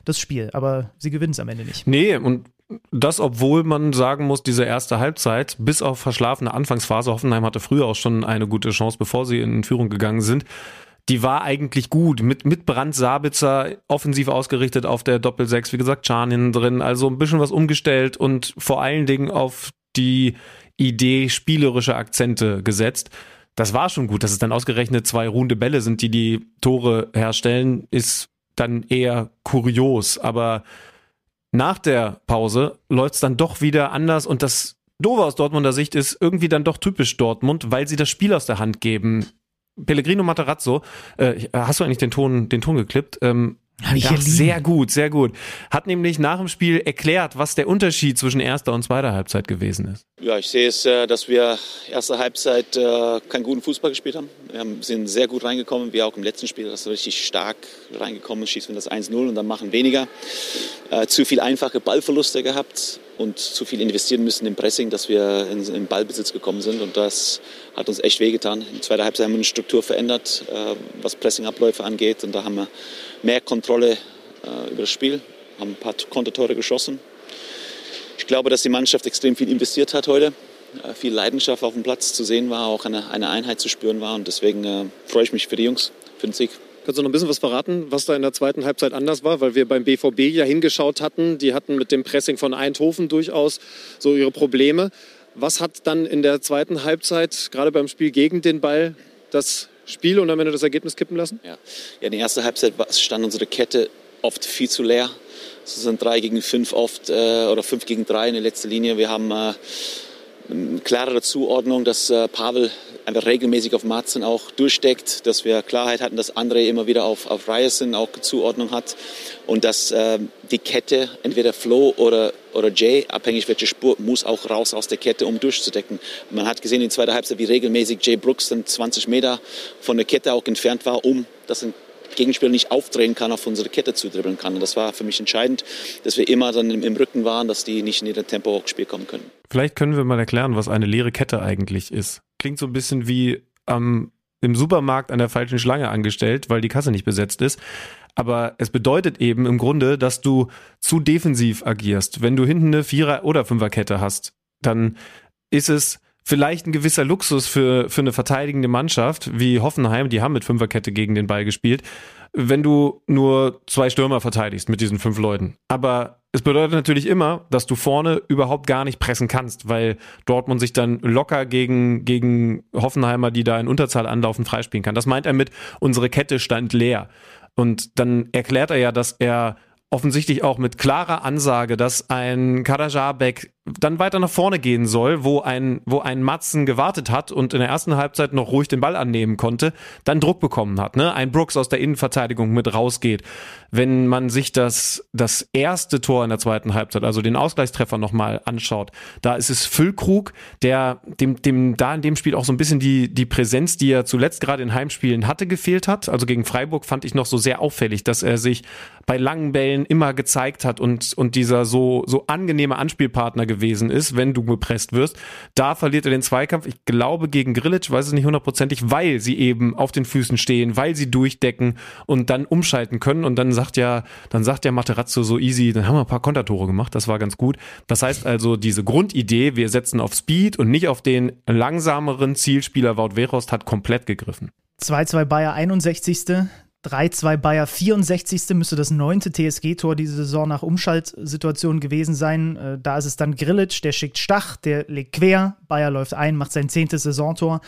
das Spiel. Aber sie gewinnen es am Ende nicht. Nee, und das, obwohl man sagen muss, diese erste Halbzeit, bis auf verschlafene Anfangsphase, Hoffenheim hatte früher auch schon eine gute Chance, bevor sie in Führung gegangen sind, die war eigentlich gut. Mit, mit Brand Sabitzer offensiv ausgerichtet auf der Doppel-6, wie gesagt, Chan hinten drin. Also ein bisschen was umgestellt und vor allen Dingen auf die Idee spielerische Akzente gesetzt. Das war schon gut. Dass es dann ausgerechnet zwei ruhende Bälle sind, die die Tore herstellen, ist dann eher kurios. Aber nach der Pause läuft es dann doch wieder anders und das Doofe aus Dortmunder Sicht ist irgendwie dann doch typisch Dortmund, weil sie das Spiel aus der Hand geben. Pellegrino Materazzo, äh, hast du eigentlich den Ton, den Ton geklippt? Ähm, Hab ich ja, sehr gut, sehr gut. Hat nämlich nach dem Spiel erklärt, was der Unterschied zwischen erster und zweiter Halbzeit gewesen ist. Ja, ich sehe es, äh, dass wir erste Halbzeit äh, keinen guten Fußball gespielt haben. Wir sind sehr gut reingekommen, wie auch im letzten Spiel, das ist richtig stark reingekommen, schießen wir das 1-0 und dann machen weniger. Äh, Zu viel einfache Ballverluste gehabt und zu viel investieren müssen im Pressing, dass wir in, in Ballbesitz gekommen sind und das hat uns echt wehgetan. In der zweiten Halbzeit haben wir eine Struktur verändert, was Pressingabläufe angeht und da haben wir mehr Kontrolle äh, über das Spiel, haben ein paar Kontertore geschossen. Ich glaube, dass die Mannschaft extrem viel investiert hat heute. Äh, Viel Leidenschaft auf dem Platz zu sehen war, auch eine, eine Einheit zu spüren war. Und deswegen äh, freue ich mich für die Jungs, für den Sieg. Kannst du noch ein bisschen was verraten, was da in der zweiten Halbzeit anders war? Weil wir beim BVB ja hingeschaut hatten. Die hatten mit dem Pressing von Eindhoven durchaus so ihre Probleme. Was hat dann in der zweiten Halbzeit, gerade beim Spiel gegen den Ball, das Spiel und am Ende das Ergebnis kippen lassen? Ja, ja in der ersten Halbzeit stand unsere Kette oft viel zu leer. Es sind drei gegen fünf oft äh, oder fünf gegen drei in der letzten Linie. Wir haben äh, eine klarere Zuordnung, dass äh, Pavel einfach regelmäßig auf Marzen auch durchsteckt, dass wir Klarheit hatten, dass André immer wieder auf, auf Ryerson auch Zuordnung hat und dass äh, die Kette, entweder Flo oder, oder Jay, abhängig welche Spur, muss auch raus aus der Kette, um durchzudecken. Man hat gesehen in der zweiten Halbzeit, wie regelmäßig Jay Brooks dann 20 Meter von der Kette auch entfernt war, um das ein Gegenspieler nicht aufdrehen kann, auf unsere Kette zudribbeln kann. Und das war für mich entscheidend, dass wir immer dann im, Rücken waren, dass die nicht in ihr Tempo auch Spiel kommen können. Vielleicht können wir mal erklären, was eine leere Kette eigentlich ist. Klingt so ein bisschen wie ähm, im Supermarkt an der falschen Schlange angestellt, weil die Kasse nicht besetzt ist. Aber es bedeutet eben im Grunde, dass du zu defensiv agierst. Wenn du hinten eine Vierer- oder Fünferkette hast, dann ist es vielleicht ein gewisser Luxus für, für eine verteidigende Mannschaft wie Hoffenheim, die haben mit Fünferkette gegen den Ball gespielt, wenn du nur zwei Stürmer verteidigst mit diesen fünf Leuten. Aber es bedeutet natürlich immer, dass du vorne überhaupt gar nicht pressen kannst, weil Dortmund sich dann locker gegen, gegen Hoffenheimer, die da in Unterzahl anlaufen, freispielen kann. Das meint er mit, unsere Kette stand leer. Und dann erklärt er ja, dass er offensichtlich auch mit klarer Ansage, dass ein Kadajabek dann weiter nach vorne gehen soll, wo ein, wo ein Matzen gewartet hat und in der ersten Halbzeit noch ruhig den Ball annehmen konnte, dann Druck bekommen hat. Ne? Ein Brooks aus der Innenverteidigung mit rausgeht. Wenn man sich das, das erste Tor in der zweiten Halbzeit, also den Ausgleichstreffer nochmal anschaut, da ist es Füllkrug, der dem, dem da in dem Spiel auch so ein bisschen die, die Präsenz, die er zuletzt gerade in Heimspielen hatte, gefehlt hat. Also gegen Freiburg fand ich noch so sehr auffällig, dass er sich bei langen Bällen immer gezeigt hat und, und dieser so, so angenehme Anspielpartner gewesen ist, wenn du gepresst wirst. Da verliert er den Zweikampf, ich glaube gegen Grilic, weiß es nicht hundertprozentig, weil sie eben auf den Füßen stehen, weil sie durchdecken und dann umschalten können und dann sagt ja, dann sagt ja Materazzo so easy, dann haben wir ein paar Kontertore gemacht, das war ganz gut. Das heißt also, diese Grundidee, wir setzen auf Speed und nicht auf den langsameren Zielspieler Wout Werost hat komplett gegriffen. 2-2 Bayer 61. 3-2 Bayer 64. müsste das neunte TSG-Tor diese Saison nach Umschaltsituation gewesen sein. Äh, da ist es dann Grillitsch, der schickt Stach, der legt quer, Bayer läuft ein, macht sein zehntes Saisontor.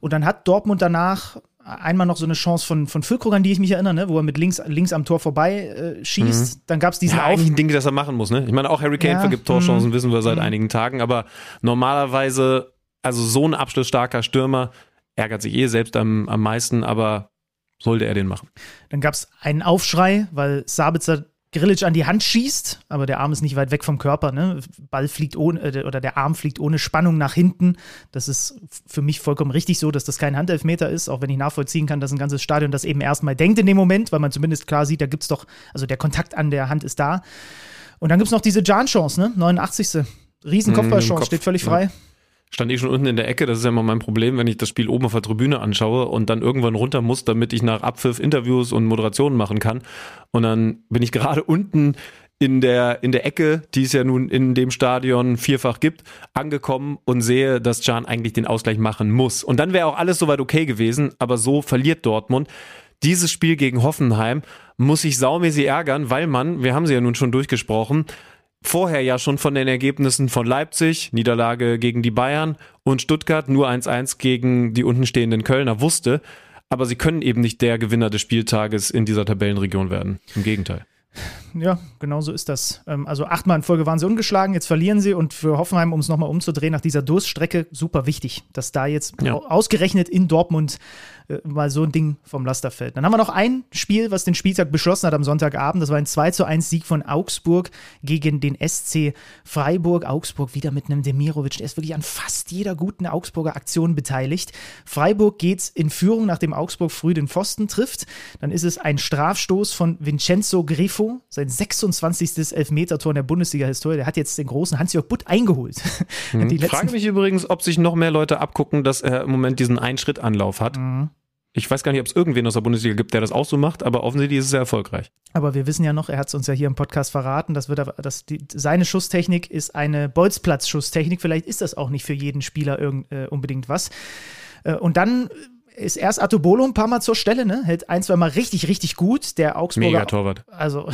Und dann hat Dortmund danach einmal noch so eine Chance von, von Füllkrug, an die ich mich erinnere, ne? wo er mit links, links am Tor vorbei äh, schießt. Mhm. Dann gab es diesen ja, eigentlich ein Ding, das er machen muss. Ne? Ich meine, auch Harry Kane ja, vergibt Torchancen, mh. wissen wir seit mh. einigen Tagen. Aber normalerweise, also so ein abschlussstarker Stürmer, ärgert sich eh selbst am, am meisten, aber sollte er den machen. Dann gab es einen Aufschrei, weil Sabitzer Grillic an die Hand schießt, aber der Arm ist nicht weit weg vom Körper. Ne? Ball fliegt ohne, äh, oder der Arm fliegt ohne Spannung nach hinten. Das ist für mich vollkommen richtig so, dass das kein Handelfmeter ist, auch wenn ich nachvollziehen kann, dass ein ganzes Stadion das eben erstmal denkt in dem Moment, weil man zumindest klar sieht, da gibt es doch, also der Kontakt an der Hand ist da. Und dann gibt es noch diese Jan-Chance, ne? 89. Riesenkopfballchance, mm, steht völlig frei. Ja stand ich schon unten in der Ecke. Das ist ja immer mein Problem, wenn ich das Spiel oben auf der Tribüne anschaue und dann irgendwann runter muss, damit ich nach Abpfiff Interviews und Moderationen machen kann. Und dann bin ich gerade unten in der, in der Ecke, die es ja nun in dem Stadion vierfach gibt, angekommen und sehe, dass Can eigentlich den Ausgleich machen muss. Und dann wäre auch alles soweit okay gewesen, aber so verliert Dortmund. Dieses Spiel gegen Hoffenheim muss sich saumäßig ärgern, weil man, wir haben sie ja nun schon durchgesprochen, vorher ja schon von den Ergebnissen von Leipzig, Niederlage gegen die Bayern und Stuttgart nur 1-1 gegen die untenstehenden Kölner wusste. Aber sie können eben nicht der Gewinner des Spieltages in dieser Tabellenregion werden. Im Gegenteil. Ja, genau so ist das. Ähm, also achtmal in Folge waren sie ungeschlagen, jetzt verlieren sie und für Hoffenheim, um es nochmal umzudrehen, nach dieser Durststrecke super wichtig, dass da jetzt ja. ausgerechnet in Dortmund äh, mal so ein Ding vom Laster fällt. Dann haben wir noch ein Spiel, was den Spieltag beschlossen hat am Sonntagabend. Das war ein 2 zu 1 Sieg von Augsburg gegen den SC Freiburg. Augsburg wieder mit einem Demirovic. Der ist wirklich an fast jeder guten Augsburger Aktion beteiligt. Freiburg geht in Führung, nachdem Augsburg früh den Pfosten trifft. Dann ist es ein Strafstoß von Vincenzo Grifo, sein 26. Elfmetertor in der Bundesliga-Historie. Der hat jetzt den großen Hans-Jörg Butt eingeholt. Mhm. Ich frage mich übrigens, ob sich noch mehr Leute abgucken, dass er im Moment diesen Einschrittanlauf hat. Mhm. Ich weiß gar nicht, ob es irgendwen aus der Bundesliga gibt, der das auch so macht, aber offensichtlich ist es sehr erfolgreich. Aber wir wissen ja noch, er hat es uns ja hier im Podcast verraten, dass, wird, dass die, seine Schusstechnik ist eine Bolzplatz-Schusstechnik. Vielleicht ist das auch nicht für jeden Spieler irgend, äh, unbedingt was. Äh, und dann ist erst Atobolo ein paar Mal zur Stelle, ne? Hält ein, zwei Mal richtig, richtig gut. Der Augsburger. Mega Torwart. Also,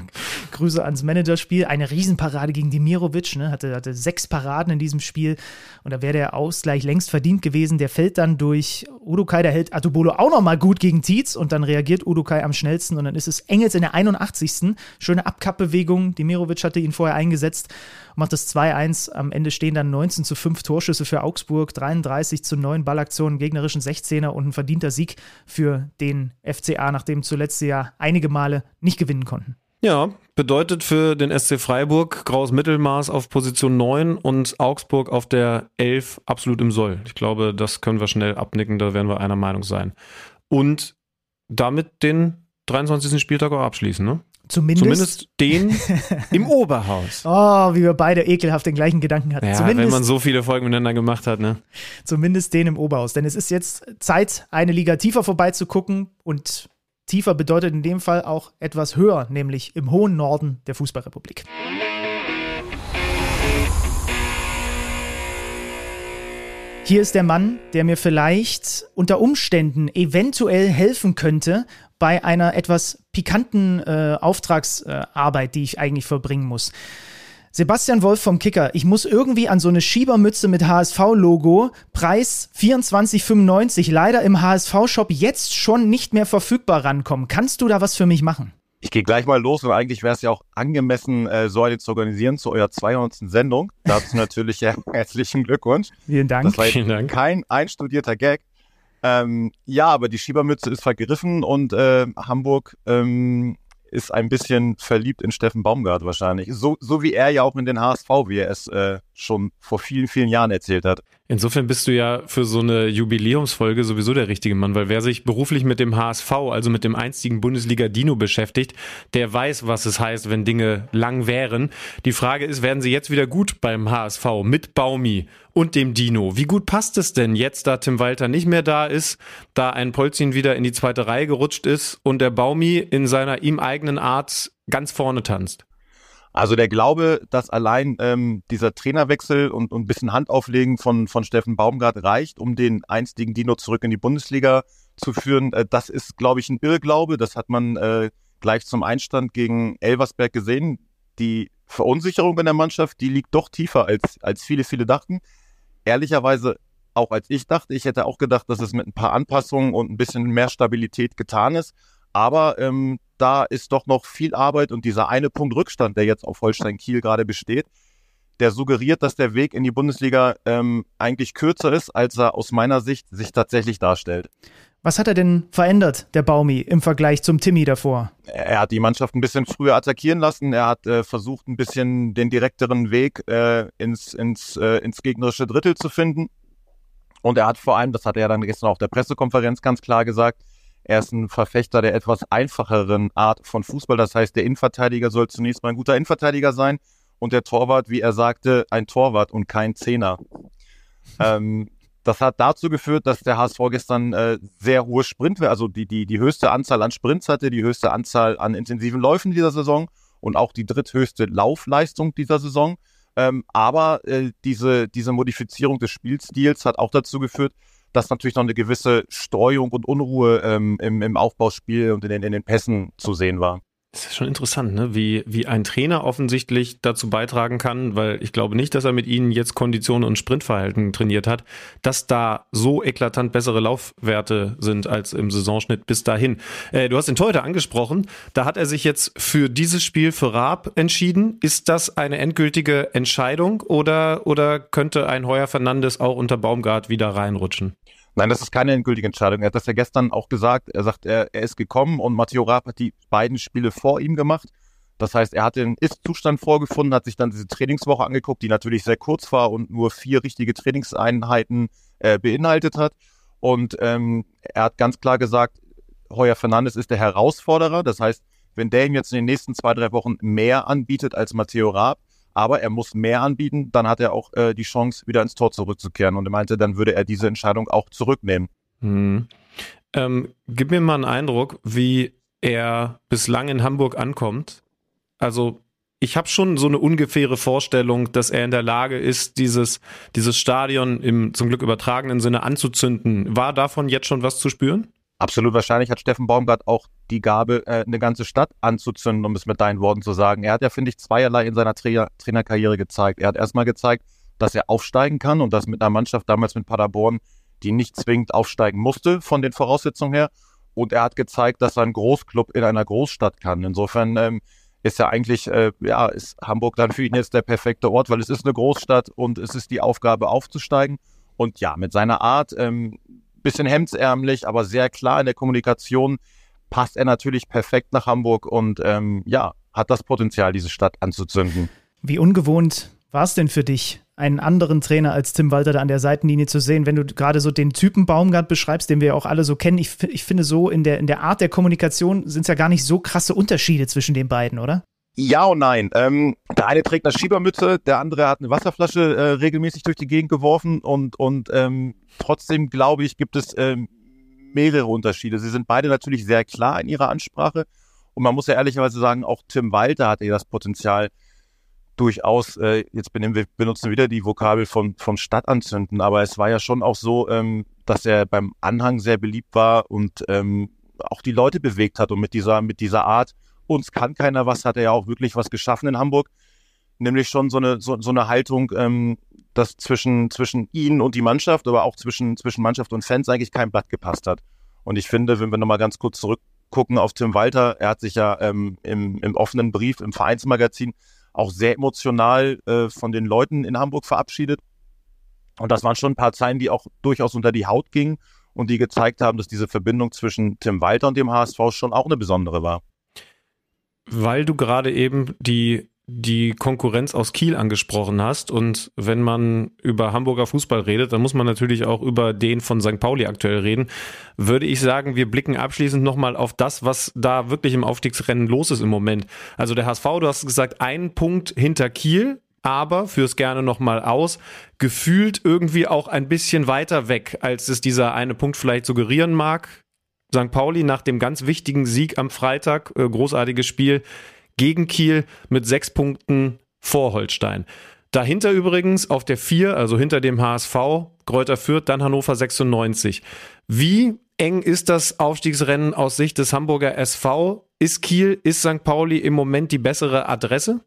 Grüße ans Managerspiel. Eine Riesenparade gegen Dimirovic, ne? Hatte, hatte sechs Paraden in diesem Spiel. Und da wäre der Ausgleich längst verdient gewesen. Der fällt dann durch Udukai, der hält Atobolo auch nochmal gut gegen Tietz und dann reagiert Udukai am schnellsten und dann ist es Engels in der 81. Schöne Abkappbewegung. Dimirovic hatte ihn vorher eingesetzt macht das 2-1. Am Ende stehen dann 19 zu 5 Torschüsse für Augsburg, 33 zu 9 Ballaktionen, gegnerischen 16er und ein verdienter Sieg für den FCA, nachdem zuletzt sie ja einige Male nicht gewinnen konnten. Ja, bedeutet für den SC Freiburg graues Mittelmaß auf Position 9 und Augsburg auf der 11 absolut im Soll. Ich glaube, das können wir schnell abnicken, da werden wir einer Meinung sein. Und damit den 23. Spieltag auch abschließen, ne? Zumindest, Zumindest den im Oberhaus. Oh, wie wir beide ekelhaft den gleichen Gedanken hatten. Ja, Zumindest, wenn man so viele Folgen miteinander gemacht hat, ne? Zumindest den im Oberhaus. Denn es ist jetzt Zeit, eine Liga tiefer vorbeizugucken und tiefer bedeutet in dem Fall auch etwas höher, nämlich im hohen Norden der Fußballrepublik. Hier ist der Mann, der mir vielleicht unter Umständen eventuell helfen könnte bei einer etwas pikanten äh, Auftragsarbeit, die ich eigentlich verbringen muss. Sebastian Wolf vom Kicker, ich muss irgendwie an so eine Schiebermütze mit HSV-Logo, Preis 24,95, leider im HSV-Shop jetzt schon nicht mehr verfügbar rankommen. Kannst du da was für mich machen? Ich gehe gleich mal los und eigentlich wäre es ja auch angemessen, äh, so eine zu organisieren zu eurer 200. Sendung. Dazu natürlich herzlichen Glückwunsch. Vielen Dank. Das war Vielen Dank. kein einstudierter Gag. Ähm, ja, aber die Schiebermütze ist vergriffen und äh, Hamburg ähm, ist ein bisschen verliebt in Steffen Baumgart wahrscheinlich. So, so wie er ja auch in den HSV, wie er es äh, schon vor vielen, vielen Jahren erzählt hat. Insofern bist du ja für so eine Jubiläumsfolge sowieso der richtige Mann, weil wer sich beruflich mit dem HSV, also mit dem einstigen Bundesliga-Dino beschäftigt, der weiß, was es heißt, wenn Dinge lang wären. Die Frage ist, werden sie jetzt wieder gut beim HSV mit Baumi und dem Dino? Wie gut passt es denn jetzt, da Tim Walter nicht mehr da ist, da ein Polzin wieder in die zweite Reihe gerutscht ist und der Baumi in seiner ihm eigenen Art ganz vorne tanzt? Also der Glaube, dass allein ähm, dieser Trainerwechsel und, und ein bisschen Handauflegen von, von Steffen Baumgart reicht, um den einstigen Dino zurück in die Bundesliga zu führen, äh, das ist, glaube ich, ein Irrglaube. Das hat man äh, gleich zum Einstand gegen Elversberg gesehen. Die Verunsicherung in der Mannschaft, die liegt doch tiefer, als, als viele, viele dachten. Ehrlicherweise auch als ich dachte. Ich hätte auch gedacht, dass es mit ein paar Anpassungen und ein bisschen mehr Stabilität getan ist. Aber ähm, da ist doch noch viel Arbeit und dieser eine Punkt Rückstand, der jetzt auf Holstein Kiel gerade besteht, der suggeriert, dass der Weg in die Bundesliga ähm, eigentlich kürzer ist, als er aus meiner Sicht sich tatsächlich darstellt. Was hat er denn verändert, der Baumi, im Vergleich zum Timmy davor? Er hat die Mannschaft ein bisschen früher attackieren lassen. Er hat äh, versucht, ein bisschen den direkteren Weg äh, ins, ins, äh, ins gegnerische Drittel zu finden. Und er hat vor allem, das hat er dann gestern auf der Pressekonferenz ganz klar gesagt, er ist ein Verfechter der etwas einfacheren Art von Fußball. Das heißt, der Innenverteidiger soll zunächst mal ein guter Innenverteidiger sein und der Torwart, wie er sagte, ein Torwart und kein Zehner. ähm, das hat dazu geführt, dass der HSV gestern äh, sehr hohe Sprint, also die, die, die höchste Anzahl an Sprints hatte, die höchste Anzahl an intensiven Läufen dieser Saison und auch die dritthöchste Laufleistung dieser Saison. Ähm, aber äh, diese, diese Modifizierung des Spielstils hat auch dazu geführt, dass natürlich noch eine gewisse Streuung und Unruhe ähm, im, im Aufbauspiel und in in den Pässen zu sehen war. Das ist schon interessant, ne? wie, wie ein Trainer offensichtlich dazu beitragen kann, weil ich glaube nicht, dass er mit ihnen jetzt Kondition und Sprintverhalten trainiert hat, dass da so eklatant bessere Laufwerte sind als im Saisonschnitt bis dahin. Äh, du hast den Torhüter angesprochen, da hat er sich jetzt für dieses Spiel für Raab entschieden. Ist das eine endgültige Entscheidung oder, oder könnte ein Heuer Fernandes auch unter Baumgart wieder reinrutschen? Nein, das ist keine endgültige Entscheidung. Er hat das ja gestern auch gesagt. Er sagt, er, er ist gekommen und Matteo Raab hat die beiden Spiele vor ihm gemacht. Das heißt, er hat den Ist-Zustand vorgefunden, hat sich dann diese Trainingswoche angeguckt, die natürlich sehr kurz war und nur vier richtige Trainingseinheiten äh, beinhaltet hat. Und ähm, er hat ganz klar gesagt, Heuer Fernandes ist der Herausforderer. Das heißt, wenn der ihm jetzt in den nächsten zwei, drei Wochen mehr anbietet als Matteo Raab, aber er muss mehr anbieten, dann hat er auch äh, die Chance, wieder ins Tor zurückzukehren. Und er meinte, dann würde er diese Entscheidung auch zurücknehmen. Hm. Ähm, gib mir mal einen Eindruck, wie er bislang in Hamburg ankommt. Also ich habe schon so eine ungefähre Vorstellung, dass er in der Lage ist, dieses, dieses Stadion im zum Glück übertragenen Sinne anzuzünden. War davon jetzt schon was zu spüren? Absolut wahrscheinlich hat Steffen Baumgart auch die Gabe, äh, eine ganze Stadt anzuzünden, um es mit deinen Worten zu sagen. Er hat ja, finde ich, zweierlei in seiner Tra Trainerkarriere gezeigt. Er hat erstmal gezeigt, dass er aufsteigen kann und das mit einer Mannschaft damals mit Paderborn, die nicht zwingend aufsteigen musste von den Voraussetzungen her. Und er hat gezeigt, dass er ein Großclub in einer Großstadt kann. Insofern ähm, ist ja eigentlich, äh, ja, ist Hamburg dann für ihn jetzt der perfekte Ort, weil es ist eine Großstadt und es ist die Aufgabe aufzusteigen. Und ja, mit seiner Art, ähm, bisschen hemdsärmlich, aber sehr klar in der Kommunikation, passt er natürlich perfekt nach Hamburg und ähm, ja, hat das Potenzial, diese Stadt anzuzünden. Wie ungewohnt war es denn für dich, einen anderen Trainer als Tim Walter da an der Seitenlinie zu sehen, wenn du gerade so den Typen Baumgart beschreibst, den wir ja auch alle so kennen? Ich, ich finde so in der, in der Art der Kommunikation sind es ja gar nicht so krasse Unterschiede zwischen den beiden, oder? Ja und nein. Ähm, der eine trägt eine Schiebermütze, der andere hat eine Wasserflasche äh, regelmäßig durch die Gegend geworfen und, und ähm, trotzdem glaube ich, gibt es ähm, mehrere Unterschiede. Sie sind beide natürlich sehr klar in ihrer Ansprache und man muss ja ehrlicherweise sagen, auch Tim Walter hatte ja das Potenzial durchaus, äh, jetzt benehmen wir, benutzen wieder die Vokabel vom, vom Stadtanzünden, aber es war ja schon auch so, ähm, dass er beim Anhang sehr beliebt war und ähm, auch die Leute bewegt hat und mit dieser, mit dieser Art, uns kann keiner was, hat er ja auch wirklich was geschaffen in Hamburg. Nämlich schon so eine, so, so eine Haltung, ähm, dass zwischen, zwischen ihnen und die Mannschaft, aber auch zwischen, zwischen Mannschaft und Fans eigentlich kein Blatt gepasst hat. Und ich finde, wenn wir nochmal ganz kurz zurück gucken auf Tim Walter. Er hat sich ja ähm, im, im offenen Brief im Vereinsmagazin auch sehr emotional äh, von den Leuten in Hamburg verabschiedet. Und das waren schon ein paar Zeilen, die auch durchaus unter die Haut gingen und die gezeigt haben, dass diese Verbindung zwischen Tim Walter und dem HSV schon auch eine besondere war. Weil du gerade eben die die Konkurrenz aus Kiel angesprochen hast. Und wenn man über Hamburger Fußball redet, dann muss man natürlich auch über den von St. Pauli aktuell reden. Würde ich sagen, wir blicken abschließend nochmal auf das, was da wirklich im Aufstiegsrennen los ist im Moment. Also der HSV, du hast gesagt, einen Punkt hinter Kiel, aber fürs gerne nochmal aus, gefühlt irgendwie auch ein bisschen weiter weg, als es dieser eine Punkt vielleicht suggerieren mag. St. Pauli nach dem ganz wichtigen Sieg am Freitag, äh, großartiges Spiel, gegen Kiel mit sechs Punkten vor Holstein. Dahinter übrigens auf der 4, also hinter dem HSV, Kräuter Fürth, dann Hannover 96. Wie eng ist das Aufstiegsrennen aus Sicht des Hamburger SV? Ist Kiel, ist St. Pauli im Moment die bessere Adresse?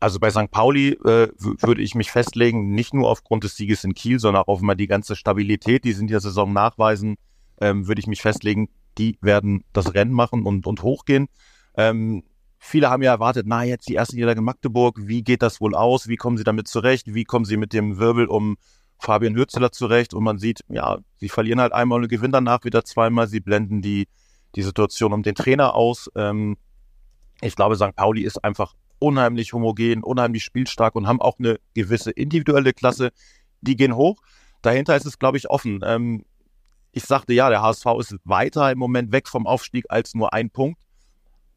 Also bei St. Pauli äh, würde ich mich festlegen, nicht nur aufgrund des Sieges in Kiel, sondern auch auf mal die ganze Stabilität, die sie in der Saison nachweisen, ähm, würde ich mich festlegen, die werden das Rennen machen und, und hochgehen. Ähm, Viele haben ja erwartet, na, jetzt die erste Niederlage in Magdeburg, wie geht das wohl aus? Wie kommen sie damit zurecht? Wie kommen sie mit dem Wirbel um Fabian Hürzeler zurecht? Und man sieht, ja, sie verlieren halt einmal und gewinnen danach wieder zweimal. Sie blenden die, die Situation um den Trainer aus. Ähm, ich glaube, St. Pauli ist einfach unheimlich homogen, unheimlich spielstark und haben auch eine gewisse individuelle Klasse. Die gehen hoch. Dahinter ist es, glaube ich, offen. Ähm, ich sagte ja, der HSV ist weiter im Moment weg vom Aufstieg als nur ein Punkt.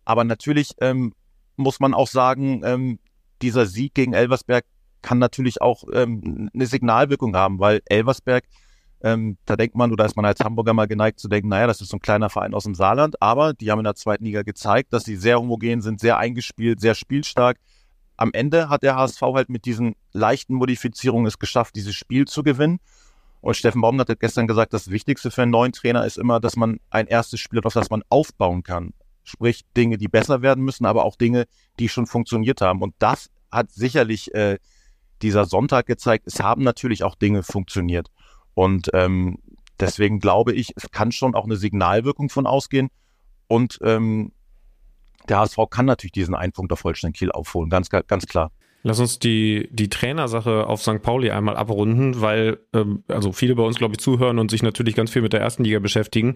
Aber natürlich ähm, muss man auch sagen, ähm, dieser Sieg gegen Elversberg kann natürlich auch ähm, eine Signalwirkung haben, weil Elversberg, ähm, da denkt man, oder ist man als Hamburger mal geneigt zu denken, naja, das ist so ein kleiner Verein aus dem Saarland, aber die haben in der zweiten Liga gezeigt, dass sie sehr homogen sind, sehr eingespielt, sehr spielstark. Am Ende hat der HSV halt mit diesen leichten Modifizierungen es geschafft, dieses Spiel zu gewinnen. Und Steffen Baum hat gestern gesagt, das Wichtigste für einen neuen Trainer ist immer, dass man ein erstes Spiel hat, auf das man aufbauen kann. Sprich Dinge, die besser werden müssen, aber auch Dinge, die schon funktioniert haben. Und das hat sicherlich äh, dieser Sonntag gezeigt. Es haben natürlich auch Dinge funktioniert. Und ähm, deswegen glaube ich, es kann schon auch eine Signalwirkung von ausgehen. Und ähm, der HSV kann natürlich diesen einen Punkt auf Holstein Kiel aufholen, ganz, ganz klar. Lass uns die, die Trainersache auf St. Pauli einmal abrunden, weil ähm, also viele bei uns, glaube ich, zuhören und sich natürlich ganz viel mit der ersten Liga beschäftigen.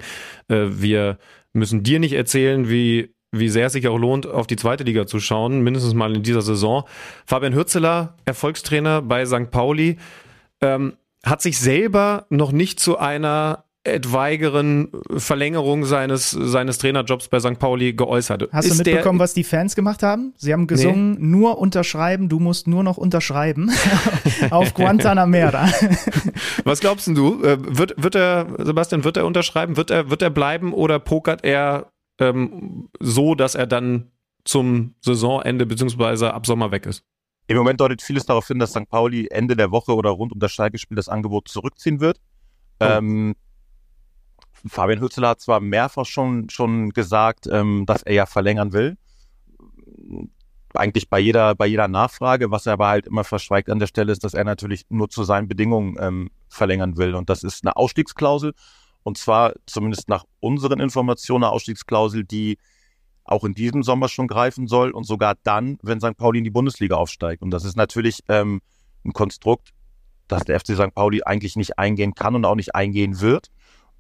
Äh, wir müssen dir nicht erzählen, wie wie sehr es sich auch lohnt, auf die zweite Liga zu schauen, mindestens mal in dieser Saison. Fabian Hürzeler, Erfolgstrainer bei St. Pauli, ähm, hat sich selber noch nicht zu einer etwaigeren Verlängerung seines, seines Trainerjobs bei St. Pauli geäußert. Hast Ist du mitbekommen, was die Fans gemacht haben? Sie haben gesungen, nee. nur unterschreiben, du musst nur noch unterschreiben auf Guantanamera. was glaubst du? Äh, wird, wird er, Sebastian, wird er unterschreiben? Wird er, wird er bleiben oder pokert er ähm, so, dass er dann zum Saisonende bzw. ab Sommer weg ist? Im Moment deutet vieles darauf hin, dass St. Pauli Ende der Woche oder rund um das Schalke-Spiel das Angebot zurückziehen wird. Oh. Ähm, Fabian Hützeler hat zwar mehrfach schon, schon gesagt, ähm, dass er ja verlängern will. Eigentlich bei jeder, bei jeder Nachfrage, was er aber halt immer verschweigt an der Stelle, ist, dass er natürlich nur zu seinen Bedingungen ähm, verlängern will. Und das ist eine Ausstiegsklausel. Und zwar zumindest nach unseren Informationen eine Ausstiegsklausel, die auch in diesem Sommer schon greifen soll und sogar dann, wenn St. Pauli in die Bundesliga aufsteigt. Und das ist natürlich ähm, ein Konstrukt, das der FC St. Pauli eigentlich nicht eingehen kann und auch nicht eingehen wird.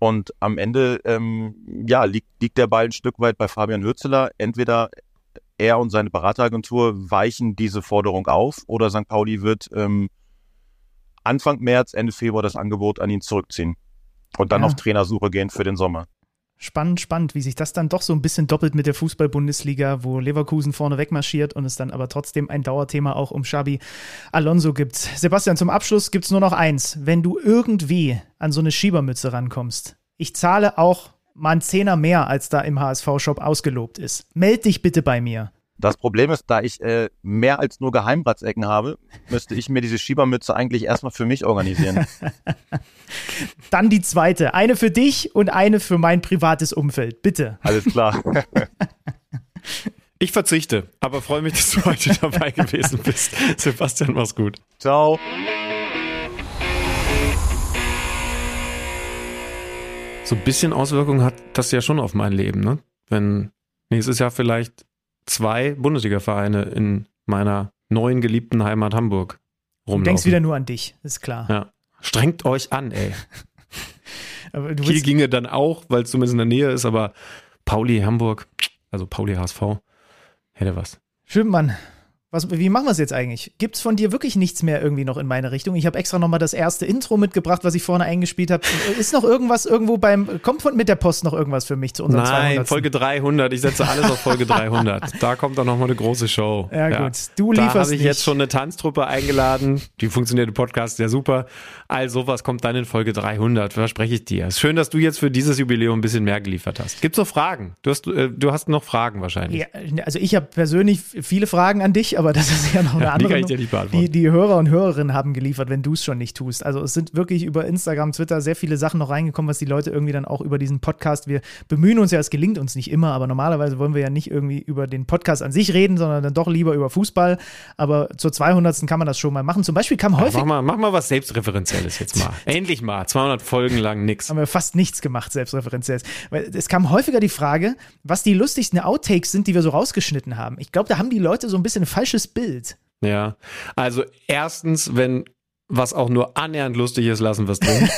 Und am Ende, ähm, ja, liegt, liegt der Ball ein Stück weit bei Fabian Hürzeler. Entweder er und seine Berateragentur weichen diese Forderung auf oder St. Pauli wird ähm, Anfang März, Ende Februar das Angebot an ihn zurückziehen und dann ja. auf Trainersuche gehen für den Sommer. Spannend, spannend, wie sich das dann doch so ein bisschen doppelt mit der Fußball-Bundesliga, wo Leverkusen vorne wegmarschiert und es dann aber trotzdem ein Dauerthema auch um Xabi Alonso gibt. Sebastian, zum Abschluss gibt es nur noch eins. Wenn du irgendwie an so eine Schiebermütze rankommst, ich zahle auch mal einen Zehner mehr, als da im HSV-Shop ausgelobt ist. Meld dich bitte bei mir. Das Problem ist, da ich äh, mehr als nur Geheimratsecken habe, müsste ich mir diese Schiebermütze eigentlich erstmal für mich organisieren. Dann die zweite. Eine für dich und eine für mein privates Umfeld. Bitte. Alles klar. Ich verzichte, aber freue mich, dass du heute dabei gewesen bist. Sebastian, mach's gut. Ciao. So ein bisschen Auswirkungen hat das ja schon auf mein Leben, ne? wenn nächstes Jahr vielleicht zwei Bundesliga-Vereine in meiner neuen geliebten Heimat Hamburg Du rumlaufen. denkst wieder nur an dich, ist klar. Ja. Strengt euch an, ey. Aber du Kiel ginge dann auch, weil es zumindest in der Nähe ist, aber Pauli Hamburg, also Pauli HSV, hätte was. Schön, Mann. Was, wie machen wir es jetzt eigentlich? Gibt es von dir wirklich nichts mehr irgendwie noch in meine Richtung? Ich habe extra nochmal das erste Intro mitgebracht, was ich vorne eingespielt habe. Ist noch irgendwas irgendwo beim, kommt von, mit der Post noch irgendwas für mich zu unserem Nein, 200. Folge 300. Ich setze alles auf Folge 300. Da kommt dann nochmal eine große Show. Ja, gut. Du da lieferst habe ich nicht. jetzt schon eine Tanztruppe eingeladen. Die funktionierte Podcast ja super. All sowas kommt dann in Folge 300. Verspreche ich dir. Ist schön, dass du jetzt für dieses Jubiläum ein bisschen mehr geliefert hast. Gibt's noch Fragen? Du hast, äh, du hast noch Fragen wahrscheinlich. Ja, also ich habe persönlich viele Fragen an dich, aber das ist ja noch eine Ja, die andere. kann ich dir nicht beantworten. die, die Hörer und Hörerinnen haben geliefert, wenn du es schon nicht tust. Also es sind wirklich über Instagram, Twitter sehr viele Sachen noch reingekommen, was die Leute irgendwie dann auch über diesen Podcast, wir bemühen uns ja, es gelingt uns nicht immer, aber normalerweise wollen wir ja nicht irgendwie über den Podcast an sich reden, sondern dann doch lieber über Fußball. Aber zur 200. kann man das schon mal machen. Zum Beispiel kam Ja, häufig, mach, mal, mach mal was Selbstreferenzielles jetzt mal. Endlich mal. 200 Folgen lang nix. haben wir fast nichts gemacht, selbstreferenziell. Weil es kam häufiger die Frage, was die lustigsten Outtakes sind, die wir so rausgeschnitten haben. Ich glaube, da haben die Leute so ein bisschen ein falsches Bild. Ja. Also erstens, wenn was auch nur annähernd lustig ist, lassen wir es drin.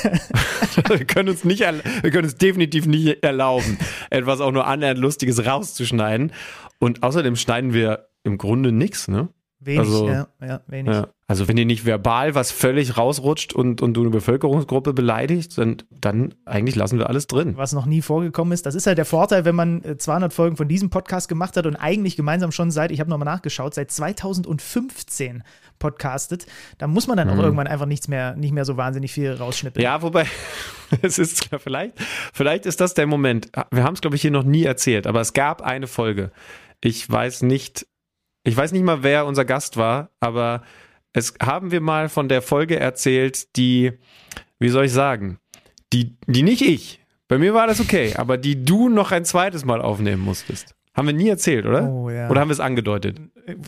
wir können uns nicht, wir können es definitiv nicht erlauben, etwas auch nur annähernd Lustiges rauszuschneiden. Und außerdem schneiden wir im Grunde nichts, ne? Wenig, Also, ja, ja, wenig. Ja. Also wenn dir nicht verbal was völlig rausrutscht und, und du eine Bevölkerungsgruppe beleidigst, dann, dann eigentlich lassen wir alles drin. was noch nie vorgekommen ist. Das ist halt der Vorteil, wenn man äh, 200 Folgen von diesem Podcast gemacht hat und eigentlich gemeinsam schon seit, ich habe nochmal nachgeschaut, seit 2015 podcastet. Da muss man dann auch irgendwann einfach nichts mehr, nicht mehr so wahnsinnig viel rausschnippeln. Ja, wobei, es ist vielleicht, vielleicht ist das der Moment. Wir haben es, glaube ich, hier noch nie erzählt, aber es gab eine Folge. Ich weiß nicht, ich weiß nicht mal, wer unser Gast war, aber es haben wir mal von der Folge erzählt, die, wie soll ich sagen, die, die nicht ich. Bei mir war das okay, aber die du noch ein zweites Mal aufnehmen musstest. Haben wir nie erzählt, oder? Oh, ja. Oder haben wir es angedeutet?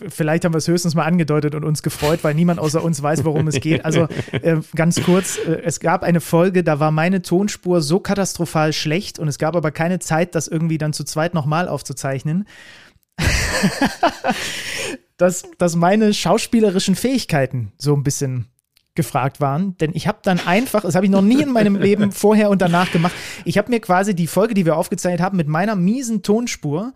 Vielleicht haben wir es höchstens mal angedeutet und uns gefreut, weil niemand außer uns weiß, worum es geht. Also äh, ganz kurz, äh, es gab eine Folge, da war meine Tonspur so katastrophal schlecht und es gab aber keine Zeit, das irgendwie dann zu zweit nochmal aufzuzeichnen. dass, dass meine schauspielerischen Fähigkeiten so ein bisschen gefragt waren, denn ich habe dann einfach, das habe ich noch nie in meinem Leben vorher und danach gemacht, ich habe mir quasi die Folge, die wir aufgezeichnet haben, mit meiner miesen Tonspur,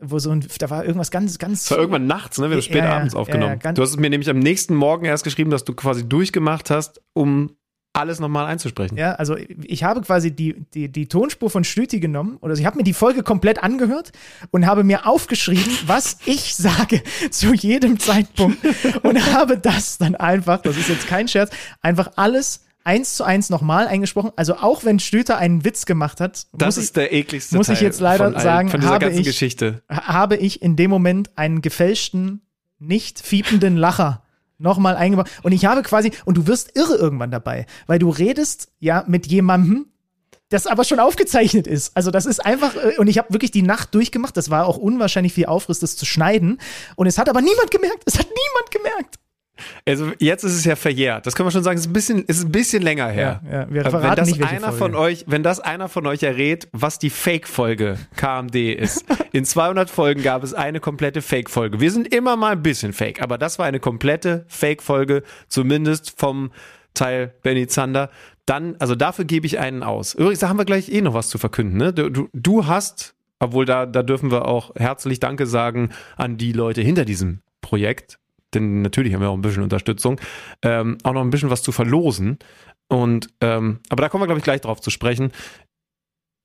wo so ein, da war irgendwas ganz, ganz Das war irgendwann nachts, ne? Wir haben Ja, spät ja, abends aufgenommen. ja, du hast es mir nämlich am nächsten Morgen erst geschrieben, dass du quasi durchgemacht hast, um alles nochmal einzusprechen. Ja, also ich habe quasi die, die, die Tonspur von Stüti genommen, oder ich habe mir die Folge komplett angehört und habe mir aufgeschrieben, was ich sage zu jedem Zeitpunkt und habe das dann einfach, das ist jetzt kein Scherz, einfach alles eins zu eins nochmal eingesprochen. Also auch wenn Stüter einen Witz gemacht hat, Das muss ist der ekligste muss ich jetzt leider von, sagen, von dieser habe ganzen ich- Geschichte. ich, habe ich in dem Moment einen gefälschten, nicht fiependen Lacher nochmal eingebaut. Und ich habe quasi, und du wirst irre irgendwann dabei, weil du redest ja mit jemandem, das aber schon aufgezeichnet ist. Also das ist einfach, äh, und ich habe wirklich die Nacht durchgemacht, das war auch unwahrscheinlich viel Aufriss, das zu schneiden. Und es hat aber niemand gemerkt, es hat niemand gemerkt. Also jetzt ist es ja verjährt. Das können wir schon sagen. Es ist ein bisschen, ist ein bisschen länger her. Ja, ja, wir Äh, verraten wenn das nicht, einer Folge. von euch, wenn das einer von euch errät, was die Fake-Folge KMD ist. In 200 Folgen gab es eine komplette Fake-Folge. Wir sind immer mal ein bisschen Fake, aber das war eine komplette Fake-Folge, zumindest vom Teil Benny Zander. Dann, also dafür gebe ich einen aus. Übrigens, da haben wir gleich eh noch was zu verkünden. Ne? Du, du, du hast, obwohl da, da dürfen wir auch herzlich Danke sagen an die Leute hinter diesem Projekt. Denn natürlich haben wir auch ein bisschen Unterstützung. Ähm, auch noch ein bisschen was zu verlosen. Und ähm, aber da kommen wir, glaube ich, gleich drauf zu sprechen.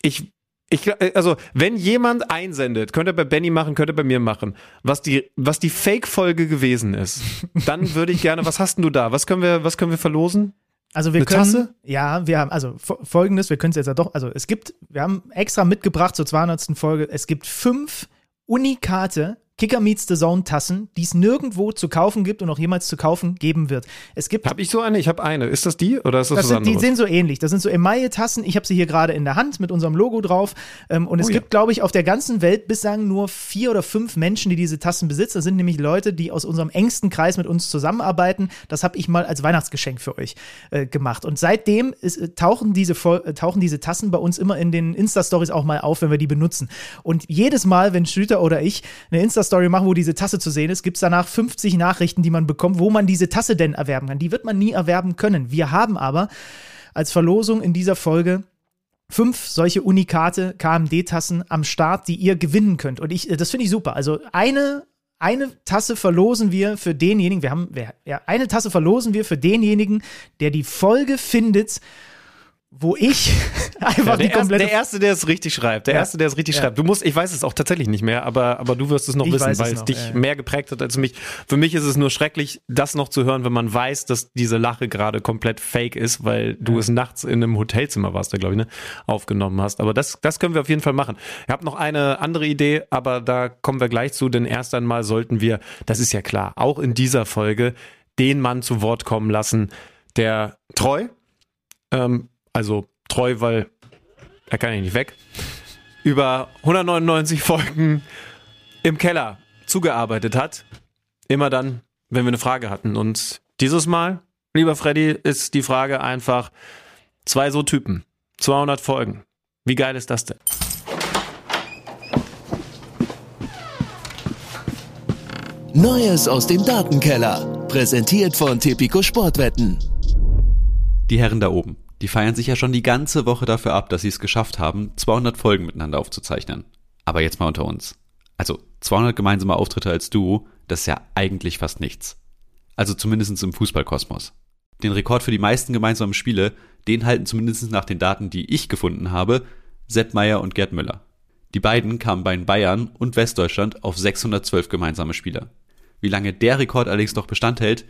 Ich, ich, also, wenn jemand einsendet, könnte er bei Benny machen, könnte er bei mir machen, was die, was die Fake-Folge gewesen ist, dann würde ich gerne, was hast denn du da? Was können wir, was können wir verlosen? Also wir Eine können, Tasse? ja, wir haben, also fo- folgendes, wir können es jetzt ja doch, also es gibt, wir haben extra mitgebracht zur 200. Folge, es gibt fünf unikate Kicker Meets the Zone Tassen, die es nirgendwo zu kaufen gibt und auch jemals zu kaufen geben wird. Es gibt. Habe ich so eine? Ich habe eine. Ist das die oder ist das, das sind, Die sind so ähnlich. Das sind so Emaille-Tassen. Ich habe sie hier gerade in der Hand mit unserem Logo drauf. Ähm, und es Oh ja. gibt, glaube ich, auf der ganzen Welt bislang nur vier oder fünf Menschen, die diese Tassen besitzen. Das sind nämlich Leute, die aus unserem engsten Kreis mit uns zusammenarbeiten. Das habe ich mal als Weihnachtsgeschenk für euch äh, gemacht. Und seitdem ist, äh, tauchen, diese, äh, tauchen diese Tassen bei uns immer in den Insta-Stories auch mal auf, wenn wir die benutzen. Und jedes Mal, wenn Schlüter oder ich eine Insta-Story machen, wo diese Tasse zu sehen ist, gibt es danach 50 Nachrichten, die man bekommt, wo man diese Tasse denn erwerben kann. Die wird man nie erwerben können. Wir haben aber als Verlosung in dieser Folge fünf solche Unikate KMD-Tassen am Start, die ihr gewinnen könnt. Und ich, das finde ich super. Also eine, eine Tasse verlosen wir für denjenigen, wir haben, ja, eine Tasse verlosen wir für denjenigen, der die Folge findet, wo ich einfach Ja, die der, erste, komplette der Erste, der es richtig schreibt. Der Ja. Erste, der es richtig Ja. schreibt. Du musst, ich weiß es auch tatsächlich nicht mehr, aber, aber du wirst es noch Ich wissen, weil es noch, dich mehr geprägt hat als mich. Für mich ist es nur schrecklich, das noch zu hören, wenn man weiß, dass diese Lache gerade komplett fake ist, weil du es nachts in einem Hotelzimmer warst, da glaube ich, ne, aufgenommen hast. Aber das, das können wir auf jeden Fall machen. Ich habe noch eine andere Idee, aber da kommen wir gleich zu, denn erst einmal sollten wir, das ist ja klar, auch in dieser Folge den Mann zu Wort kommen lassen, der treu, ähm, also treu, weil er kann ja nicht weg, über 199 Folgen im Keller zugearbeitet hat. Immer dann, wenn wir eine Frage hatten. Und dieses Mal, lieber Freddy, ist die Frage einfach zwei so Typen, 200 Folgen. Wie geil ist das denn? Neues aus dem Datenkeller. Präsentiert von Tipico Sportwetten. Die Herren da oben, die feiern sich ja schon die ganze Woche dafür ab, dass sie es geschafft haben, 200 Folgen miteinander aufzuzeichnen. Aber jetzt mal unter uns. Also 200 gemeinsame Auftritte als Duo, das ist ja eigentlich fast nichts. Also zumindest im Fußballkosmos. Den Rekord für die meisten gemeinsamen Spiele, den halten zumindest nach den Daten, die ich gefunden habe, Sepp Meier und Gerd Müller. Die beiden kamen bei den Bayern und Westdeutschland auf 612 gemeinsame Spiele. Wie lange der Rekord allerdings noch Bestand hält,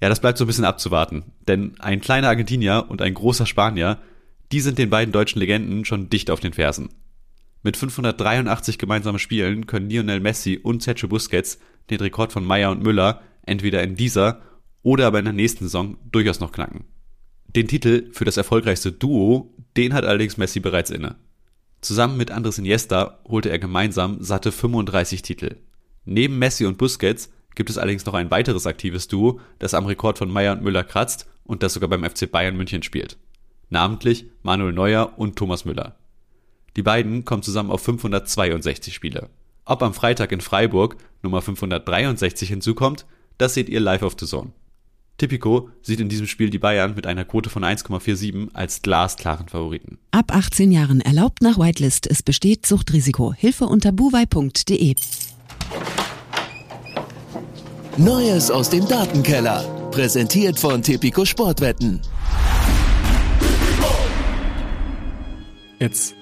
ja, das bleibt so ein bisschen abzuwarten. Denn ein kleiner Argentinier und ein großer Spanier, die sind den beiden deutschen Legenden schon dicht auf den Fersen. Mit 583 gemeinsamen Spielen können Lionel Messi und Sergio Busquets den Rekord von Meyer und Müller entweder in dieser oder aber in der nächsten Saison durchaus noch knacken. Den Titel für das erfolgreichste Duo, den hat allerdings Messi bereits inne. Zusammen mit Andres Iniesta holte er gemeinsam satte 35 Titel. Neben Messi und Busquets gibt es allerdings noch ein weiteres aktives Duo, das am Rekord von Meyer und Müller kratzt und das sogar beim FC Bayern München spielt. Namentlich Manuel Neuer und Thomas Müller. Die beiden kommen zusammen auf 562 Spiele. Ob am Freitag in Freiburg Nummer 563 hinzukommt, das seht ihr live auf The Zone. Tipico sieht in diesem Spiel die Bayern mit einer Quote von 1,47 als glasklaren Favoriten. Ab 18 Jahren erlaubt nach Whitelist. Es besteht Suchtrisiko. Hilfe unter buwei.de. Neues aus dem Datenkeller. Präsentiert von Tipico Sportwetten. Jetzt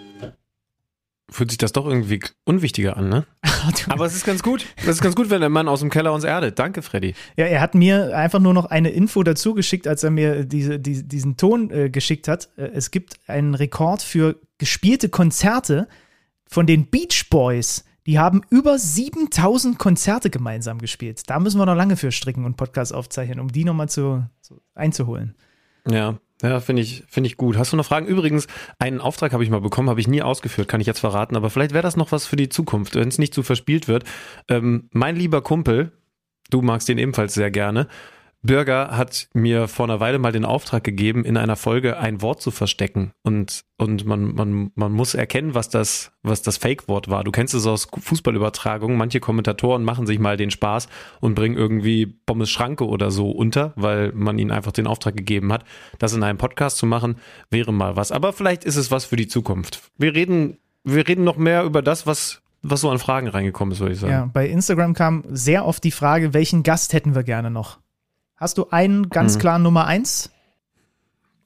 fühlt sich das doch irgendwie unwichtiger an, ne? Aber es ist ganz gut. Es ist ganz gut, wenn der Mann aus dem Keller uns erdet. Danke, Freddy. Ja, er hat mir einfach nur noch eine Info dazu geschickt, als er mir diese, die, diesen Ton äh, geschickt hat. Äh, es gibt einen Rekord für gespielte Konzerte von den Beach Boys. Die haben über 7000 Konzerte gemeinsam gespielt. Da müssen wir noch lange für stricken und Podcast aufzeichnen, um die nochmal zu, zu, einzuholen. Ja, ja, finde ich, finde ich gut. Hast du noch Fragen? Übrigens, einen Auftrag habe ich mal bekommen, habe ich nie ausgeführt, kann ich jetzt verraten, aber vielleicht wäre das noch was für die Zukunft, wenn es nicht zu verspielt wird. Ähm, mein lieber Kumpel, du magst den ebenfalls sehr gerne, Bürger hat mir vor einer Weile mal den Auftrag gegeben, in einer Folge ein Wort zu verstecken. Und, und man, man, man muss erkennen, was das, was das Fake-Wort war. Du kennst es aus Fußballübertragungen. Manche Kommentatoren machen sich mal den Spaß und bringen irgendwie Pommes Schranke oder so unter, weil man ihnen einfach den Auftrag gegeben hat. Das in einem Podcast zu machen, wäre mal was. Aber vielleicht ist es was für die Zukunft. Wir reden, wir reden noch mehr über das, was, was so an Fragen reingekommen ist, würde ich sagen. Ja, bei Instagram kam sehr oft die Frage, welchen Gast hätten wir gerne noch? Hast du einen ganz Mhm. klaren Nummer eins?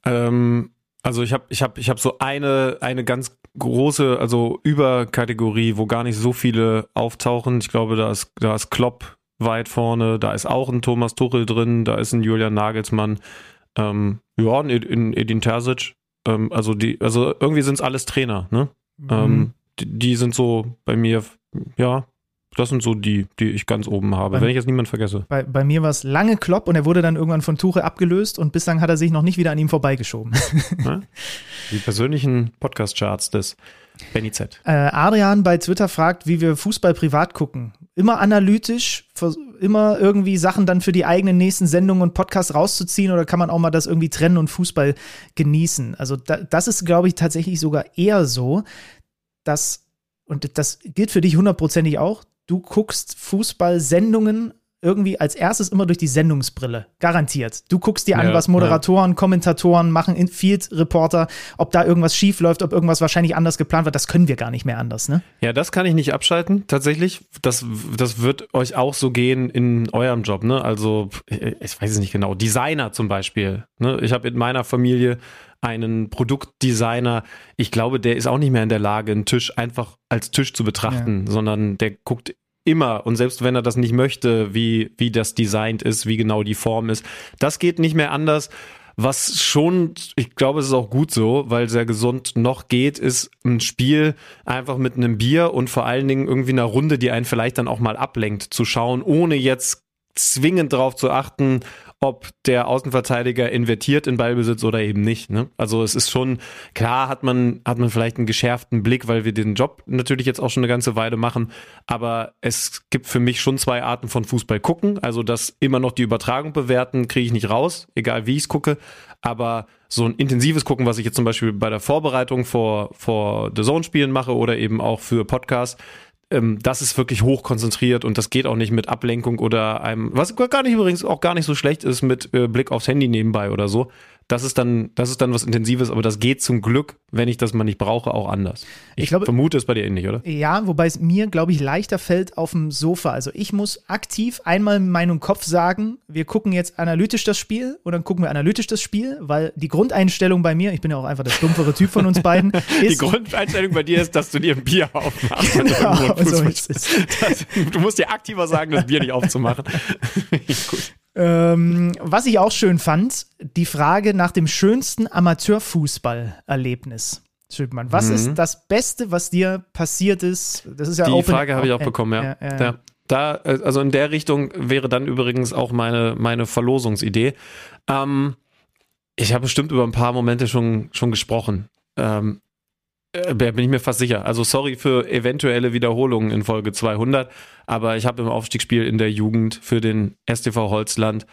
Ähm, also ich habe ich hab, ich hab so eine, eine ganz große, also Überkategorie, wo gar nicht so viele auftauchen. Ich glaube, da ist, da ist Klopp weit vorne, da ist auch ein Thomas Tuchel drin, da ist ein Julian Nagelsmann, ähm, ja, ein Ed- ein Edin Terzic. Ähm, also die, also irgendwie sind es alles Trainer, ne? Ähm, die, die sind so bei mir, ja, das sind so die, die ich ganz oben habe, Bei- wenn ich jetzt niemand vergesse. Bei, bei mir war es lange Klopp und er wurde dann irgendwann von Tuche abgelöst und bislang hat er sich noch nicht wieder an ihm vorbeigeschoben. Die persönlichen Podcast-Charts des Benny Z. Äh, Adrian bei Twitter fragt, wie wir Fußball privat gucken. Immer analytisch, immer irgendwie Sachen dann für die eigenen nächsten Sendungen und Podcasts rauszuziehen oder kann man auch mal das irgendwie trennen und Fußball genießen? Also da, das ist, glaube ich, tatsächlich sogar eher so, dass, und das gilt für dich hundertprozentig auch, du guckst Fußballsendungen irgendwie als erstes immer durch die Sendungsbrille. Garantiert. Du guckst dir an, Ja, was Moderatoren, Kommentatoren machen, Infield-Reporter, ob da irgendwas schief läuft, ob irgendwas wahrscheinlich anders geplant wird. Das können wir gar nicht mehr anders, ne? Ja, das kann ich nicht abschalten, tatsächlich. Das, das wird euch auch so gehen in eurem Job, ne? Also, ich weiß es nicht genau. Designer zum Beispiel. Ne? Ich habe in meiner Familie einen Produktdesigner. Ich glaube, der ist auch nicht mehr in der Lage, einen Tisch einfach als Tisch zu betrachten, sondern der guckt immer und selbst wenn er das nicht möchte, wie, wie das designt ist, wie genau die Form ist, das geht nicht mehr anders. Was schon, ich glaube, es ist auch gut so, weil sehr gesund noch geht, ist ein Spiel einfach mit einem Bier und vor allen Dingen irgendwie einer Runde, die einen vielleicht dann auch mal ablenkt, zu schauen, ohne jetzt zwingend darauf zu achten, ob der Außenverteidiger invertiert in Ballbesitz oder eben nicht. Ne? Also es ist schon, klar hat man, hat man vielleicht einen geschärften Blick, weil wir den Job natürlich jetzt auch schon eine ganze Weile machen, aber es gibt für mich schon zwei Arten von Fußball gucken. Also das immer noch die Übertragung bewerten, kriege ich nicht raus, egal wie ich es gucke. Aber so ein intensives Gucken, was ich jetzt zum Beispiel bei der Vorbereitung vor, vor The Zone-Spielen mache oder eben auch für Podcasts, ähm, das ist wirklich hoch konzentriert und das geht auch nicht mit Ablenkung oder einem, was gar nicht übrigens auch gar nicht so schlecht ist mit äh, Blick aufs Handy nebenbei oder so. Das ist dann, das ist dann was Intensives, aber das geht zum Glück, wenn ich das mal nicht brauche, auch anders. Ich, Ich glaube- vermute es bei dir ähnlich, oder? Ja, wobei es mir, glaube ich, leichter fällt auf dem Sofa. Also ich muss aktiv einmal in meinem Kopf sagen, wir gucken jetzt analytisch das Spiel und dann gucken wir analytisch das Spiel, weil die Grundeinstellung bei mir, ich bin ja auch einfach der stumpfere Typ von uns beiden, Die ist, Grundeinstellung bei dir ist, dass du dir ein Bier aufmachst. Genau, so ist es. Das, du musst dir aktiver sagen, das Bier nicht aufzumachen. Gut. Ähm, was ich auch schön fand, die Frage nach dem schönsten Amateurfußballerlebnis. Schüppmann, was Mhm. ist das Beste, was dir passiert ist? Das ist ja Die open, Frage habe ich auch äh, bekommen, ja. äh, äh, ja. Da, also in der Richtung wäre dann übrigens auch meine, meine Verlosungsidee. Ähm, ich habe bestimmt über ein paar Momente schon, schon gesprochen. Ähm, äh, bin ich mir fast sicher. Also sorry für eventuelle Wiederholungen in Folge 200, aber ich habe im Aufstiegsspiel in der Jugend für den STV Holzland,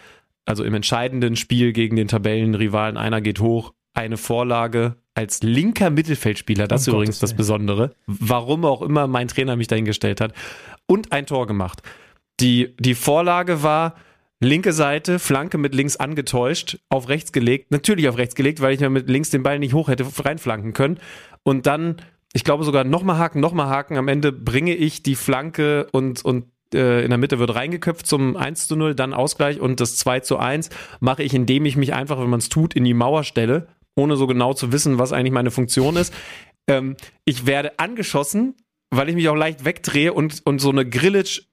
also im entscheidenden Spiel gegen den Tabellenrivalen, einer geht hoch, eine Vorlage als linker Mittelfeldspieler, das ist Um übrigens das. Besondere, warum auch immer mein Trainer mich dahingestellt hat, und ein Tor gemacht. Die, die Vorlage war linke Seite, Flanke mit links angetäuscht, auf rechts gelegt, natürlich auf rechts gelegt, weil ich ja mit links den Ball nicht hoch hätte reinflanken können. Und dann, ich glaube sogar nochmal haken, nochmal haken, am Ende bringe ich die Flanke und, und äh, in der Mitte wird reingeköpft zum 1 zu 0, dann Ausgleich und das 2 zu 1 mache ich, indem ich mich einfach, wenn man es tut, in die Mauer stelle, ohne so genau zu wissen, was eigentlich meine Funktion ist. Ähm, ich werde angeschossen, weil ich mich auch leicht wegdrehe und, und so eine Grillage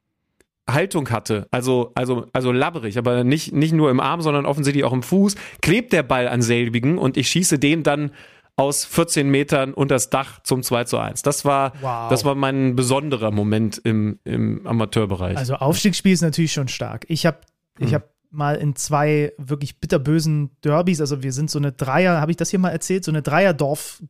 Haltung hatte, also, also, also labberig, aber nicht, nicht nur im Arm, sondern offensichtlich auch im Fuß, klebt der Ball an selbigen und ich schieße den dann aus 14 Metern unters Dach zum 2 zu 1. Das war, Wow. das war mein besonderer Moment im, im Amateurbereich. Also Aufstiegsspiel ist natürlich schon stark. Ich habe ich Mhm. hab mal in zwei wirklich bitterbösen Derbys, also wir sind so eine Dreier, habe ich das hier mal erzählt, so eine Dreier-Dorf,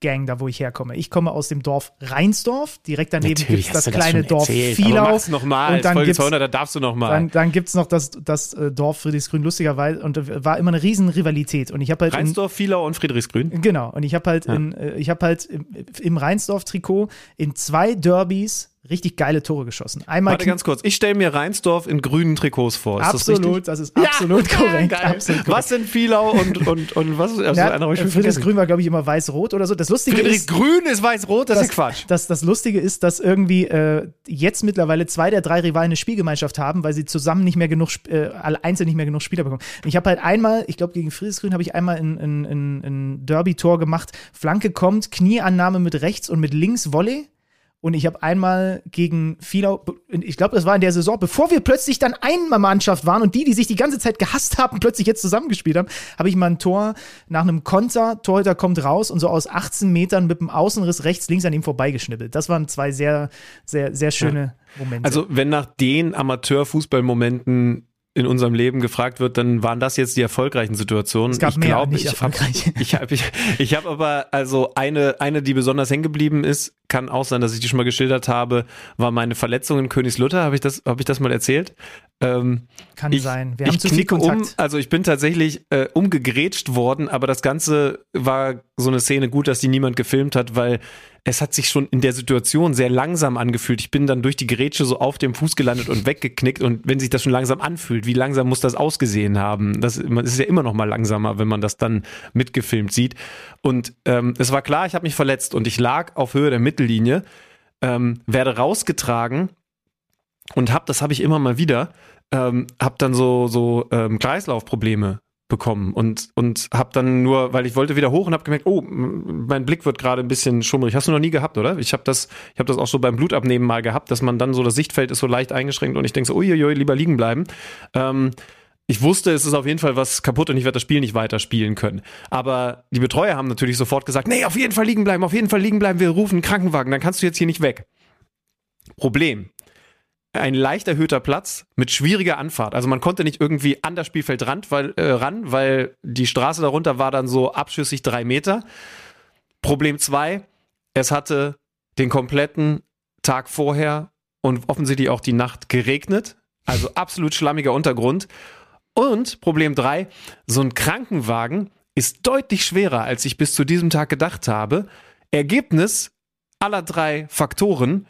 Dorf-Gang, da wo ich herkomme. Ich komme aus dem Dorf Reinsdorf, direkt daneben gibt es das du kleine Dorf erzählt, Vielau. Noch mal. und dann Folge gibt's, 200, da darfst du noch mal. dann, dann gibt es noch das, das äh, Dorf Friedrichsgrün, lustigerweise, und da war immer eine riesen Rivalität. Und ich habe halt in, Reinsdorf, Vielau und Friedrichsgrün. Genau, und ich habe halt, Ja. in, äh, ich hab halt im, im Reinsdorf-Trikot in zwei Derbys richtig geile Tore geschossen. Einmal Warte ganz kurz, ich stelle mir Reinsdorf in grünen Trikots vor. Ist das absolut, das, ist absolut korrekt. Geil. Absolut korrekt. Was sind Vielau und, und, und was? Also Ja, einer habe ich schon Friedrichs vergessen. Grün war, glaube ich, immer weiß-rot oder so. Das Lustige Friedrich ist, Grün ist weiß-rot, das, ist ja Quatsch. Das, das Lustige ist, dass irgendwie äh, jetzt mittlerweile zwei der drei Rivalen eine Spielgemeinschaft haben, weil sie zusammen nicht mehr genug, äh, alle einzeln nicht mehr genug Spieler bekommen. Ich habe halt einmal, ich glaube gegen Friedrichsgrün habe ich einmal ein, ein, ein, ein Derby-Tor gemacht. Flanke kommt, Knieannahme mit rechts und mit links Volley. Und ich habe einmal gegen Vielau, ich glaube, das war in der Saison, bevor wir plötzlich dann eine Mannschaft waren und die, die sich die ganze Zeit gehasst haben, plötzlich jetzt zusammengespielt haben, habe ich mal ein Tor nach einem Konter, Torhüter kommt raus und so aus 18 Metern mit dem Außenriss rechts, links an ihm vorbeigeschnippelt. Das waren zwei sehr, sehr, sehr schöne ja. Momente. Also, wenn nach den Amateurfußballmomenten in unserem Leben gefragt wird, dann waren das jetzt die erfolgreichen Situationen. Es gab ich glaube, nicht ich habe ich hab, ich, ich hab aber also eine eine, die besonders hängen geblieben ist, kann auch sein, dass ich die schon mal geschildert habe, war meine Verletzung in Königslutter. Habe ich das habe ich das mal erzählt? Ähm, kann ich, sein. Wir haben ich zu knicke um, also ich bin tatsächlich äh, umgegrätscht worden, aber das Ganze war so eine Szene gut, dass die niemand gefilmt hat, weil es hat sich schon in der Situation sehr langsam angefühlt. Ich bin dann durch die Grätsche so auf dem Fuß gelandet und weggeknickt. Und wenn sich das schon langsam anfühlt, wie langsam muss das ausgesehen haben? Das, ist ja immer noch mal langsamer, wenn man das dann mitgefilmt sieht. Und ähm, es war klar, ich habe mich verletzt und ich lag auf Höhe der Mittellinie, ähm, werde rausgetragen und hab, das habe ich immer mal wieder, ähm, habe dann so so ähm, Kreislaufprobleme bekommen und und habe dann nur, weil ich wollte wieder hoch und habe gemerkt, oh, mein Blick wird gerade ein bisschen schummrig. Hast du noch nie gehabt, oder? Ich habe das, ich habe das auch so beim Blutabnehmen mal gehabt, dass man dann so das Sichtfeld ist so leicht eingeschränkt und ich denke so, uiuiui, lieber liegen bleiben. Ähm, ich wusste, es ist auf jeden Fall was kaputt und ich werde das Spiel nicht weiterspielen können. Aber die Betreuer haben natürlich sofort gesagt, nee, auf jeden Fall liegen bleiben, auf jeden Fall liegen bleiben, wir rufen einen Krankenwagen, dann kannst du jetzt hier nicht weg. Problem ein leicht erhöhter Platz mit schwieriger Anfahrt. Also man konnte nicht irgendwie an das Spielfeld ran, weil, äh, ran, weil die Straße darunter war dann so abschüssig drei Meter. Problem zwei, es hatte den kompletten Tag vorher und offensichtlich auch die Nacht geregnet. Also absolut schlammiger Untergrund. Und Problem drei, so ein Krankenwagen ist deutlich schwerer, als ich bis zu diesem Tag gedacht habe. Ergebnis aller drei Faktoren,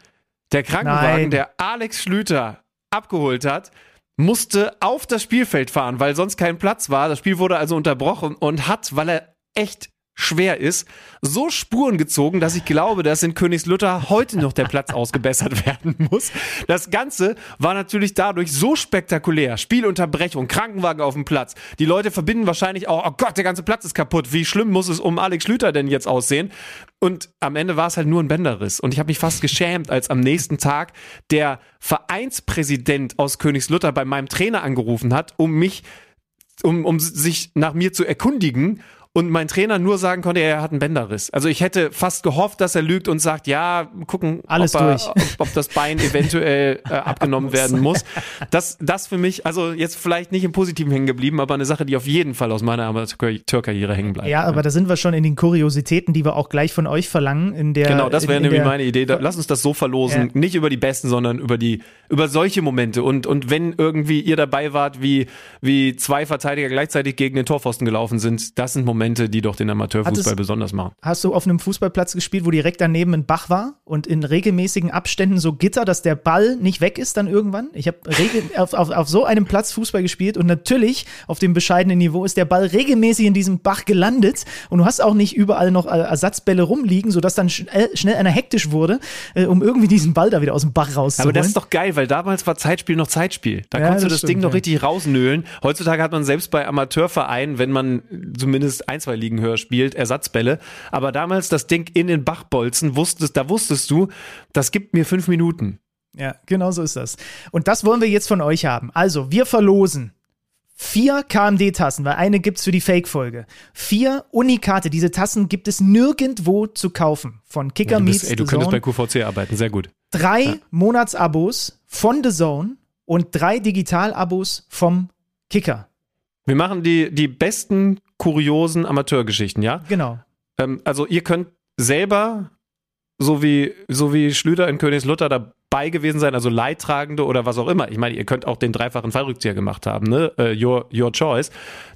der Krankenwagen, Nein. der Alex Schlüter abgeholt hat, musste auf das Spielfeld fahren, weil sonst kein Platz war. Das Spiel wurde also unterbrochen und hat, weil er echt schwer ist, so Spuren gezogen, dass ich glaube, dass in Königslutter heute noch der Platz ausgebessert werden muss. Das Ganze war natürlich dadurch so spektakulär. Spielunterbrechung, Krankenwagen auf dem Platz. Die Leute verbinden wahrscheinlich auch, oh Gott, der ganze Platz ist kaputt. Wie schlimm muss es um Alex Schlüter denn jetzt aussehen? Und am Ende war es halt nur ein Bänderriss. Und ich habe mich fast geschämt, als am nächsten Tag der Vereinspräsident aus Königslutter bei meinem Trainer angerufen hat, um mich um, um sich nach mir zu erkundigen und mein Trainer nur sagen konnte, er hat einen Bänderriss. Also ich hätte fast gehofft, dass er lügt und sagt, ja, gucken, Alles ob, er, ob, ob, das Bein eventuell äh, abgenommen werden muss. Das, das für mich, also jetzt vielleicht nicht im Positiven hängen geblieben, aber eine Sache, die auf jeden Fall aus meiner Amateurkarriere hängen bleibt. Ja, aber da sind wir schon in den Kuriositäten, die wir auch gleich von euch verlangen. In der, genau, das wäre nämlich meine Idee. lass uns das so verlosen, ja. nicht über die besten, sondern über die, über solche Momente. Und, und wenn irgendwie ihr dabei wart, wie, wie zwei Verteidiger gleichzeitig gegen den Torpfosten gelaufen sind, das sind Momente, Momente, die doch den Amateurfußball Hattest, besonders machen. Hast du auf einem Fußballplatz gespielt, wo direkt daneben ein Bach war und in regelmäßigen Abständen so Gitter, dass der Ball nicht weg ist dann irgendwann? Ich habe auf, auf, auf so einem Platz Fußball gespielt und natürlich auf dem bescheidenen Niveau ist der Ball regelmäßig in diesem Bach gelandet und du hast auch nicht überall noch Ersatzbälle rumliegen, sodass dann schnell, schnell einer hektisch wurde, äh, um irgendwie diesen Ball da wieder aus dem Bach rauszuholen. Aber das ist doch geil, weil damals war Zeitspiel noch Zeitspiel. Da ja, konntest du das stimmt, Ding noch richtig rausnöhlen. Heutzutage hat man selbst bei Amateurvereinen, wenn man zumindest ein, zwei Ligen höher spielt, Ersatzbälle. Aber damals das Ding in den Bachbolzen, wusstest, da wusstest du, das gibt mir fünf Minuten. Ja, genau so ist das. Und das wollen wir jetzt von euch haben. Also, wir verlosen vier KMD-Tassen, weil eine gibt es für die Fake-Folge. Vier Unikate. Diese Tassen gibt es nirgendwo zu kaufen. Von Kicker ja, Meets Ey, du könntest bei QVC arbeiten, sehr gut. Drei ja. Monatsabos von The Zone und drei Digital-Abos vom Kicker. Wir machen die, die besten kuriosen Amateurgeschichten, ja? Genau. Ähm, also ihr könnt selber, so wie, so wie Schlüter in Königslutter, dabei gewesen sein, also Leidtragende oder was auch immer. Ich meine, ihr könnt auch den dreifachen Fallrückzieher gemacht haben, ne? Uh, your, your choice.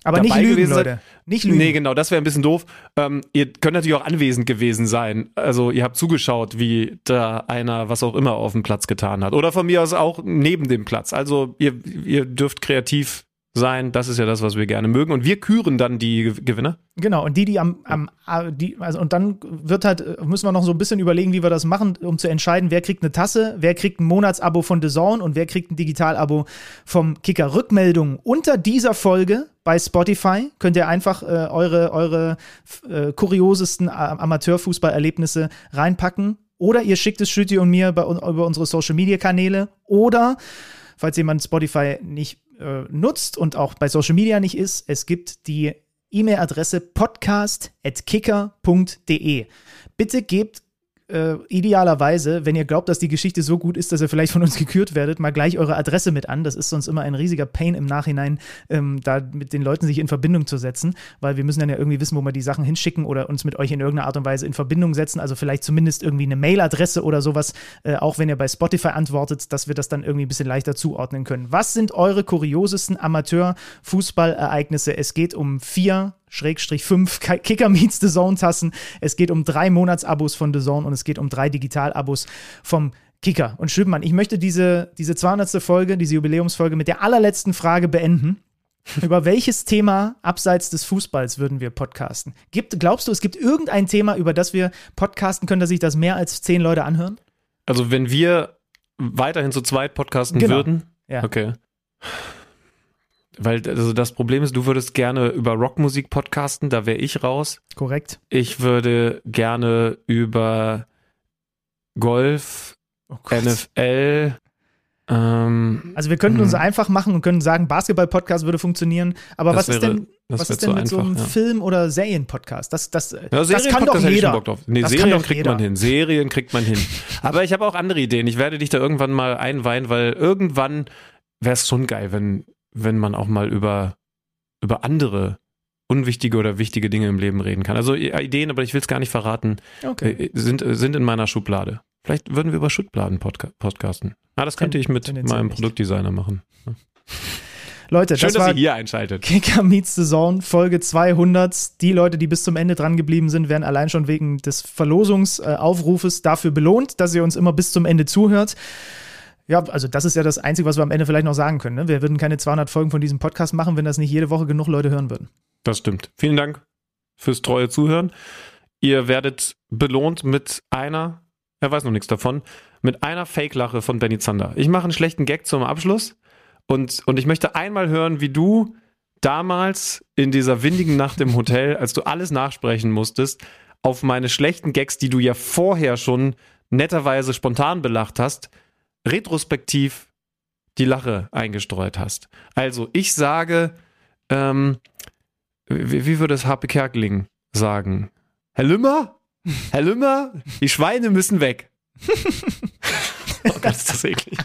Aber dabei nicht lügen, Leute. Nicht lügen. Nee, genau, das wäre ein bisschen doof. Ähm, ihr könnt natürlich auch anwesend gewesen sein. Also ihr habt zugeschaut, wie da einer was auch immer auf dem Platz getan hat. Oder von mir aus auch neben dem Platz. Also ihr, ihr dürft kreativ sein. Das ist ja das, was wir gerne mögen. Und wir küren dann die Gewinner. Genau, und die, die am, am die, also und dann wird halt, müssen wir noch so ein bisschen überlegen, wie wir das machen, um zu entscheiden, wer kriegt eine Tasse, wer kriegt ein Monatsabo von The Zone und wer kriegt ein Digitalabo vom Kicker. Rückmeldungen unter dieser Folge bei Spotify könnt ihr einfach äh, eure, eure äh, kuriosesten Amateurfußballerlebnisse reinpacken Oder ihr schickt es Schütti und mir bei, über unsere Social Media Kanäle. Oder, falls jemand Spotify nicht äh, nutzt und auch bei Social Media nicht ist, es gibt die E-Mail-Adresse podcast.kicker.de. Bitte gebt äh, idealerweise, wenn ihr glaubt, dass die Geschichte so gut ist, dass ihr vielleicht von uns gekürt werdet, mal gleich eure Adresse mit an. Das ist sonst immer ein riesiger Pain im Nachhinein, ähm, da mit den Leuten sich in Verbindung zu setzen, weil wir müssen dann ja irgendwie wissen, wo wir die Sachen hinschicken oder uns mit euch in irgendeiner Art und Weise in Verbindung setzen. Also vielleicht zumindest irgendwie eine Mailadresse oder sowas, äh, auch wenn ihr bei Spotify antwortet, dass wir das dann irgendwie ein bisschen leichter zuordnen können. Was sind eure kuriosesten Amateur-Fußballereignisse? Es geht um vier Schrägstrich 5 Kicker Meets The Zone Tassen. Es geht um drei Monatsabos von The Zone und es geht um drei Digitalabos vom Kicker. Und Schübmann, ich möchte diese, diese 200. Folge, diese Jubiläumsfolge mit der allerletzten Frage beenden. über welches Thema abseits des Fußballs würden wir podcasten? Gibt, glaubst du, es gibt irgendein Thema, über das wir podcasten können, dass sich das mehr als zehn Leute anhören? Also wenn wir weiterhin zu zweit podcasten genau. würden? Ja. Okay. Weil also das Problem ist, du würdest gerne über Rockmusik podcasten, da wäre ich raus. Korrekt. Ich würde gerne über Golf, oh NFL. Ähm, also wir könnten uns hm. einfach machen und können sagen, Basketball-Podcast würde funktionieren. Aber was wäre, ist denn, was ist denn mit einfach, so einem ja. Film- oder Serien-Podcast? Das, das, ja, das kann doch jeder. Nee, das Serien kriegt jeder. man hin. Serien kriegt man hin. Aber ich habe auch andere Ideen. Ich werde dich da irgendwann mal einweihen, weil irgendwann wäre es schon geil, wenn wenn man auch mal über, über andere unwichtige oder wichtige Dinge im Leben reden kann. Also Ideen, aber ich will es gar nicht verraten, okay. Äh, sind, äh, sind in meiner Schublade. Vielleicht würden wir über Schubladen podca podcasten. Ah, das könnte ich mit meinem Produktdesigner machen. Leute, Schön, das dass war ihr hier einschaltet. Kicker Meets the Zone, Folge 200. Die Leute, die bis zum Ende dran geblieben sind, werden allein schon wegen des Verlosungsaufrufes dafür belohnt, dass ihr uns immer bis zum Ende zuhört. Ja, also das ist ja das Einzige, was wir am Ende vielleicht noch sagen können. Ne? Wir würden keine 200 Folgen von diesem Podcast machen, wenn das nicht jede Woche genug Leute hören würden. Das stimmt. Vielen Dank fürs treue Zuhören. Ihr werdet belohnt mit einer, er weiß noch nichts davon, mit einer Fake-Lache von Benny Zander. Ich mache einen schlechten Gag zum Abschluss und, und ich möchte einmal hören, wie du damals in dieser windigen Nacht im Hotel, als du alles nachsprechen musstest, auf meine schlechten Gags, die du ja vorher schon netterweise spontan belacht hast, retrospektiv die Lache eingestreut hast. Also ich sage, ähm, wie, wie würde es Harpe Kerkeling sagen? Herr Lümmer? Herr Lümmer? Die Schweine müssen weg. oh Gott, ist das eklig.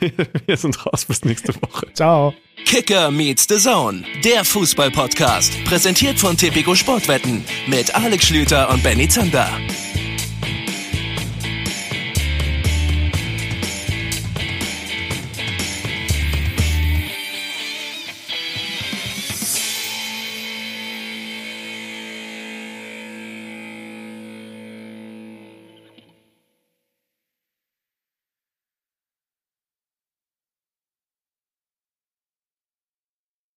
Wir sind raus bis nächste Woche. Ciao. Kicker meets the Zone, der Fußball-Podcast. Präsentiert von Tipico Sportwetten mit Alex Schlüter und Benny Zander.